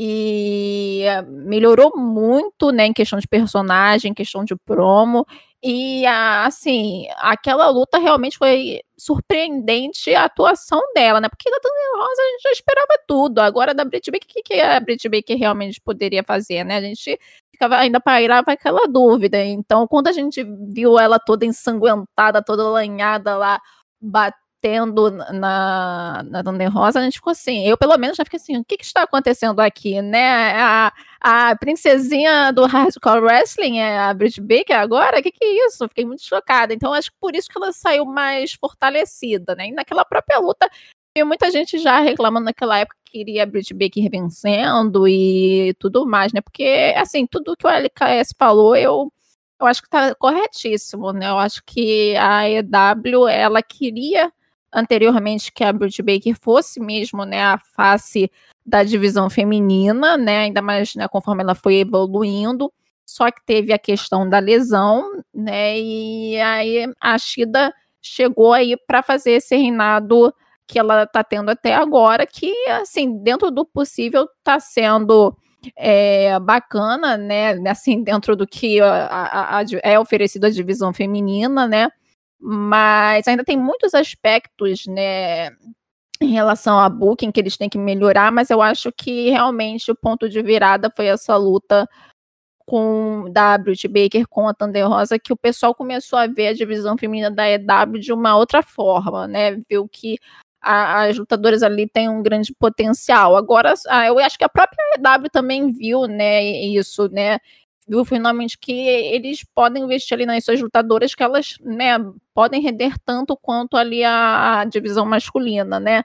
E eh, melhorou muito, né, em questão de personagem, em questão de promo. E assim, aquela luta realmente foi surpreendente a atuação dela, né? Porque da Thunder Rosa a gente já esperava tudo. Agora da Britt Baker, o que, que a Britt Baker realmente poderia fazer, né? A gente ficava ainda pairava aquela dúvida. Então, quando a gente viu ela toda ensanguentada, toda lanhada lá, batendo na, na Thunder Rosa, a gente ficou assim. Eu, pelo menos, já fiquei assim: o que, que está acontecendo aqui, né? A, a princesinha do hardcore wrestling é a Britt Baker agora? O que, que é isso? Fiquei muito chocada. Então, acho que por isso que ela saiu mais fortalecida, né? E naquela própria luta, e muita gente já reclamando naquela época que queria a Britt Baker vencendo e tudo mais, né? Porque, assim, tudo que o LKS falou, eu, eu acho que tá corretíssimo, né? Eu acho que a EW, ela queria anteriormente que a Britt Baker fosse mesmo, né, a face da divisão feminina, né, ainda mais né, conforme ela foi evoluindo, só que teve a questão da lesão, né, e aí a Shida chegou aí para fazer esse reinado que ela está tendo até agora, que assim dentro do possível está sendo é, bacana, né, assim dentro do que a, a, a, é oferecido à divisão feminina, né, mas ainda tem muitos aspectos, né, em relação a booking que eles têm que melhorar, mas eu acho que realmente o ponto de virada foi essa luta com da Britt Baker com a Thunder Rosa, que o pessoal começou a ver a divisão feminina da EW de uma outra forma, né? Viu que a, as lutadoras ali têm um grande potencial. Agora, ah, eu acho que a própria EW também viu, né, isso, né? Viu finalmente que eles podem investir ali nas suas lutadoras, que elas, né, podem render tanto quanto ali a, a divisão masculina, né?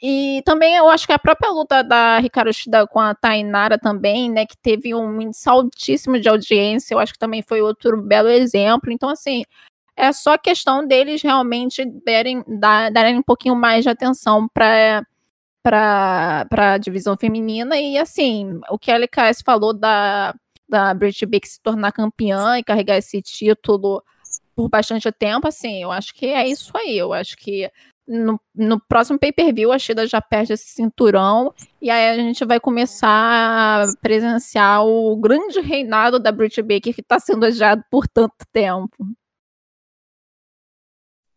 E também eu acho que a própria luta da Ricardo Shida com a Tainara também, né, que teve um índice altíssimo de audiência, eu acho que também foi outro belo exemplo. Então, assim, é só questão deles realmente derem, dar, darem um pouquinho mais de atenção para para a divisão feminina e assim, o que a LKS falou da, da Britt Baker se tornar campeã e carregar esse título por bastante tempo, assim, eu acho que é isso aí, eu acho que no, no próximo pay-per-view a Shida já perde esse cinturão e aí a gente vai começar a presenciar o grande reinado da Britt Baker que está sendo adiado por tanto tempo.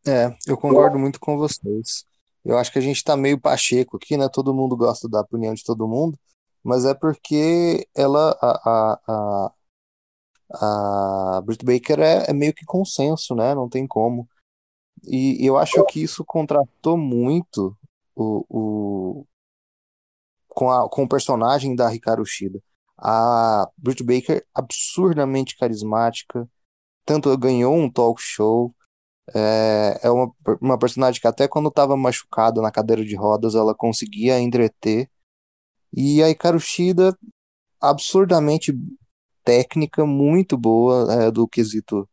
É, eu concordo muito com vocês. Eu acho que a gente tá meio pacheco aqui, né? Todo mundo gosta da opinião de todo mundo, mas é porque ela, a, a, a, a Baker é, é meio que consenso, né? Não tem como. E eu acho que isso contratou muito o, o, com, a, com o personagem da Hikaru Shida. A Britt Baker, absurdamente carismática, tanto ganhou um talk show, é, é uma, uma personagem que até quando estava machucada na cadeira de rodas ela conseguia entreter. E a Hikaru Shida, absurdamente técnica, muito boa é, do quesito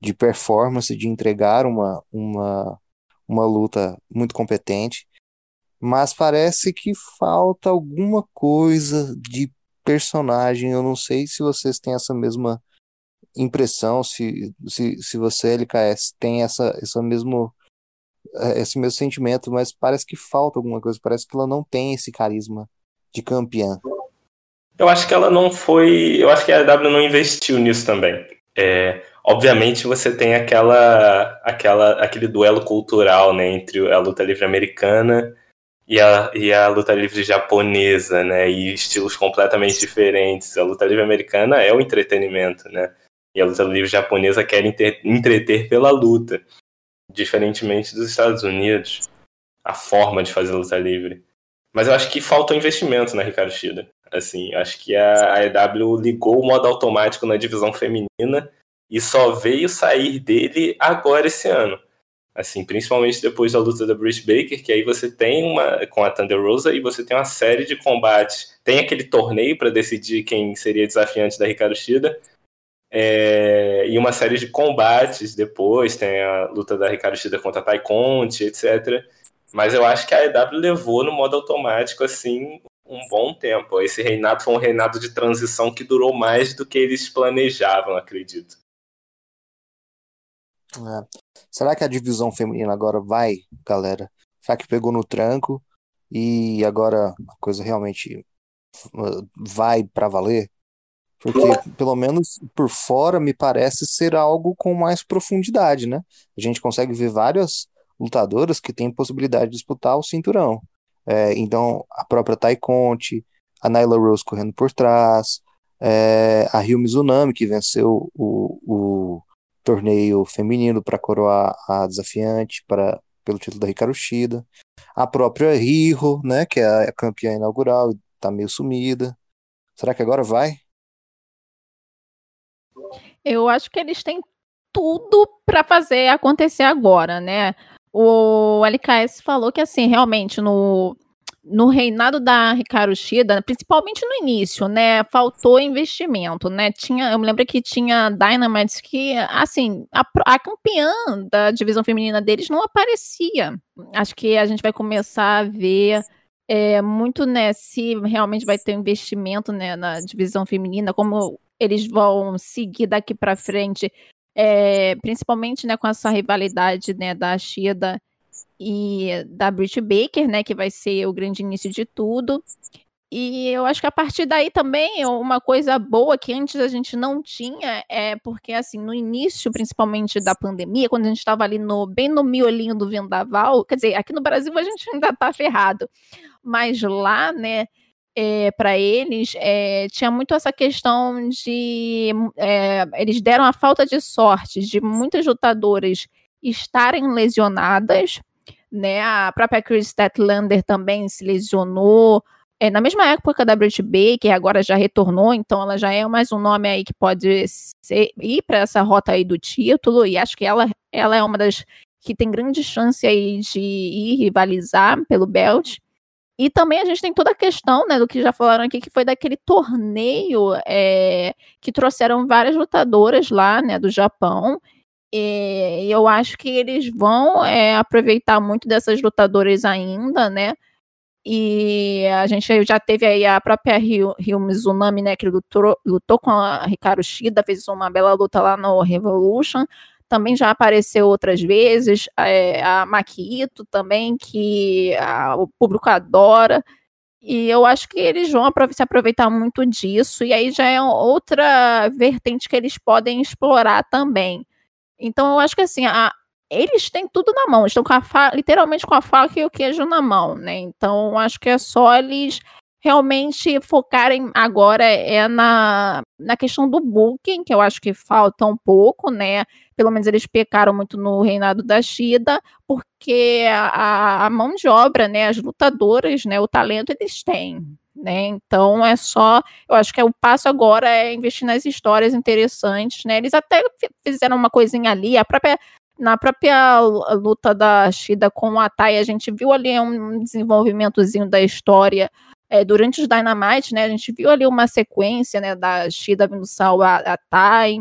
de performance, de entregar uma, uma, uma luta muito competente. Mas parece que falta alguma coisa de personagem. Eu não sei se vocês têm essa mesma impressão, se, se, se você, LKS, tem essa, essa mesmo, esse mesmo sentimento, mas parece que falta alguma coisa, parece que ela não tem esse carisma de campeã. Eu acho que ela não foi. Eu acho que a AW não investiu nisso também. É, obviamente você tem aquela, aquela, aquele duelo cultural né, entre a luta livre americana e a, e a luta livre japonesa, né? E estilos completamente diferentes. A luta livre americana é o entretenimento, né? E a luta livre japonesa quer entreter pela luta, diferentemente dos Estados Unidos, a forma de fazer luta livre. Mas eu acho que falta investimento na Ricardo Shida. Assim, acho que a, EW ligou o modo automático na divisão feminina e só veio sair dele agora esse ano. Assim, principalmente depois da luta da Britt Baker, que aí você tem uma com a Thunder Rosa e você tem uma série de combates. Tem aquele torneio para decidir quem seria desafiante da Ricardo Shida. É, e uma série de combates depois, tem a luta da Ricardo Shida contra a Tai Conte, etc. Mas eu acho que a EW levou no modo automático, assim, um bom tempo. Esse reinado foi um reinado de transição que durou mais do que eles planejavam, acredito. É. Será que a divisão feminina agora vai, galera? Será que pegou no tranco e agora a coisa realmente uh, vai para valer? Porque, pelo menos por fora, me parece ser algo com mais profundidade, né? A gente consegue ver várias lutadoras que têm possibilidade de disputar o cinturão. É, então, a própria Tai Conte, a Nyla Rose correndo por trás, é, a Ryu Mizunami, que venceu o, o torneio feminino para coroar a desafiante para, pelo título da Hikaru Shida, a própria Riho, né, que é a campeã inaugural, está meio sumida. Será que agora vai? Eu acho que eles têm tudo para fazer acontecer agora, né? O LKS falou que, assim, realmente, no, no reinado da Ricardo Shida, principalmente no início, né, faltou investimento, né, tinha, eu me lembro que tinha Dynamite que, assim, a, a campeã da divisão feminina deles não aparecia, acho que a gente vai começar a ver é, muito, né, se realmente vai ter investimento, né, na divisão feminina, como eles vão seguir daqui para frente é, principalmente né, com essa rivalidade né, da Shida e da Britt Baker, né, que vai ser o grande início de tudo. E eu acho que a partir daí também uma coisa boa que antes a gente não tinha é porque assim no início, principalmente da pandemia, quando a gente estava ali no bem no miolinho do vendaval, quer dizer, aqui no Brasil a gente ainda está ferrado, mas lá, né, é, para eles, é, tinha muito essa questão de. É, eles deram a falta de sorte de muitas lutadoras estarem lesionadas, né? A própria Chris Statlander também se lesionou. É, na mesma época da Britt Baker, agora já retornou, então ela já é mais um nome aí que pode ser, ir para essa rota aí do título, e acho que ela, ela é uma das que tem grande chance aí de ir rivalizar pelo belt. E também a gente tem toda a questão, né, do que já falaram aqui, que foi daquele torneio é, que trouxeram várias lutadoras lá, né, do Japão. E eu acho que eles vão é, aproveitar muito dessas lutadoras ainda, né? E a gente já teve aí a própria Ryu, Ryu Mizunami, né, que lutou, lutou com a Hikaru Shida, fez uma bela luta lá no Revolution também já apareceu outras vezes, é, a Maquito também, que a, o público adora. E eu acho que eles vão se aproveitar muito disso, e aí já é outra vertente que eles podem explorar também. Então eu acho que assim, a, eles têm tudo na mão, estão com a literalmente com a faca e o queijo na mão, né? Então acho que é só eles realmente focarem agora é na, na questão do booking, que eu acho que falta um pouco, né? Pelo menos eles pecaram muito no reinado da Shida, porque a, a mão de obra, né, as lutadoras, né, o talento eles têm, né? Então é só, eu acho que é o passo agora é investir nas histórias interessantes, né? Eles até fizeram uma coisinha ali, a própria na própria luta da Shida com a Tai, a gente viu ali um desenvolvimentozinho da história é, durante os Dynamite, né, a gente viu ali uma sequência, né, da Shida vindo salvar a Tai,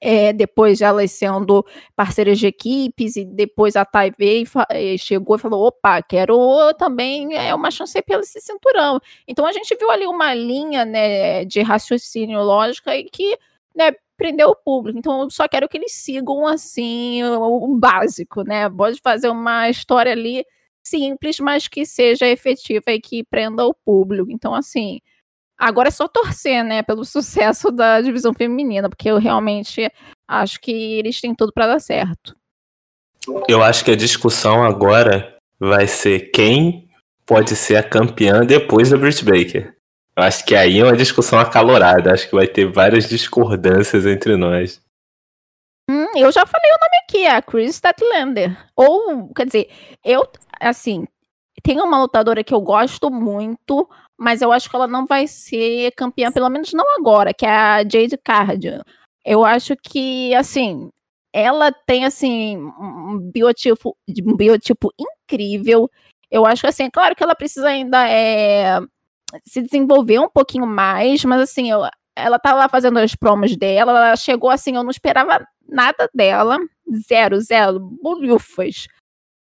é, depois elas sendo parceiras de equipes, e depois a Tai veio e chegou e falou, opa, quero também é, uma chance pelo esse cinturão. Então a gente viu ali uma linha, né, de raciocínio lógica e que, né, prendeu o público. Então eu só quero que eles sigam, assim, o, o básico, né, pode fazer uma história ali simples, mas que seja efetiva e que prenda o público. Então, assim, agora é só torcer, né, pelo [LAUGHS] sucesso da divisão feminina, porque eu realmente acho que eles têm tudo para dar certo. Eu acho que a discussão agora vai ser quem pode ser a campeã depois da Britt Baker. Eu acho que aí é uma discussão acalorada. Acho que vai ter várias discordâncias entre nós. Eu já falei o nome aqui, a Chris Statlander. Ou, quer dizer, eu, assim, tem uma lutadora que eu gosto muito, mas eu acho que ela não vai ser campeã, pelo menos não agora, que é a Jade Cardio. Eu acho que, assim, ela tem, assim, um biotipo, um biotipo incrível. Eu acho que, assim, claro que ela precisa ainda é, se desenvolver um pouquinho mais, mas, assim, eu, ela tá lá fazendo as promos dela, ela chegou, assim, eu não esperava nada dela, zero, zero, bolhufas.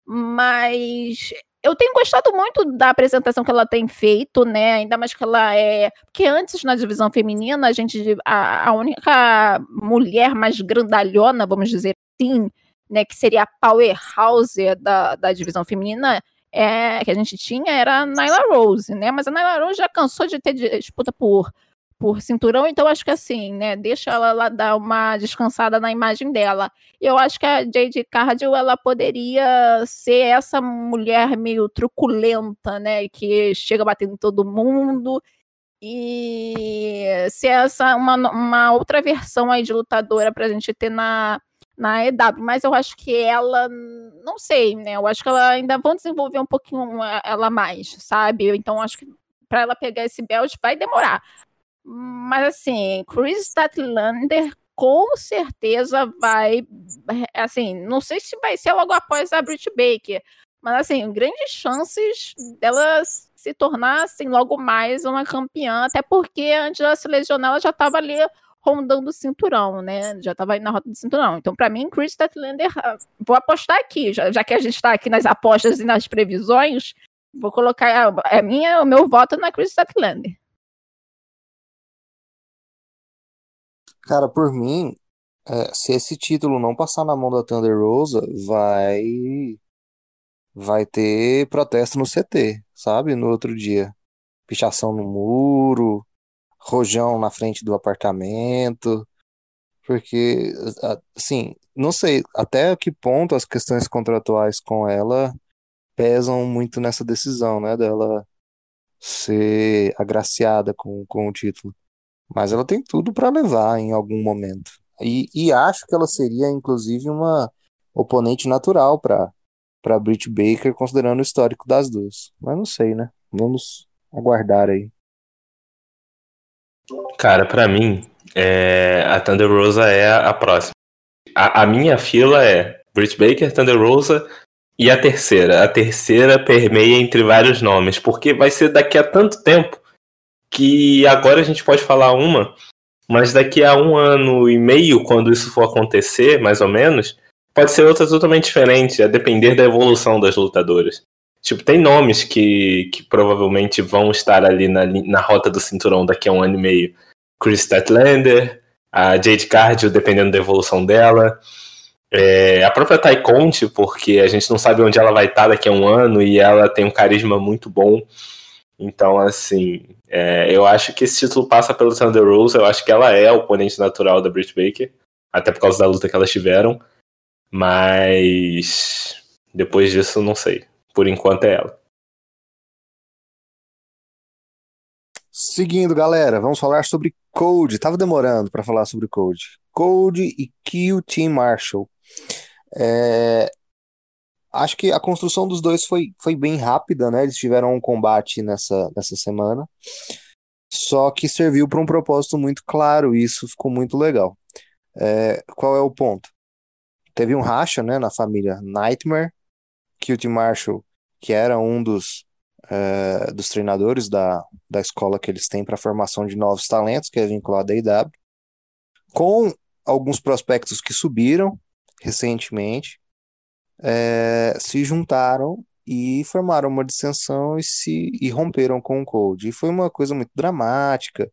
Mas eu tenho gostado muito da apresentação que ela tem feito, né? Ainda mais que ela é. Porque antes, na divisão feminina, a gente. A, a única mulher mais grandalhona, vamos dizer assim, né? Que seria a powerhouse da, da divisão feminina. É, que a gente tinha era a Nyla Rose, né? Mas a Nyla Rose já cansou de ter disputa por por cinturão, então acho que assim, né, deixa ela lá dar uma descansada na imagem dela. Eu acho que a Jade Cardio ela poderia ser essa mulher meio truculenta, né, que chega batendo todo mundo e ser essa uma, uma outra versão aí de lutadora pra gente ter na na EW, mas eu acho que ela, não sei, né? Eu acho que ela ainda vão desenvolver um pouquinho ela mais, sabe? Então acho que para ela pegar esse belt vai demorar. Mas assim, Chris Statlander com certeza vai, assim, não sei se vai ser logo após a Britt Baker, mas assim, grandes chances dela se tornar assim logo mais uma campeã, até porque antes dela se lesionar ela já estava ali rondando o cinturão, né? Já estava aí na rota do cinturão. Então, para mim, Chris Statlander, ah, vou apostar aqui, já, já que a gente está aqui nas apostas e nas previsões, vou colocar a, a minha, o meu voto na Chris Statlander. Cara, por mim, é, se esse título não passar na mão da Thunder Rosa, vai vai ter protesto no CT, sabe? No outro dia. Pichação no muro, rojão na frente do apartamento. Porque, assim, não sei até que ponto as questões contratuais com ela pesam muito nessa decisão, né? Dela ser agraciada com, com o título. Mas ela tem tudo para levar em algum momento. E, e acho que ela seria, inclusive, uma oponente natural para para Britt Baker, considerando o histórico das duas. Mas não sei, né? Vamos aguardar aí. Cara, para mim, é... a Thunder Rosa é a próxima. A, a, minha fila é Britt Baker, Thunder Rosa e a terceira. A terceira permeia entre vários nomes, porque vai ser daqui a tanto tempo que agora a gente pode falar uma, mas daqui a um ano e meio, quando isso for acontecer, mais ou menos, pode ser outra totalmente diferente, a depender da evolução das lutadoras. Tipo, tem nomes que, que provavelmente vão estar ali na, na rota do cinturão daqui a um ano e meio. Chris Statlander, a Jade Cardio, dependendo da evolução dela. É, a própria Tai Conte, porque a gente não sabe onde ela vai estar daqui a um ano e ela tem um carisma muito bom. Então, assim, é, eu acho que esse título passa pelo Thunder Rose. Eu acho que ela é a oponente natural da Britt Baker, até por causa da luta que elas tiveram. Mas depois disso, não sei. Por enquanto é ela. Seguindo, galera, vamos falar sobre Code. Tava demorando para falar sobre Code. Code e Kill Team Marshall. É, acho que a construção dos dois foi, foi bem rápida, né? Eles tiveram um combate nessa, nessa semana. Só que serviu para um propósito muito claro, e isso ficou muito legal. É, qual é o ponto? Teve um racha né, na família Nightmare, Cute Marshall, que era um dos, é, dos treinadores da, da escola que eles têm para formação de novos talentos, que é vinculado à IW, com alguns prospectos que subiram recentemente, é, se juntaram e formaram uma dissensão e se e romperam com o Cold. E foi uma coisa muito dramática.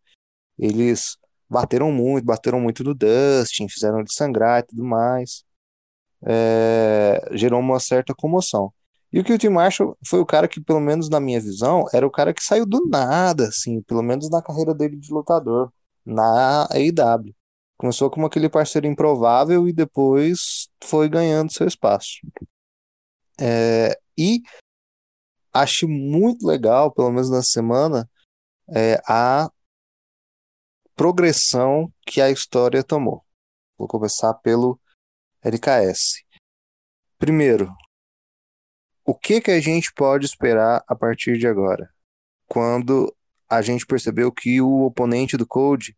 Eles bateram muito, bateram muito no Dustin, fizeram ele sangrar e tudo mais. É, gerou uma certa comoção. E o Kilty Marshall foi o cara que, pelo menos na minha visão, era o cara que saiu do nada, assim, pelo menos na carreira dele de lutador, na AEW. Começou como aquele parceiro improvável e depois foi ganhando seu espaço. É, e acho muito legal, pelo menos na semana, é, a progressão que a história tomou. Vou começar pelo LKS. Primeiro, o que que a gente pode esperar a partir de agora? Quando a gente percebeu que o oponente do Code,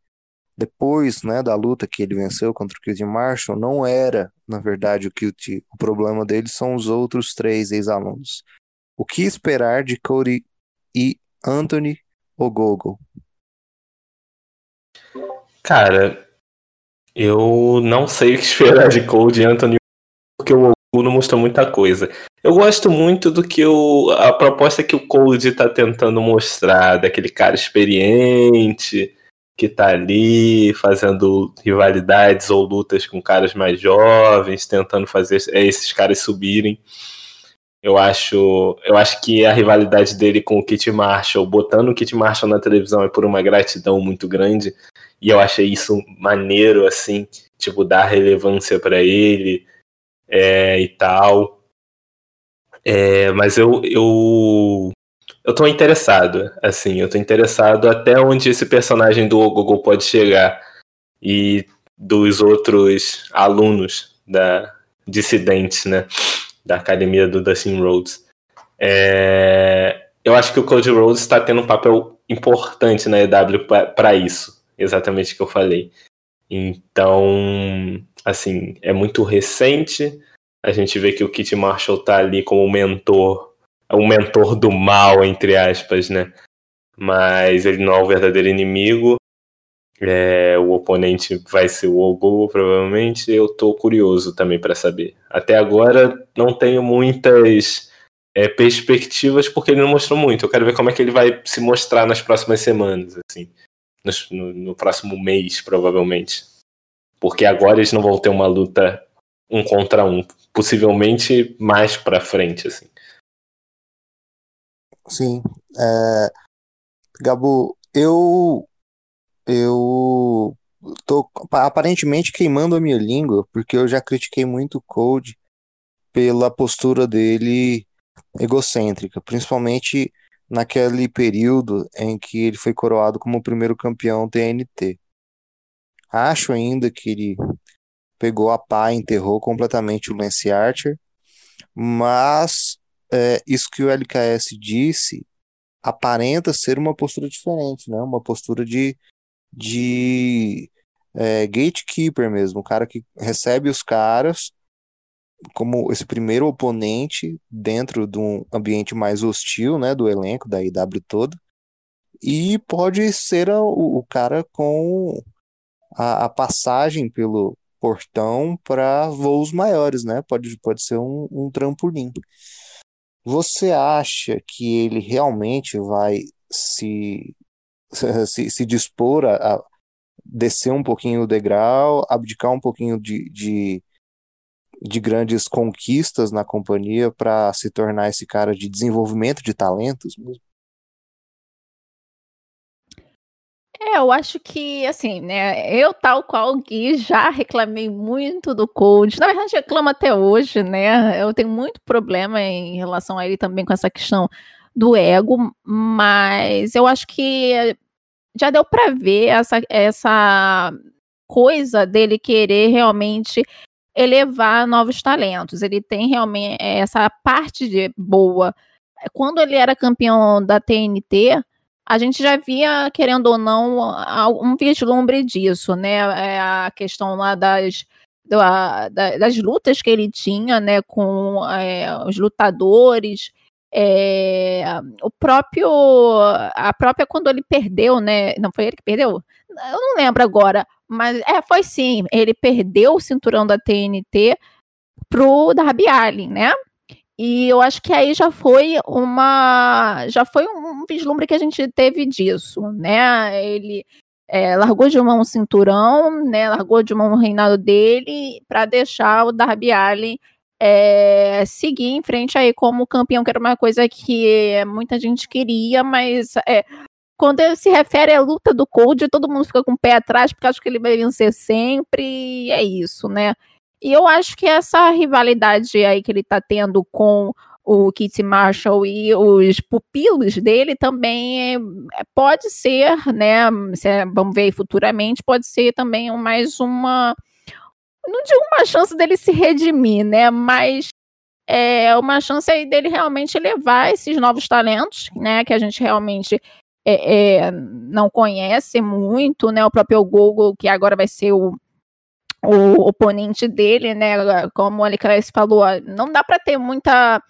depois né, da luta que ele venceu contra o Kid Marshall, não era, na verdade, o Kid. O problema dele são os outros três ex-alunos. O que esperar de Cody e Anthony Ogogo? Cara, eu não sei o que esperar de Cody e Anthony porque o Ogogo não mostrou muita coisa. Eu gosto muito do que o, a proposta que o Cold está tentando mostrar, daquele cara experiente que tá ali fazendo rivalidades ou lutas com caras mais jovens, tentando fazer esses caras subirem. Eu acho, eu acho que a rivalidade dele com o Kit Marshall, botando o Kit Marshall na televisão é por uma gratidão muito grande, e eu achei isso maneiro assim, tipo dar relevância para ele é, e tal. É, mas eu, eu eu tô interessado, assim, eu tô interessado até onde esse personagem do Google pode chegar e dos outros alunos da dissidentes, né, da academia do Dustin Rhodes. É, eu acho que o Cody Rhodes está tendo um papel importante na EW para isso, exatamente o que eu falei. Então, assim, é muito recente, a gente vê que o Kit Marshall tá ali como mentor, um mentor do mal, entre aspas, né? Mas ele não é o verdadeiro inimigo. É, o oponente vai ser o Ogo, provavelmente. Eu tô curioso também para saber. Até agora não tenho muitas é, perspectivas porque ele não mostrou muito. Eu quero ver como é que ele vai se mostrar nas próximas semanas, assim, no, no próximo mês, provavelmente. Porque agora eles não vão ter uma luta um contra um possivelmente mais para frente, assim. Sim. É... Gabo, eu eu tô aparentemente queimando a minha língua, porque eu já critiquei muito o Code pela postura dele egocêntrica, principalmente naquele período em que ele foi coroado como o primeiro campeão TNT. Acho ainda que ele pegou a pá e enterrou completamente o Lance Archer, mas é, isso que o LKS disse aparenta ser uma postura diferente, né? Uma postura de, de é, gatekeeper mesmo, o cara que recebe os caras como esse primeiro oponente dentro de um ambiente mais hostil, né, do elenco da IW todo, e pode ser a, o, o, cara com a, a passagem pelo, portão para voos maiores, né? Pode, pode ser um, um trampolim. Você acha que ele realmente vai se, [LAUGHS] se, se dispor a, a, descer um pouquinho o degrau, abdicar um pouquinho de, de, de grandes conquistas na companhia para se tornar esse cara de desenvolvimento de talentos mesmo? É, eu acho que, assim, né, eu tal qual o Gui já reclamei muito do Cold, na verdade reclamo até hoje, né, eu tenho muito problema em relação a ele também com essa questão do ego, mas eu acho que já deu para ver essa, essa coisa dele querer realmente elevar novos talentos, ele tem realmente essa parte de boa. Quando ele era campeão da TNT, a gente já via, querendo ou não, um vislumbre disso, né? É a questão lá das, das lutas que ele tinha, né, com é, os lutadores, é, o próprio, a própria quando ele perdeu, né? Não foi ele que perdeu? Eu não lembro agora, mas é, foi sim. Ele perdeu o cinturão da TNT pro Darby Allin, né? E eu acho que aí já foi uma. Já foi um vislumbre que a gente teve disso, né? Ele é, largou de mão o cinturão, né? Largou de mão o reinado dele para deixar o Darby Allin é, seguir em frente aí como campeão, que era uma coisa que muita gente queria, mas é, quando ele se refere à luta do Cold, todo mundo fica com o pé atrás, porque acho que ele vai vencer sempre, e é isso, né? E eu acho que essa rivalidade aí que ele tá tendo com o Kit Marshall e os pupilos dele também é, pode ser, né? É, vamos ver futuramente, pode ser também mais uma. Não digo uma chance dele se redimir, né? Mas é uma chance aí dele realmente levar esses novos talentos, né? Que a gente realmente é, é, não conhece muito, né? O próprio Google, que agora vai ser o, o oponente dele, né? Como o Alicres falou, não dá para ter muita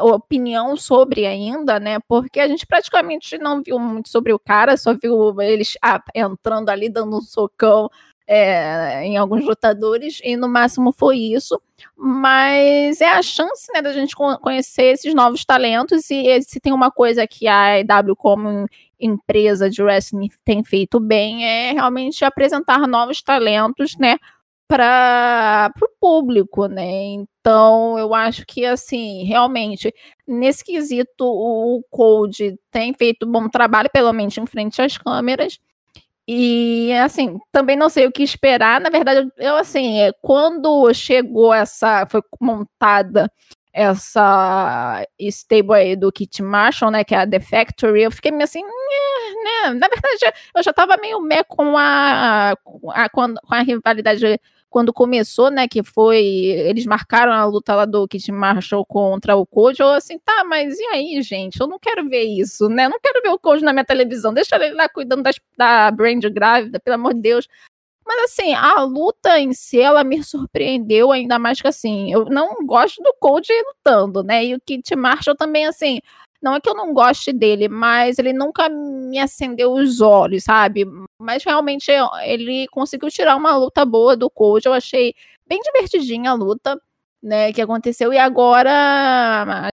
opinião sobre ainda, né? Porque a gente praticamente não viu muito sobre o cara, só viu eles ah, entrando ali, dando um socão é, em alguns lutadores, e no máximo foi isso. Mas é a chance né, da gente conhecer esses novos talentos, e se tem uma coisa que a EW como empresa de wrestling tem feito bem, é realmente apresentar novos talentos, né? Para o público, né? Então, eu acho que, assim, realmente, nesse quesito, o Code tem feito bom trabalho, pelo menos em frente às câmeras. E, assim, também não sei o que esperar. Na verdade, eu, assim, é, quando chegou essa, foi montada essa stable aí do Kit Marshall, né, que é a The Factory, eu fiquei meio assim, né, na verdade, eu já tava meio meh com a, a, com a rivalidade quando começou, né, que foi, eles marcaram a luta lá do Kit Marshall contra o eu assim, tá, mas e aí, gente, eu não quero ver isso, né, eu não quero ver o Code na minha televisão, deixa ele lá cuidando das, da Brand grávida, pelo amor de Deus. Mas assim, a luta em si, ela me surpreendeu ainda mais que assim, eu não gosto do Code lutando, né, e o Kit Marshall também, assim, não é que eu não goste dele, mas ele nunca me acendeu os olhos, sabe? Mas realmente ele conseguiu tirar uma luta boa do coach. Eu achei bem divertidinha a luta, né, que aconteceu. E agora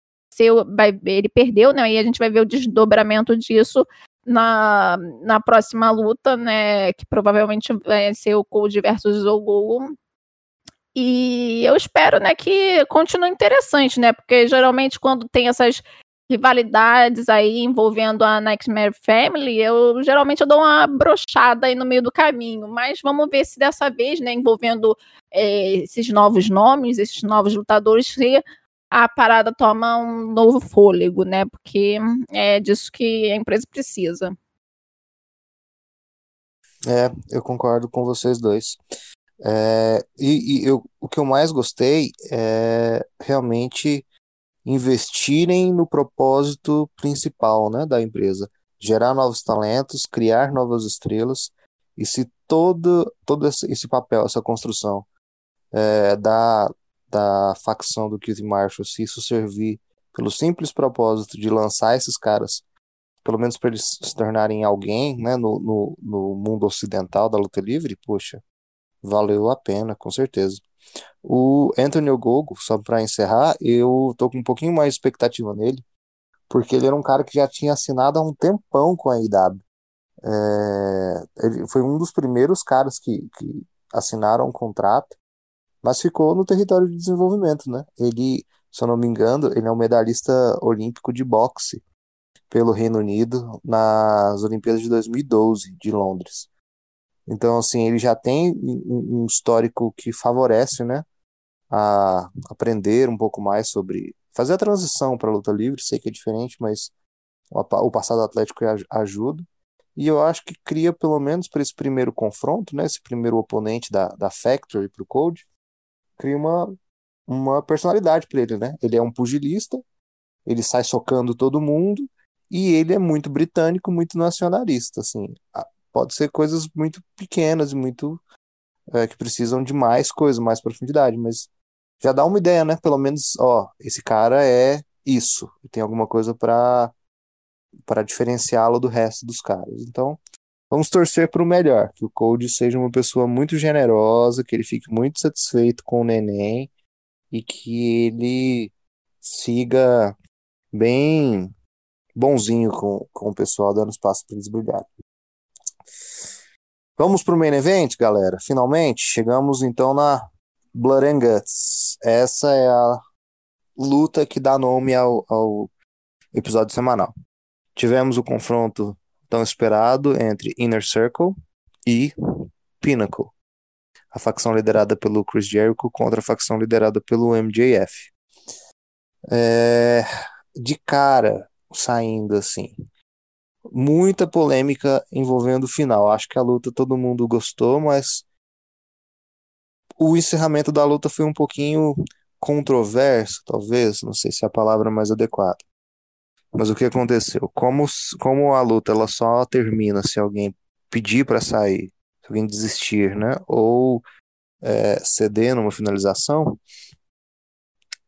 ele perdeu, né? E a gente vai ver o desdobramento disso na, na próxima luta, né? Que provavelmente vai ser o Cold versus o Google. E eu espero, né, que continue interessante, né? Porque geralmente quando tem essas rivalidades aí envolvendo a Nightmare Family, eu geralmente eu dou uma brochada aí no meio do caminho, mas vamos ver se dessa vez, né, envolvendo é, esses novos nomes, esses novos lutadores, se a parada toma um novo fôlego, né, porque é disso que a empresa precisa. É, eu concordo com vocês dois. É, e, e eu, o que eu mais gostei é realmente investirem no propósito principal né, da empresa, gerar novos talentos, criar novas estrelas, e se todo, todo esse papel, essa construção é, da, da facção do Keith Marshall, se isso servir pelo simples propósito de lançar esses caras, pelo menos para eles se tornarem alguém né, no, no, no mundo ocidental da luta livre, poxa, valeu a pena, com certeza. O Anthony Ogogo, só para encerrar, eu tô com um pouquinho mais de expectativa nele, porque ele era um cara que já tinha assinado há um tempão com a IW. É, ele foi um dos primeiros caras que, que assinaram um contrato, mas ficou no território de desenvolvimento, né? Ele, se eu não me engano, ele é um medalhista olímpico de boxe pelo Reino Unido nas Olimpíadas de 2012 de Londres. Então, assim, ele já tem um histórico que favorece, né, a aprender um pouco mais sobre fazer a transição para a luta livre. Sei que é diferente, mas o passado atlético ajuda. E eu acho que cria, pelo menos para esse primeiro confronto, né, esse primeiro oponente da, da Factory para o Code, cria uma, uma personalidade para ele, né? Ele é um pugilista, ele sai socando todo mundo e ele é muito britânico, muito nacionalista, assim pode ser coisas muito pequenas e muito é, que precisam de mais coisa, mais profundidade, mas já dá uma ideia, né? Pelo menos, ó, esse cara é isso, tem alguma coisa para para diferenciá-lo do resto dos caras. Então, vamos torcer para o melhor, que o Code seja uma pessoa muito generosa, que ele fique muito satisfeito com o neném e que ele siga bem bonzinho com, com o pessoal, dando espaço para eles brilharem. Vamos para o main event, galera. Finalmente, chegamos então na Blood and Guts. Essa é a luta que dá nome ao, ao episódio semanal. Tivemos o confronto tão esperado entre Inner Circle e Pinnacle. A facção liderada pelo Chris Jericho contra a facção liderada pelo MJF. É, de cara, saindo assim. Muita polêmica envolvendo o final. Acho que a luta todo mundo gostou, mas o encerramento da luta foi um pouquinho controverso, talvez, não sei se é a palavra mais adequada. Mas o que aconteceu? Como, como a luta ela só termina se alguém pedir para sair, se alguém desistir, né? Ou é, ceder numa finalização,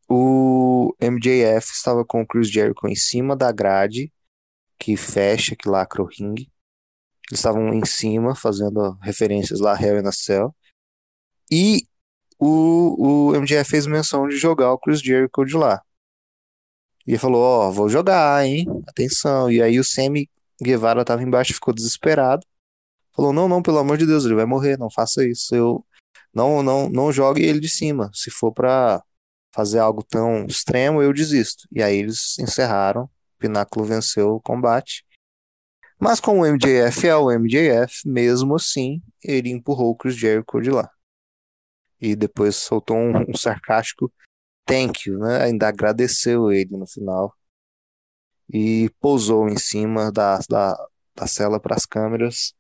o MJF estava com o Chris Jericho em cima da grade que fecha, que lacra o ringue. Eles estavam em cima, fazendo referências lá, Hell in a Cell. E o, o MJF fez menção de jogar o Chris Jericho de lá. E ele falou, ó, oh, vou jogar, hein? Atenção. E aí o Sammy Guevara tava embaixo, ficou desesperado. Falou, não, não, pelo amor de Deus, ele vai morrer, não faça isso. Eu não, não, não jogue ele de cima. Se for pra fazer algo tão extremo, eu desisto. E aí eles encerraram. Pináculo venceu o combate. Mas como o MJF é o MJF, mesmo assim, ele empurrou o Chris Jericho de lá. E depois soltou um, um sarcástico thank you, né? Ainda agradeceu ele no final. E pousou em cima da, da, da cela para as câmeras,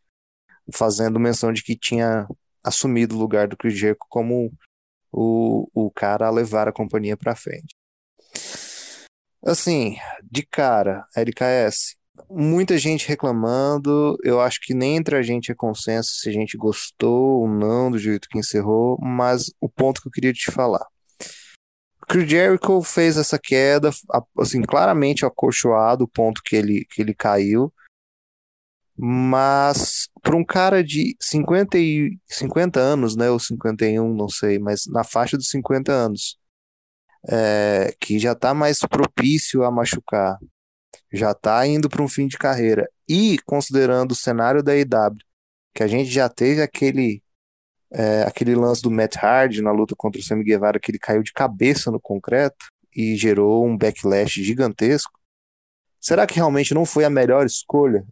fazendo menção de que tinha assumido o lugar do Chris Jericho como o, o cara a levar a companhia para frente. Assim, de cara, LKS, muita gente reclamando. Eu acho que nem entre a gente é consenso se a gente gostou ou não do jeito que encerrou, mas o ponto que eu queria te falar. Chris Jericho fez essa queda, assim, claramente acolchoado o ponto que ele, que ele caiu. Mas para um cara de 50, e, 50 anos, né, ou 51, não sei, mas na faixa dos 50 anos, é, que já está mais propício a machucar, já está indo para um fim de carreira, e considerando o cenário da EW, que a gente já teve aquele é, aquele lance do Matt Hardy na luta contra o Sammy Guevara, que ele caiu de cabeça no concreto e gerou um backlash gigantesco. Será que realmente não foi a melhor escolha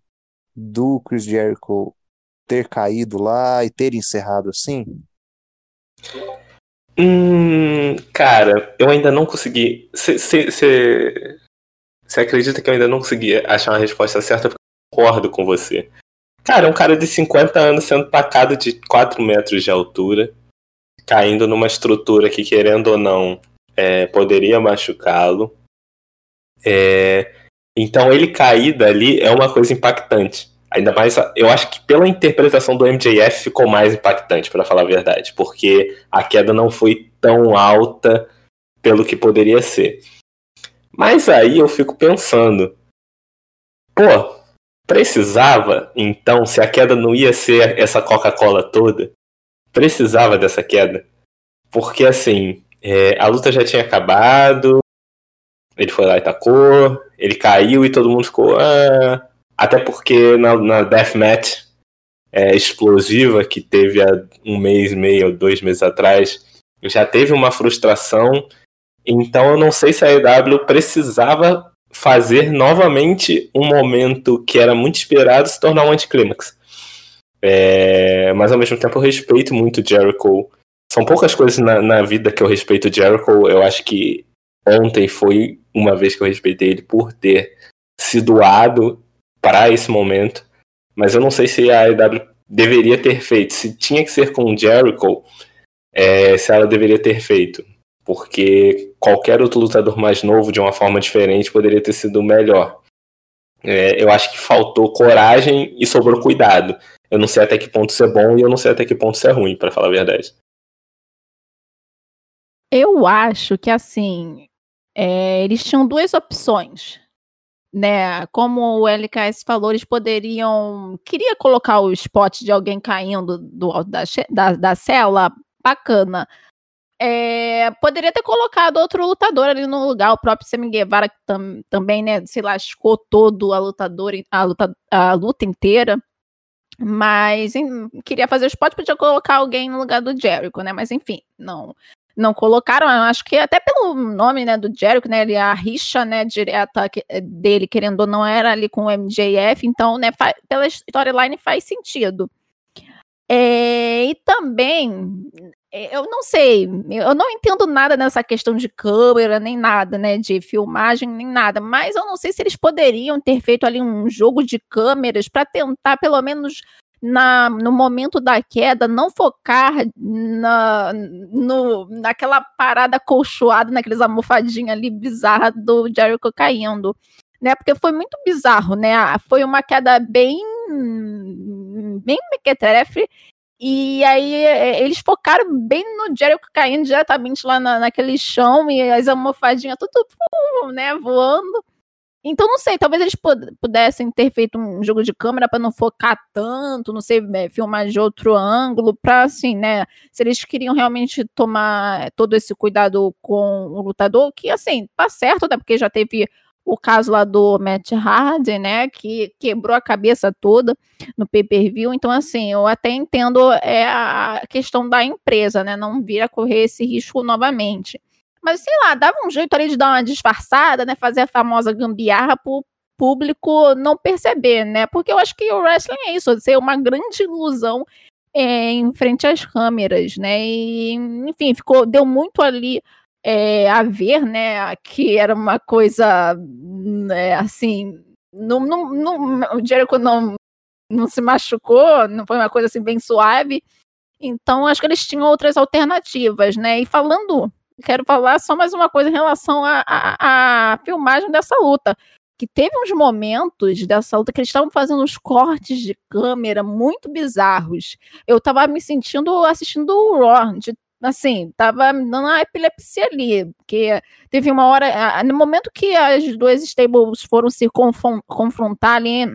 do Chris Jericho ter caído lá e ter encerrado assim? Hum, cara, eu ainda não consegui. Você acredita que eu ainda não consegui achar uma resposta certa? Eu concordo com você. Cara, um cara de 50 anos sendo tacado de 4 metros de altura, caindo numa estrutura que, querendo ou não, é, poderia machucá-lo. É, então ele cair dali é uma coisa impactante. Ainda mais, eu acho que pela interpretação do MJF ficou mais impactante, para falar a verdade, porque a queda não foi tão alta pelo que poderia ser. Mas aí eu fico pensando, pô, Precisava, então, se a queda não ia ser essa Coca-Cola toda, precisava dessa queda. Porque, assim, é, a luta já tinha acabado, ele foi lá e tacou, ele caiu e todo mundo ficou. Ah. Até porque na, na Deathmatch é, explosiva que teve há um mês, meio, dois meses atrás, já teve uma frustração. Então eu não sei se a EW precisava fazer novamente um momento que era muito esperado se tornar um anticlímax. É, mas ao mesmo tempo eu respeito muito Jericho. São poucas coisas na, na vida que eu respeito Jericho. Eu acho que ontem foi uma vez que eu respeitei ele por ter se doado para esse momento. Mas eu não sei se a EW deveria ter feito. Se tinha que ser com Jericho, é, se ela deveria ter feito porque qualquer outro lutador mais novo, de uma forma diferente, poderia ter sido melhor. É, eu acho que faltou coragem e sobrou cuidado. Eu não sei até que ponto isso é bom e eu não sei até que ponto isso é ruim, para falar a verdade. Eu acho que assim, é, eles tinham duas opções. Né, como o LKS falou, eles poderiam. Queria colocar o spot de alguém caindo do alto da, da, da cela, bacana. É, poderia ter colocado outro lutador ali no lugar, o próprio Sammy Guevara, que tam, também, né, se lascou todo a lutadora, a luta, a luta inteira. Mas em, queria fazer o spot, podia colocar alguém no lugar do Jericho, né? Mas enfim, não não colocaram, eu acho que até pelo nome, né, do Jericho, né, ele, a rixa, né, direta dele, querendo ou não, era ali com o MJF, então, né, pela storyline faz sentido. É, e também, é, eu não sei, eu não entendo nada nessa questão de câmera, nem nada, né, de filmagem, nem nada, mas eu não sei se eles poderiam ter feito ali um jogo de câmeras para tentar, pelo menos na, no momento da queda, não focar na, no, naquela parada colchoada, naqueles almofadinhos ali bizarra do Jericho caindo, né? Porque foi muito bizarro, né? Foi uma queda bem bem mequetrefe e aí é, eles focaram bem no Jericho caindo diretamente lá na, naquele chão e as almofadinhas tudo, né, voando. Então, não sei, talvez eles pudessem ter feito um jogo de câmera para não focar tanto, não sei, é, filmar de outro ângulo, para assim, né? Se eles queriam realmente tomar todo esse cuidado com o lutador, que assim, tá certo, né? Porque já teve o caso lá do Matt Hardy, né, que quebrou a cabeça toda no pay-per-view. Então, assim, eu até entendo é, a questão da empresa, né, não vir a correr esse risco novamente. Mas, sei lá, dava um jeito ali de dar uma disfarçada, né? Fazer a famosa gambiarra pro público não perceber, né? Porque eu acho que o wrestling é isso, ser uma grande ilusão é, em frente às câmeras, né? E, enfim, ficou, deu muito ali é, a ver, né? Que era uma coisa né, assim. Não, não, não, o Jericho não, não se machucou, não foi uma coisa assim bem suave. Então, acho que eles tinham outras alternativas, né? E falando quero falar só mais uma coisa em relação à filmagem dessa luta. Que teve uns momentos dessa luta que eles estavam fazendo uns cortes de câmera muito bizarros. Eu tava me sentindo assistindo o Raw, de, assim, tava dando uma epilepsia ali. Porque teve uma hora. No momento que as duas stables foram se confrontar ali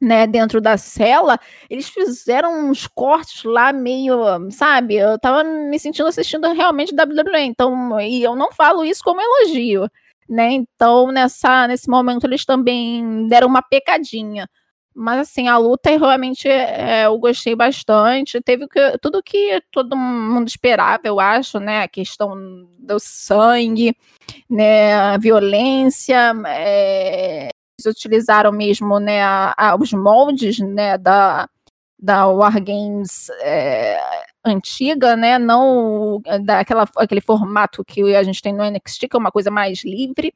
né, dentro da cela, eles fizeram uns cortes lá meio, sabe? Eu tava me sentindo assistindo realmente WWE, então, e eu não falo isso como elogio, né? Então, nessa nesse momento eles também deram uma pecadinha. Mas assim, a luta realmente é, eu gostei bastante. Teve que, tudo que todo mundo esperava, eu acho, né? A questão do sangue, né? A violência, é, utilizaram mesmo né, a, a, os moldes né, da, da Wargames é, antiga, né, não daquela, aquele formato que a gente tem no NXT, que é uma coisa mais livre.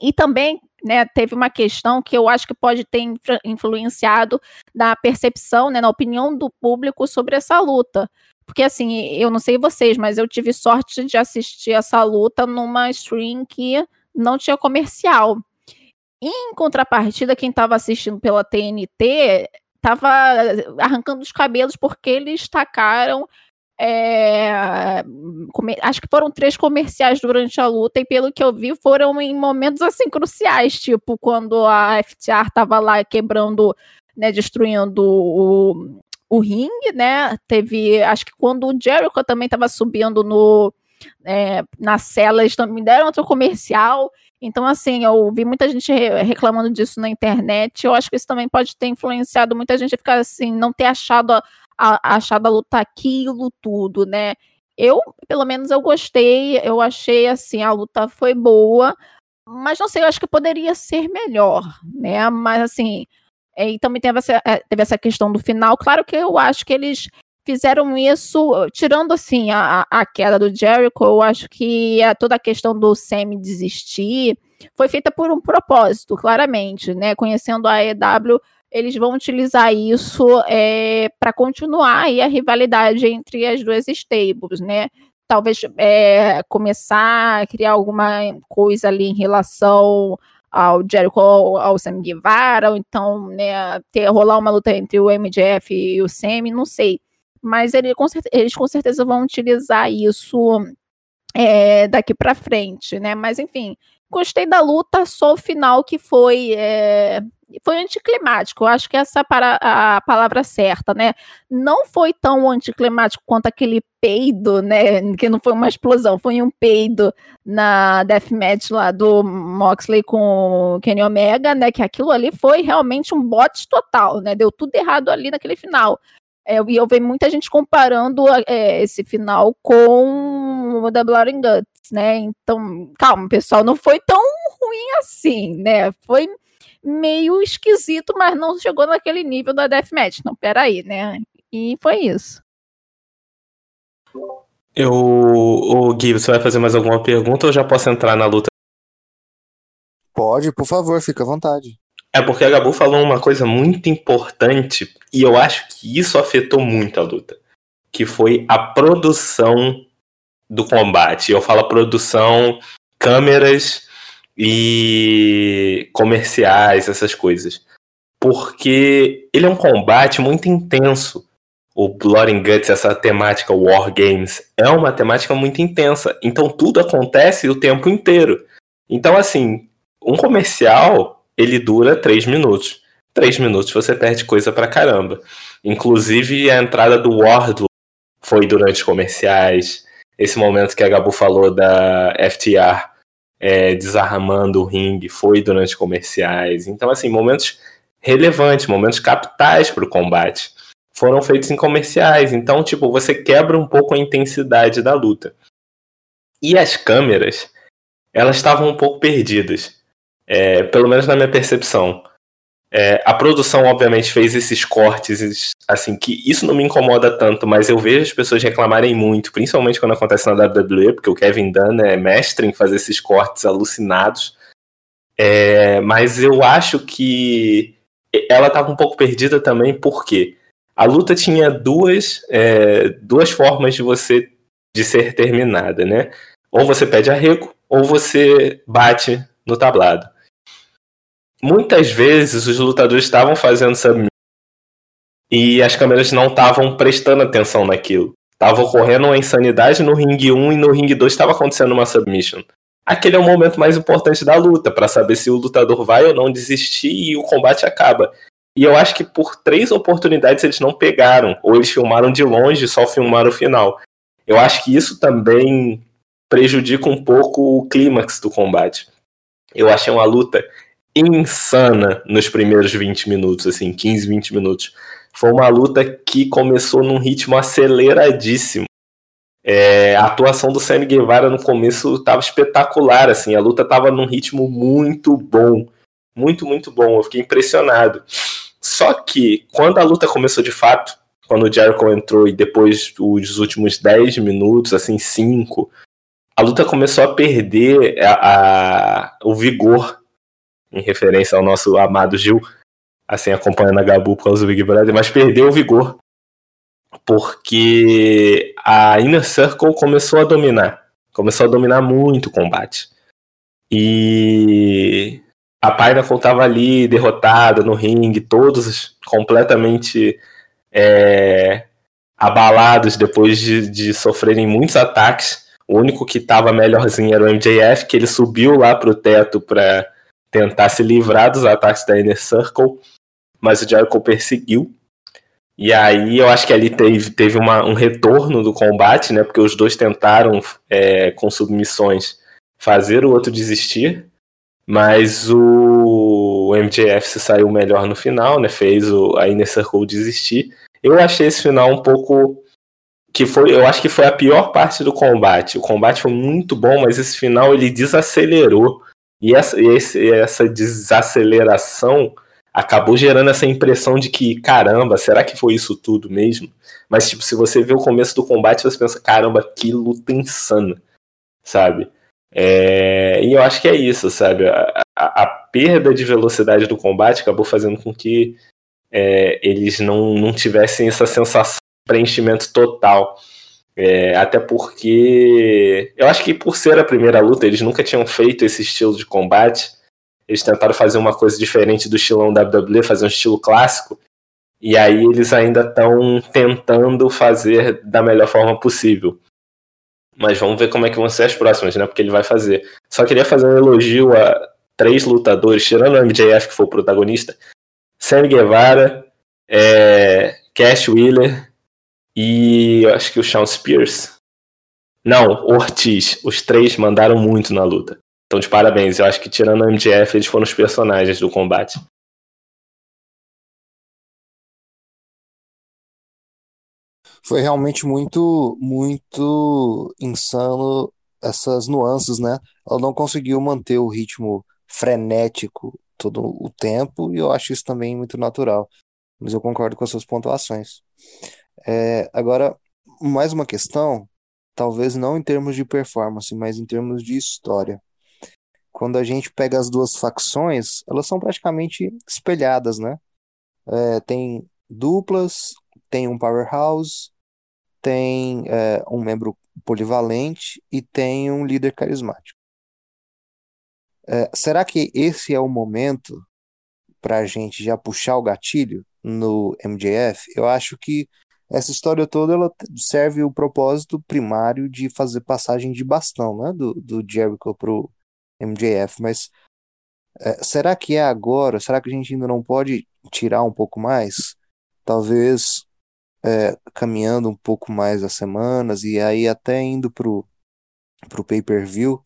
E também né, teve uma questão que eu acho que pode ter influenciado na percepção, né, na opinião do público sobre essa luta. Porque, assim, eu não sei vocês, mas eu tive sorte de assistir essa luta numa stream que não tinha comercial. Em contrapartida, quem estava assistindo pela TNT estava arrancando os cabelos porque eles tacaram. É, acho que foram três comerciais durante a luta, e pelo que eu vi, foram em momentos assim cruciais, tipo quando a FTR estava lá quebrando, né, destruindo o, o ringue, né? Teve, acho que quando o Jericho também estava subindo no, é, na cela, eles também deram outro comercial. Então, assim, eu vi muita gente reclamando disso na internet. Eu acho que isso também pode ter influenciado muita gente a ficar assim, não ter achado a, a, achado a luta aquilo tudo, né? Eu, pelo menos, eu gostei. Eu achei assim, a luta foi boa, mas não sei, eu acho que poderia ser melhor, né? Mas assim, e também teve essa, é, teve essa questão do final. Claro que eu acho que eles fizeram isso, tirando assim a, a queda do Jericho, eu acho que a, toda a questão do Semi desistir foi feita por um propósito, claramente, né? Conhecendo a EW, eles vão utilizar isso é, para continuar aí a rivalidade entre as duas stables, né? Talvez é, começar a criar alguma coisa ali em relação ao Jericho, ao Sam Guevara, ou então né, ter, rolar uma luta entre o MJF e o Semi, não sei mas ele, com certeza, eles com certeza vão utilizar isso é, daqui para frente, né? Mas enfim, gostei da luta, só o final que foi é, foi anticlimático. Eu acho que essa para, a palavra certa, né? Não foi tão anticlimático quanto aquele peido, né? Que não foi uma explosão, foi um peido na deathmatch lá do Moxley com o Kenny Omega, né? Que aquilo ali foi realmente um bote total, né? Deu tudo errado ali naquele final. É, e eu vejo muita gente comparando é, esse final com o da Blood and Guts, né? Então, calma, pessoal, não foi tão ruim assim, né? Foi meio esquisito, mas não chegou naquele nível da Deathmatch. Não, peraí, né? E foi isso. Eu, o Gui, você vai fazer mais alguma pergunta ou já posso entrar na luta? Pode, por favor, fica à vontade. É porque a Gabu falou uma coisa muito importante e eu acho que isso afetou muito a luta, que foi a produção do combate. Eu falo produção, câmeras e comerciais, essas coisas. Porque ele é um combate muito intenso. O Blood and Guts, essa temática War Games, é uma temática muito intensa. Então tudo acontece o tempo inteiro. Então, assim, um comercial, ele dura três minutos. Três minutos você perde coisa pra caramba. Inclusive, a entrada do Wardlow foi durante comerciais. Esse momento que a Gabu falou da FTR é, desarmando o ringue foi durante comerciais. Então, assim, momentos relevantes, momentos capitais para o combate foram feitos em comerciais. Então, tipo, você quebra um pouco a intensidade da luta. E as câmeras, elas estavam um pouco perdidas. É, pelo menos na minha percepção. É, a produção, obviamente, fez esses cortes, assim, que isso não me incomoda tanto, mas eu vejo as pessoas reclamarem muito, principalmente quando acontece na WWE, porque o Kevin Dunn é mestre em fazer esses cortes alucinados. É, mas eu acho que ela estava um pouco perdida também, porque a luta tinha duas, é, duas formas de você de ser terminada, né? Ou você pede arrego, ou você bate no tablado muitas vezes os lutadores estavam fazendo submission e as câmeras não estavam prestando atenção naquilo. Tava ocorrendo uma insanidade no ringue 1 e no ringue 2 estava acontecendo uma submission. Aquele é o momento mais importante da luta, para saber se o lutador vai ou não desistir e o combate acaba. E eu acho que por três oportunidades eles não pegaram, ou eles filmaram de longe e só filmaram o final. Eu acho que isso também prejudica um pouco o clímax do combate. Eu achei uma luta insana nos primeiros 20 minutos, assim, 15, 20 minutos. Foi uma luta que começou num ritmo aceleradíssimo. É, a atuação do Sammy Guevara no começo estava espetacular, assim, a luta estava num ritmo muito bom, muito, muito bom, eu fiquei impressionado. Só que, quando a luta começou de fato, quando o Jericho entrou e depois os últimos 10 minutos, assim, 5, a luta começou a perder a, a, o vigor em referência ao nosso amado Gil, assim, acompanhando a Gabu por causa do Big Brother, mas perdeu o vigor. Porque a Inner Circle começou a dominar. Começou a dominar muito o combate. E a Pineapple estava ali derrotada no ringue, todos completamente é, abalados depois de, de sofrerem muitos ataques. O único que estava melhorzinho era o MJF, que ele subiu lá pro teto para tentar se livrar dos ataques da Inner Circle, mas o Jericho perseguiu. E aí eu acho que ali teve, teve uma, um retorno do combate, né? Porque os dois tentaram, é, com submissões, fazer o outro desistir. Mas o MJF se saiu melhor no final, né? Fez o, a Inner Circle desistir. Eu achei esse final um pouco. que foi Eu acho que foi a pior parte do combate. O combate foi muito bom, mas esse final ele desacelerou e essa, esse, essa desaceleração acabou gerando essa impressão de que, caramba, será que foi isso tudo mesmo? Mas, tipo, se você vê o começo do combate, você pensa, caramba, que luta insana, sabe? É... E eu acho que é isso, sabe? A, a, a, perda de velocidade do combate acabou fazendo com que é, eles não, não tivessem essa sensação de preenchimento total. É, até porque eu acho que por ser a primeira luta, eles nunca tinham feito esse estilo de combate. Eles tentaram fazer uma coisa diferente do estilão WWE, fazer um estilo clássico. E aí eles ainda estão tentando fazer da melhor forma possível. Mas vamos ver como é que vão ser as próximas, né? Porque ele vai fazer. Só queria fazer um elogio a três lutadores, tirando o MJF, que foi o protagonista. Sammy Guevara, é, Cash Wheeler e eu acho que o Sean Spears. Não, Ortiz. Os três mandaram muito na luta. Então, de parabéns. Eu acho que tirando o MJF, eles foram os personagens do combate. Foi realmente muito, muito insano essas nuances, né? Ela não conseguiu manter o ritmo frenético todo o tempo, e eu acho isso também muito natural. Mas eu concordo com as suas pontuações. É, agora, mais uma questão, talvez não em termos de performance, mas em termos de história. Quando a gente pega as duas facções, elas são praticamente espelhadas, né? É, tem duplas, tem um powerhouse, tem é, um membro polivalente e tem um líder carismático. É, será que esse é o momento para a gente já puxar o gatilho no MJF? Eu acho que essa história toda ela serve o propósito primário de fazer passagem de bastão, né, do, do Jericho pro MJF, mas é, será que é agora? Será que a gente ainda não pode tirar um pouco mais? Talvez é, caminhando um pouco mais as semanas e aí até indo pro, pro pay-per-view,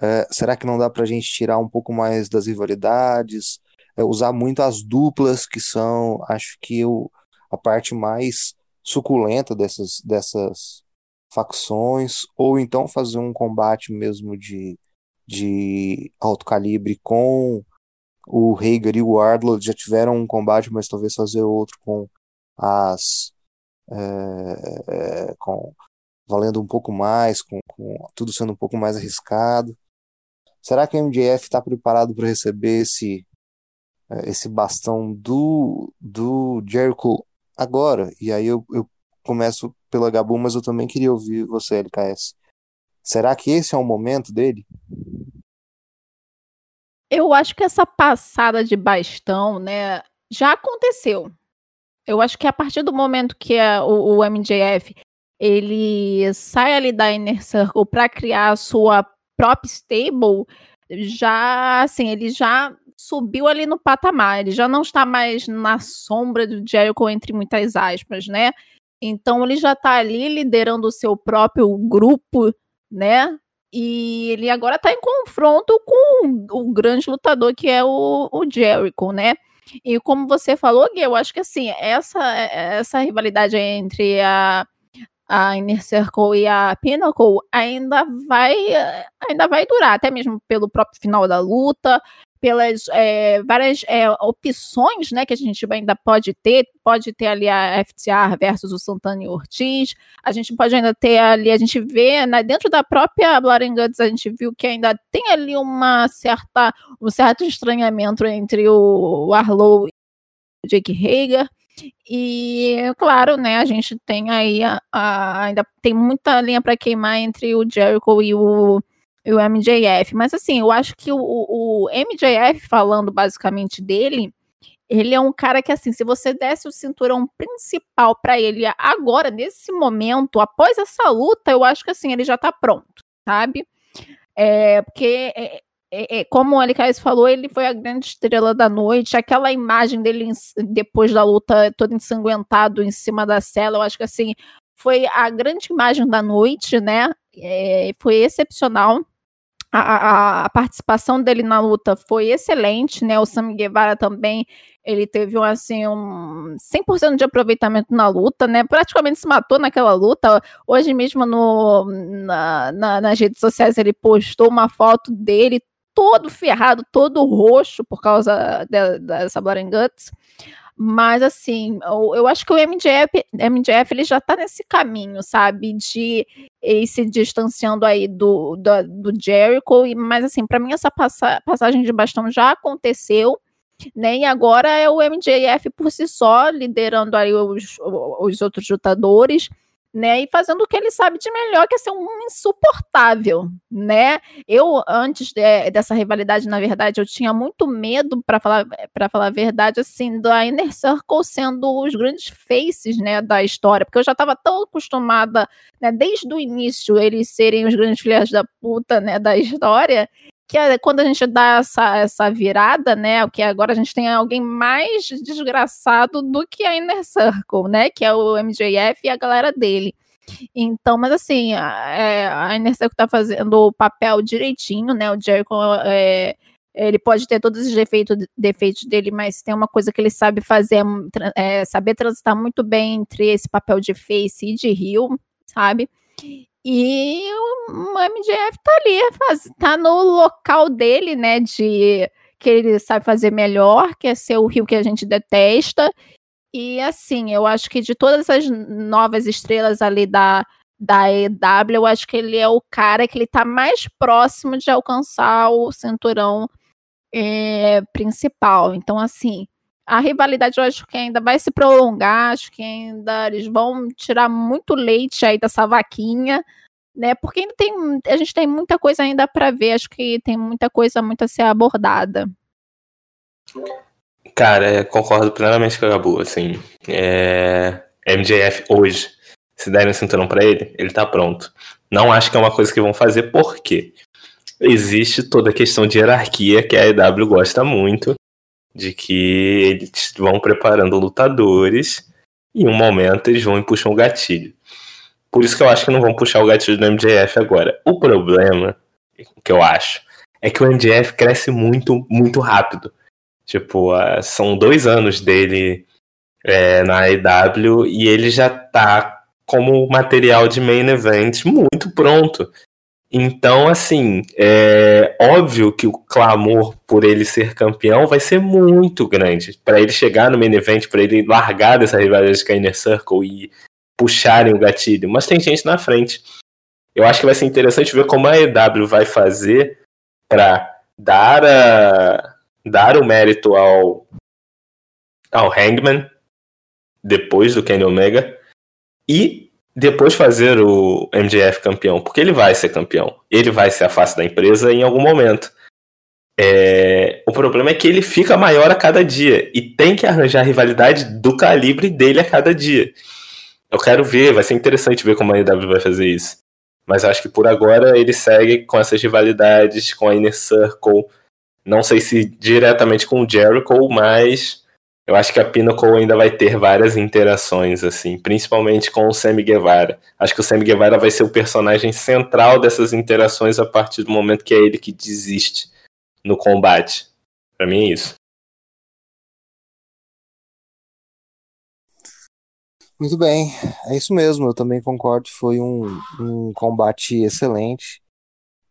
é, será que não dá pra gente tirar um pouco mais das rivalidades? É, usar muito as duplas, que são, acho que o, a parte mais suculenta dessas, dessas facções, ou então fazer um combate mesmo de, de alto calibre com o Hager e o Wardlow já tiveram um combate, mas talvez fazer outro com as é, é, com valendo um pouco mais, com, com, tudo sendo um pouco mais arriscado. Será que o MJF está preparado para receber esse é, esse bastão do do Jericho agora? E aí eu, eu começo pela Gabu, mas eu também queria ouvir você, LKS. Será que esse é o momento dele? Eu acho que essa passada de bastão, né, já aconteceu. Eu acho que a partir do momento que a, o, o, MJF ele sai ali da Inner Circle para criar a sua própria stable, já assim, ele já subiu ali no patamar, ele já não está mais na sombra do Jericho entre muitas aspas, né? Então ele já está ali liderando o seu próprio grupo, né? E ele agora está em confronto com o grande lutador que é o, o Jericho, né? E como você falou, Gui, eu acho que assim, essa, essa rivalidade entre a, a Inner Circle e a Pinnacle ainda vai, ainda vai durar, até mesmo pelo próprio final da luta, pelas é, várias é, opções né, que a gente ainda pode ter. Pode ter ali a FTR versus o Santana e Ortiz. A gente pode ainda ter ali, a gente vê né, dentro da própria Blood Guts, a gente viu que ainda tem ali uma certa, um certo estranhamento entre o Arlow e o Jake Hager. E, claro, né, a gente tem aí, a, a, ainda tem muita linha para queimar entre o Jericho e o e o MJF. Mas assim, eu acho que o, o MJF, falando basicamente dele, ele é um cara que, assim, se você desse o cinturão principal para ele agora, nesse momento, após essa luta, eu acho que, assim, ele já tá pronto, sabe? É, porque, é, é, é como o Alicais falou, ele foi a grande estrela da noite. Aquela imagem dele depois da luta, todo ensanguentado em cima da cela, eu acho que, assim, foi a grande imagem da noite, né? É, foi excepcional a, a, participação dele na luta foi excelente, né? O Sam Guevara também, ele teve um, assim, um 100% de aproveitamento na luta, né? Praticamente se matou naquela luta. Hoje mesmo no, na, na, nas redes sociais ele postou uma foto dele todo ferrado, todo roxo por causa de, dessa Blood and Guts. Mas, assim, eu, eu acho que o MJF, MJF ele já tá nesse caminho, sabe? De ir se distanciando aí do, do, do Jericho. Mas, assim, para mim, essa passa, passagem de bastão já aconteceu. Né? E agora é o MJF por si só, liderando aí os, os outros lutadores né? E fazendo o que ele sabe de melhor, que é ser um insuportável, né? Eu antes de, dessa rivalidade, na verdade, eu tinha muito medo para falar para falar a verdade, assim, da Inner Circle sendo os grandes faces, né, da história, porque eu já estava tão acostumada, né, desde o início eles serem os grandes filhos da puta, né, da história, que é quando a gente dá essa, essa virada, né? Que agora a gente tem alguém mais desgraçado do que a Inner Circle, né? Que é o MJF e a galera dele. Então, mas assim, a, é, a Inner Circle tá fazendo o papel direitinho, né? O Jericho é, ele pode ter todos os defeitos, defeitos dele, mas tem uma coisa que ele sabe fazer, é, saber transitar muito bem entre esse papel de face e de rio, sabe? E o MJF tá ali, faz, tá no local dele, né, de que ele sabe fazer melhor, que é ser o Rio que a gente detesta. E assim, eu acho que de todas as novas estrelas ali da, da EW, eu acho que ele é o cara que ele tá mais próximo de alcançar o cinturão é, principal. Então, assim, a rivalidade eu acho que ainda vai se prolongar, acho que ainda eles vão tirar muito leite aí dessa vaquinha, né? Porque ainda tem, a gente tem muita coisa ainda para ver, acho que tem muita coisa muito a ser abordada. Cara, concordo plenamente com a Gabu, assim, é... MJF hoje, se derem um cinturão para ele, ele tá pronto. Não acho que é uma coisa que vão fazer, por quê? Existe toda a questão de hierarquia que a EW gosta muito, de que eles vão preparando lutadores e em um momento eles vão e puxam o gatilho. Por isso que eu acho que não vão puxar o gatilho do MJF agora. O problema, que eu acho, é que o MJF cresce muito, muito rápido. Tipo, são dois anos dele é, na EW e ele já tá como material de main event muito pronto. Então, assim, é óbvio que o clamor por ele ser campeão vai ser muito grande. Para ele chegar no main event, para ele largar dessa rivalidade com a Inner Circle e puxarem o gatilho. Mas tem gente na frente. Eu acho que vai ser interessante ver como a EW vai fazer para dar, dar o mérito ao, ao Hangman depois do Kenny Omega e depois fazer o MJF campeão, porque ele vai ser campeão, ele vai ser a face da empresa em algum momento. É... O problema é que ele fica maior a cada dia e tem que arranjar rivalidade do calibre dele a cada dia. Eu quero ver, vai ser interessante ver como a AEW vai fazer isso. Mas acho que por agora ele segue com essas rivalidades com a Inner Circle. Não sei se diretamente com o Jericho, mas eu acho que a Pinnacle ainda vai ter várias interações, assim, principalmente com o Sammy Guevara. Acho que o Sammy Guevara vai ser o personagem central dessas interações a partir do momento que é ele que desiste no combate. Para mim é isso. Muito bem, é isso mesmo, eu também concordo. Foi um, um combate excelente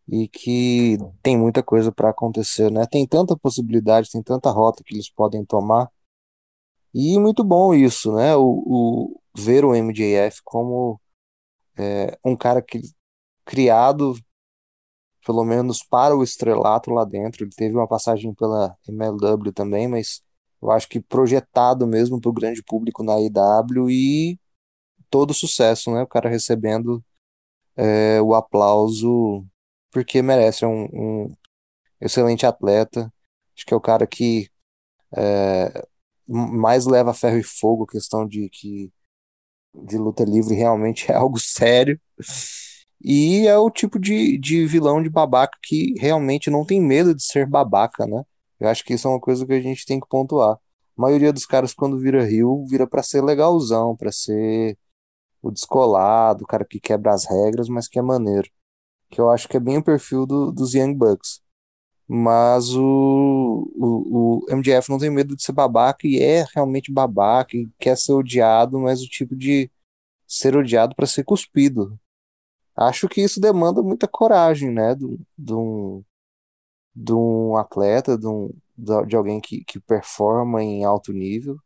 e que tem muita coisa para acontecer, né? Tem tanta possibilidade, tem tanta rota que eles podem tomar e muito bom isso, né? O, o ver o MJF como é, um cara que, criado, pelo menos para o estrelato lá dentro. Ele teve uma passagem pela MLW também, mas eu acho que projetado mesmo para o grande público na IW e todo sucesso, né? O cara recebendo é, o aplauso porque merece. É um, um excelente atleta. Acho que é o cara que é, mais leva ferro e fogo questão de que de luta livre realmente é [LAUGHS] algo sério. E é o tipo de, de vilão de babaca que realmente não tem medo de ser babaca, né? Eu acho que isso é uma coisa que a gente tem que pontuar. A maioria dos caras, quando vira Rio, vira para ser legalzão, para ser o descolado, o cara que quebra as regras, mas que é maneiro. Que eu acho que é bem o perfil do, dos Young Bucks. Mas o, o, o MJF não tem medo de ser babaca e é realmente babaca e quer ser odiado, mas o tipo de ser odiado para ser cuspido. Acho que isso demanda muita coragem, né? De, um, um atleta, de, um, de alguém que, que performa em alto nível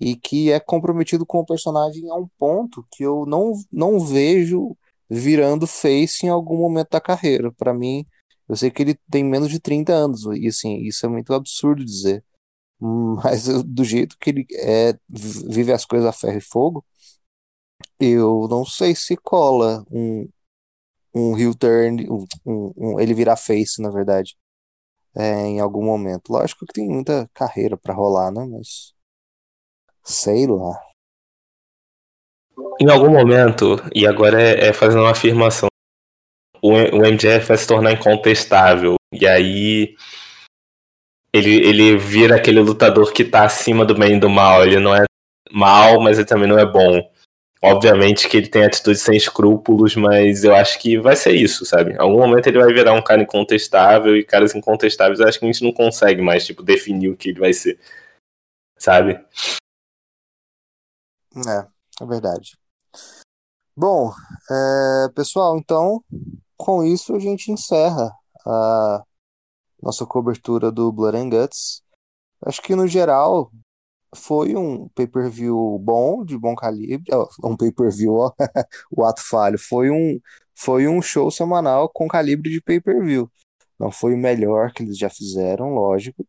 e que é comprometido com o personagem a um ponto que eu não, não vejo virando face em algum momento da carreira. Para mim, eu sei que ele tem menos de 30 anos, e assim, isso é muito absurdo dizer. [LAUGHS] Mas do jeito que ele é, vive as coisas a ferro e fogo, eu não sei se cola um, um heel turn, um, um, ele virar face, na verdade, é, em algum momento. Lógico que tem muita carreira para rolar, né? Mas sei lá. Em algum momento, e agora é, é fazendo uma afirmação o, o MJF vai se tornar incontestável. E aí ele, ele vira aquele lutador que tá acima do bem e do mal. Ele não é mal, mas ele também não é bom. Obviamente que ele tem atitudes sem escrúpulos, mas eu acho que vai ser isso, sabe? Em algum momento ele vai virar um cara incontestável e caras incontestáveis eu acho que a gente não consegue mais, tipo, definir o que ele vai ser, sabe? É, é verdade. Bom, é, pessoal, então com isso a gente encerra a nossa cobertura do Blood and Guts. Acho que no geral foi um pay-per-view bom, de bom calibre. um pay-per-view, [LAUGHS] o ato falho. Foi um, foi um show semanal com calibre de pay-per-view. Não foi o melhor que eles já fizeram, lógico,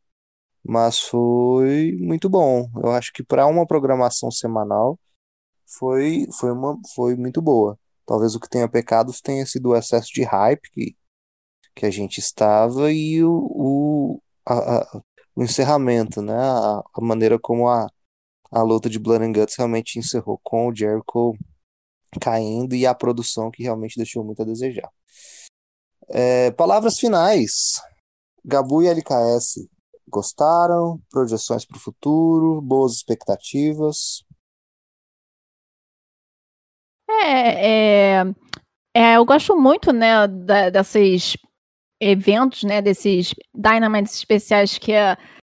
mas foi muito bom. Eu acho que para uma programação semanal foi, foi, uma, foi muito boa. Talvez o que tenha pecado tenha sido o excesso de hype que, que a gente estava e o, o, a, a, o encerramento, né? A, a, maneira como a, a luta de Blood and Guts realmente encerrou com o Jericho caindo e a produção que realmente deixou muito a desejar. É, palavras finais. Gabu e LKS gostaram? Projeções para o futuro? Boas expectativas? É, é, é, eu gosto muito, né, da, desses eventos, né, desses Dynamites especiais que a,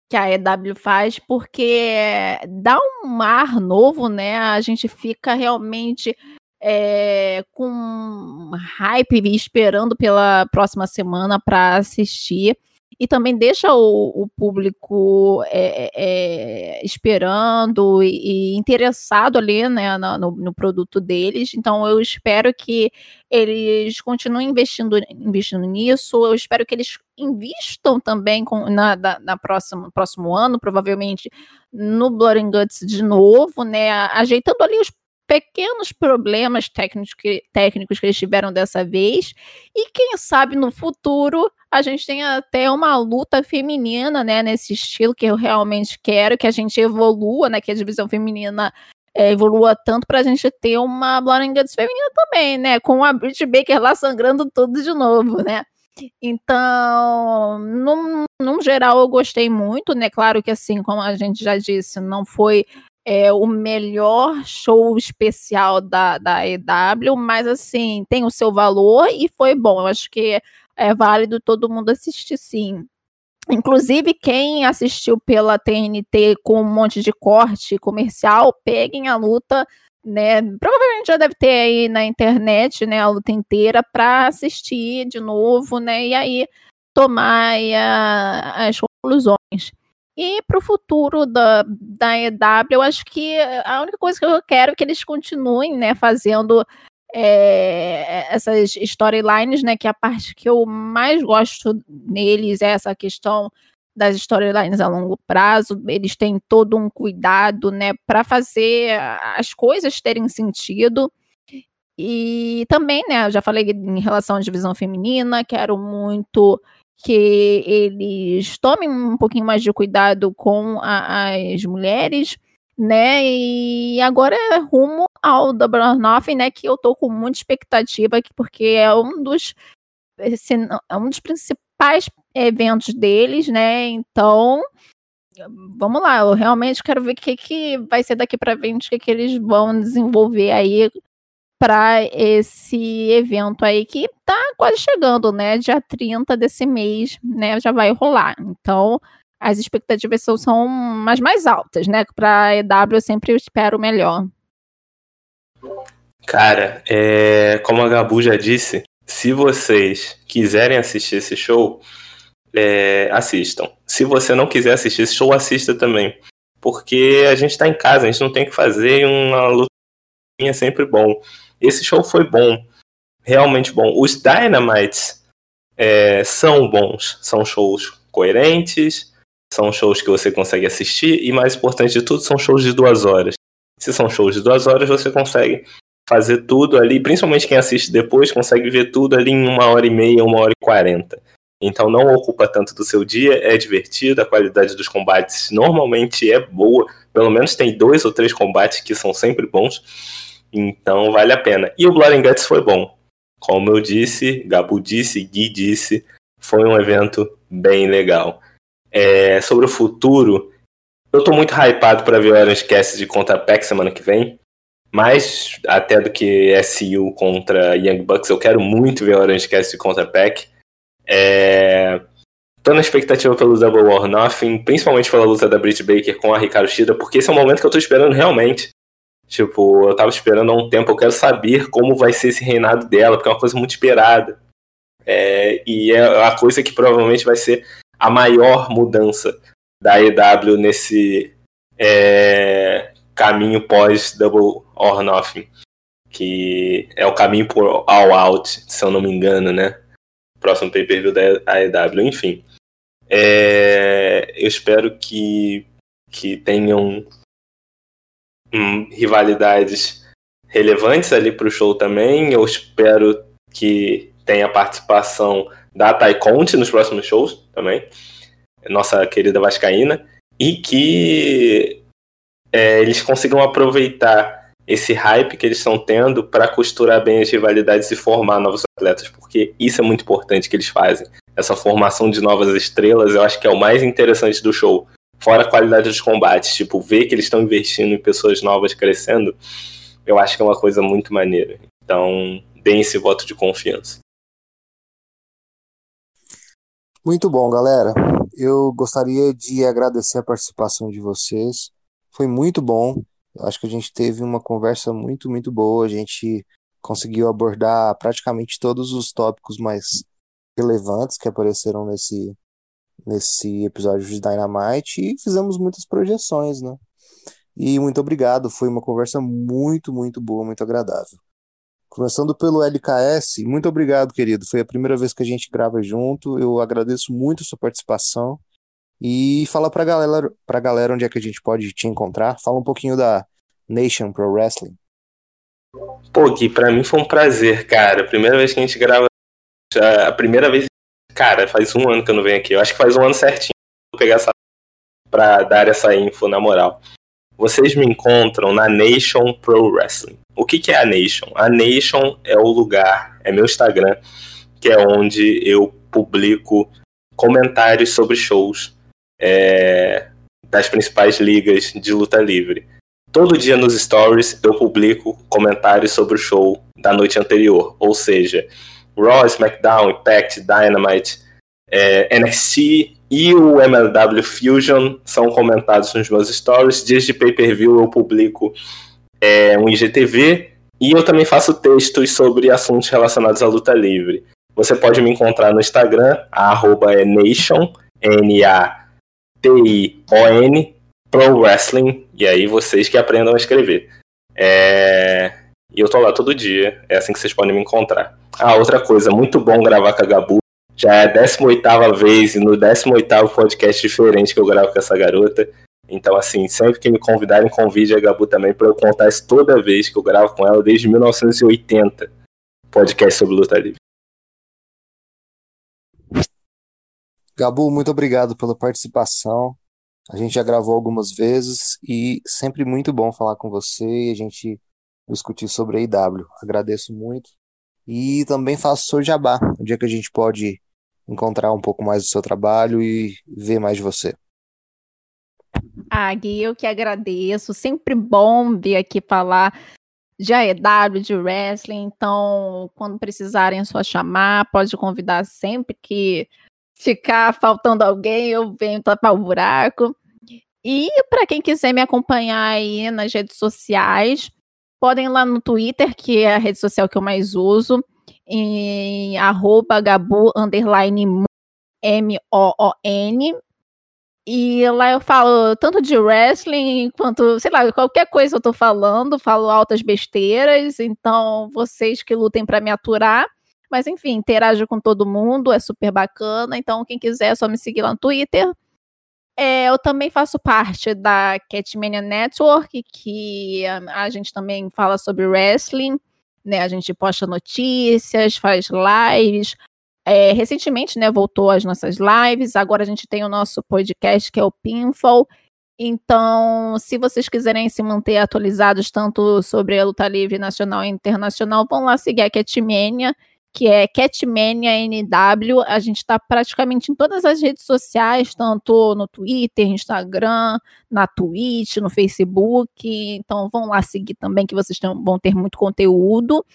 que a EW faz, porque dá um ar novo, né, a gente fica realmente é, com hype esperando pela próxima semana para assistir e também deixa o, o público é, é, esperando e, e, interessado ali né, no, no, produto deles. Então eu espero que eles continuem investindo, investindo nisso. Eu espero que eles invistam também com, na, na, na próxima, próximo ano, provavelmente no Blood and Guts de novo, né? Ajeitando ali os pequenos problemas técnicos que, técnicos que eles tiveram dessa vez. E quem sabe no futuro a gente tem até uma luta feminina, né, nesse estilo que eu realmente quero, que a gente evolua, né, que a divisão feminina é, evolua tanto para a gente ter uma Guts feminina também, né, com a Britt Baker lá sangrando tudo de novo, né. Então, num, num geral, eu gostei muito, né? Claro que, assim, como a gente já disse, não foi é, o melhor show especial da, da EW, mas assim, tem o seu valor e foi bom. Eu acho que é válido todo mundo assistir sim. Inclusive, quem assistiu pela TNT com um monte de corte comercial, peguem a luta, né? Provavelmente já deve ter aí na internet, né, a luta inteira para assistir de novo, né? E aí tomar a, as conclusões. E para o futuro da, da EW, eu acho que a única coisa que eu quero é que eles continuem né, fazendo é, essas storylines, né? Que a parte que eu mais gosto neles é essa questão das storylines a longo prazo. Eles têm todo um cuidado, né, para fazer as coisas terem sentido. E também, né, eu já falei em relação à divisão feminina, quero muito que eles tomem um pouquinho mais de cuidado com a, as mulheres, né? E agora é rumo ao Nothing, né? Que eu tô com muita expectativa, porque é um dos é um dos principais eventos deles, né? Então, vamos lá, eu realmente quero ver o que, que vai ser daqui para frente, o que, que eles vão desenvolver aí para esse evento aí que tá quase chegando, né? Dia 30 desse mês, né? Já vai rolar. Então, as expectativas são, são mais, mais altas, né? Para a EW eu sempre espero melhor. Cara, é, como a Gabu já disse, se vocês quiserem assistir esse show, é, assistam. Se você não quiser assistir esse show, assista também. Porque a gente está em casa, a gente não tem que fazer uma luta é sempre bom. Esse show foi bom, realmente bom. Os Dynamites é, são bons, são shows coerentes, são shows que você consegue assistir e, mais importante de tudo, são shows de duas horas. Se são shows de duas horas, você consegue fazer tudo ali, principalmente quem assiste depois, consegue ver tudo ali em uma hora e meia, uma hora e quarenta. Então não ocupa tanto do seu dia, é divertido, a qualidade dos combates normalmente é boa, pelo menos tem dois ou três combates que são sempre bons. Então vale a pena. E o Blood and Guts foi bom. Como eu disse, Gabu disse, Gui disse, foi um evento bem legal. É, sobre o futuro, eu tô muito hypado para ver o Orange Cassidy contra a PEC semana que vem. Mais até do que SU contra Young Bucks, eu quero muito ver o Orange Cassidy contra a PEC. É... Tô na expectativa pelo Double or Nothing, principalmente pela luta da Britt Baker com a Ricardo Shida, porque esse é o momento que eu tô esperando realmente. Tipo, eu tava esperando há um tempo, eu quero saber como vai ser esse reinado dela, porque é uma coisa muito esperada. É, e é a coisa que provavelmente vai ser a maior mudança da EW nesse, é, caminho pós Double or Nothing, que é o caminho por All Out, se eu não me engano, né? Próximo pay-per-view da AEW, enfim. É, eu espero que, que tenham hum, rivalidades relevantes ali para o show também. Eu espero que tenha participação da Tai Conte nos próximos shows também, nossa querida Vascaína, e que é, eles consigam aproveitar esse hype que eles estão tendo para costurar bem as rivalidades e formar novos atletas, porque isso é muito importante que eles fazem. Essa formação de novas estrelas, eu acho que é o mais interessante do show. Fora a qualidade dos combates, tipo, ver que eles estão investindo em pessoas novas crescendo, eu acho que é uma coisa muito maneira. Então, deem esse voto de confiança. Muito bom, galera. Eu gostaria de agradecer a participação de vocês. Foi muito bom. Acho que a gente teve uma conversa muito, muito boa. A gente conseguiu abordar praticamente todos os tópicos mais relevantes que apareceram nesse, nesse episódio de Dynamite e fizemos muitas projeções, né? E muito obrigado, foi uma conversa muito, muito boa, muito agradável. Começando pelo LKS, muito obrigado, querido. Foi a primeira vez que a gente grava junto. Eu agradeço muito a sua participação. E fala pra galera, pra galera onde é que a gente pode te encontrar. Fala um pouquinho da Nation Pro Wrestling. Pô, Gui, pra mim foi um prazer, cara. Primeira vez que a gente grava. A primeira vez. Cara, faz um ano que eu não venho aqui. Eu acho que faz um ano certinho. Vou pegar essa. pra dar essa info, na moral. Vocês me encontram na Nation Pro Wrestling. O que, que é a Nation? A Nation é o lugar, é meu Instagram, que é onde eu publico comentários sobre shows é, das principais ligas de luta livre. Todo dia nos stories eu publico comentários sobre o show da noite anterior, ou seja, Raw, SmackDown, Impact, Dynamite, é, NXT e o MLW Fusion são comentados nos meus stories. Dias de pay-per-view eu publico é, um IGTV e eu também faço textos sobre assuntos relacionados à luta livre. Você pode me encontrar no Instagram, arroba é Nation, N-A-T-I-O-N, Pro Wrestling, e aí vocês que aprendam a escrever. É... E eu tô lá todo dia, é assim que vocês podem me encontrar. Ah, outra coisa, muito bom gravar com a Gabu. Já é a 18 vez e no 18 podcast diferente que eu gravo com essa garota. Então, assim, sempre que me convidarem, convide a Gabu também para eu contar isso toda vez que eu gravo com ela, desde 1980. Podcast sobre luta livre. Gabu, muito obrigado pela participação. A gente já gravou algumas vezes e sempre muito bom falar com você e a gente discutir sobre a IW. Agradeço muito. E também faço o seu jabá, o dia que a gente pode encontrar um pouco mais do seu trabalho e ver mais de você. Ah, Gui, eu que agradeço. Sempre bom vir aqui falar de AEW, de wrestling. Então, quando precisarem, é só chamar. Pode convidar sempre que ficar faltando alguém, eu venho tapar o buraco. E para quem quiser me acompanhar aí nas redes sociais, podem ir lá no Twitter, que é a rede social que eu mais uso, em arroba gabu, underline, M-O-O-N, e lá eu falo tanto de wrestling quanto, sei lá, qualquer coisa eu tô falando, falo altas besteiras, então vocês que lutem para me aturar. Mas enfim, interajo com todo mundo, é super bacana. Então, quem quiser é só me seguir lá no Twitter. É, eu também faço parte da Catmania Network, que a, a gente também fala sobre wrestling, né? A gente posta notícias, faz lives, é, recentemente, né, voltou às nossas lives. Agora a gente tem o nosso podcast, que é o Pinfall. Então, se vocês quiserem se manter atualizados tanto sobre a luta livre nacional e internacional, vão lá seguir a Catmania, que é Catmania NW. A gente está praticamente em todas as redes sociais, tanto no Twitter, Instagram, na Twitch, no Facebook. Então, vão lá seguir também, que vocês vão ter muito conteúdo.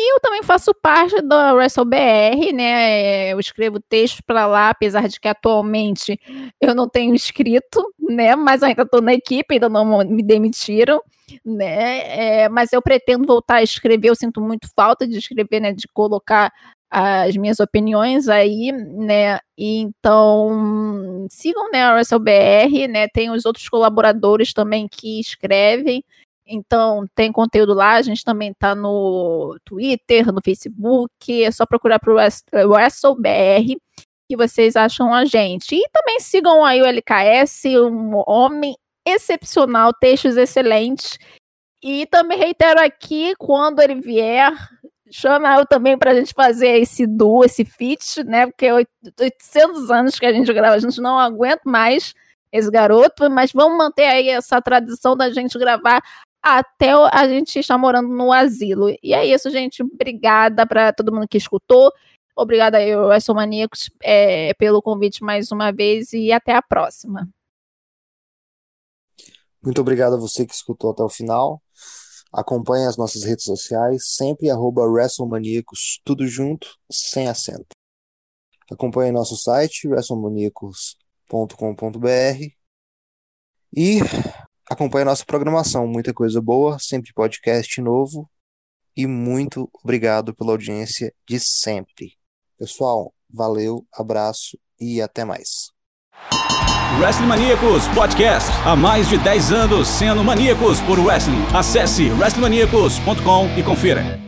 E eu também faço parte da WrestleBR, né? Eu escrevo textos para lá, apesar de que atualmente eu não tenho escrito, né? Mas ainda estou na equipe, ainda não me demitiram, né? É, mas eu pretendo voltar a escrever. Eu sinto muito falta de escrever, né? De colocar as minhas opiniões aí, né? Então, sigam né, a WrestleBR, né? Tem os outros colaboradores também que escrevem. Então, tem conteúdo lá, a gente também tá no Twitter, no Facebook, é só procurar pro WrestleBR que vocês acham a gente. E também sigam aí o LKS, um homem excepcional, textos excelentes. E também reitero aqui, quando ele vier, chama eu também para a gente fazer esse duo, esse feat, né? Porque 800 anos que a gente grava, a gente não aguenta mais esse garoto, mas vamos manter aí essa tradição da gente gravar até a gente estar morando no asilo. E é isso, gente. Obrigada para todo mundo que escutou. Obrigada aí, Wrestle Maníacos, é, pelo convite mais uma vez e até a próxima. Muito obrigado a você que escutou até o final. Acompanhe as nossas redes sociais, sempre arroba WrestleManiacos, tudo junto, sem acento. Acompanhe nosso site, wrestlemaniacos.com.br e acompanhe nossa programação, muita coisa boa, sempre podcast novo e muito obrigado pela audiência de sempre. Pessoal, valeu, abraço e até mais. Wrestling Maníacos Podcast. Há mais de 10 anos sendo maníacos por wrestling. Acesse wrestlingmaníacos.com e confira.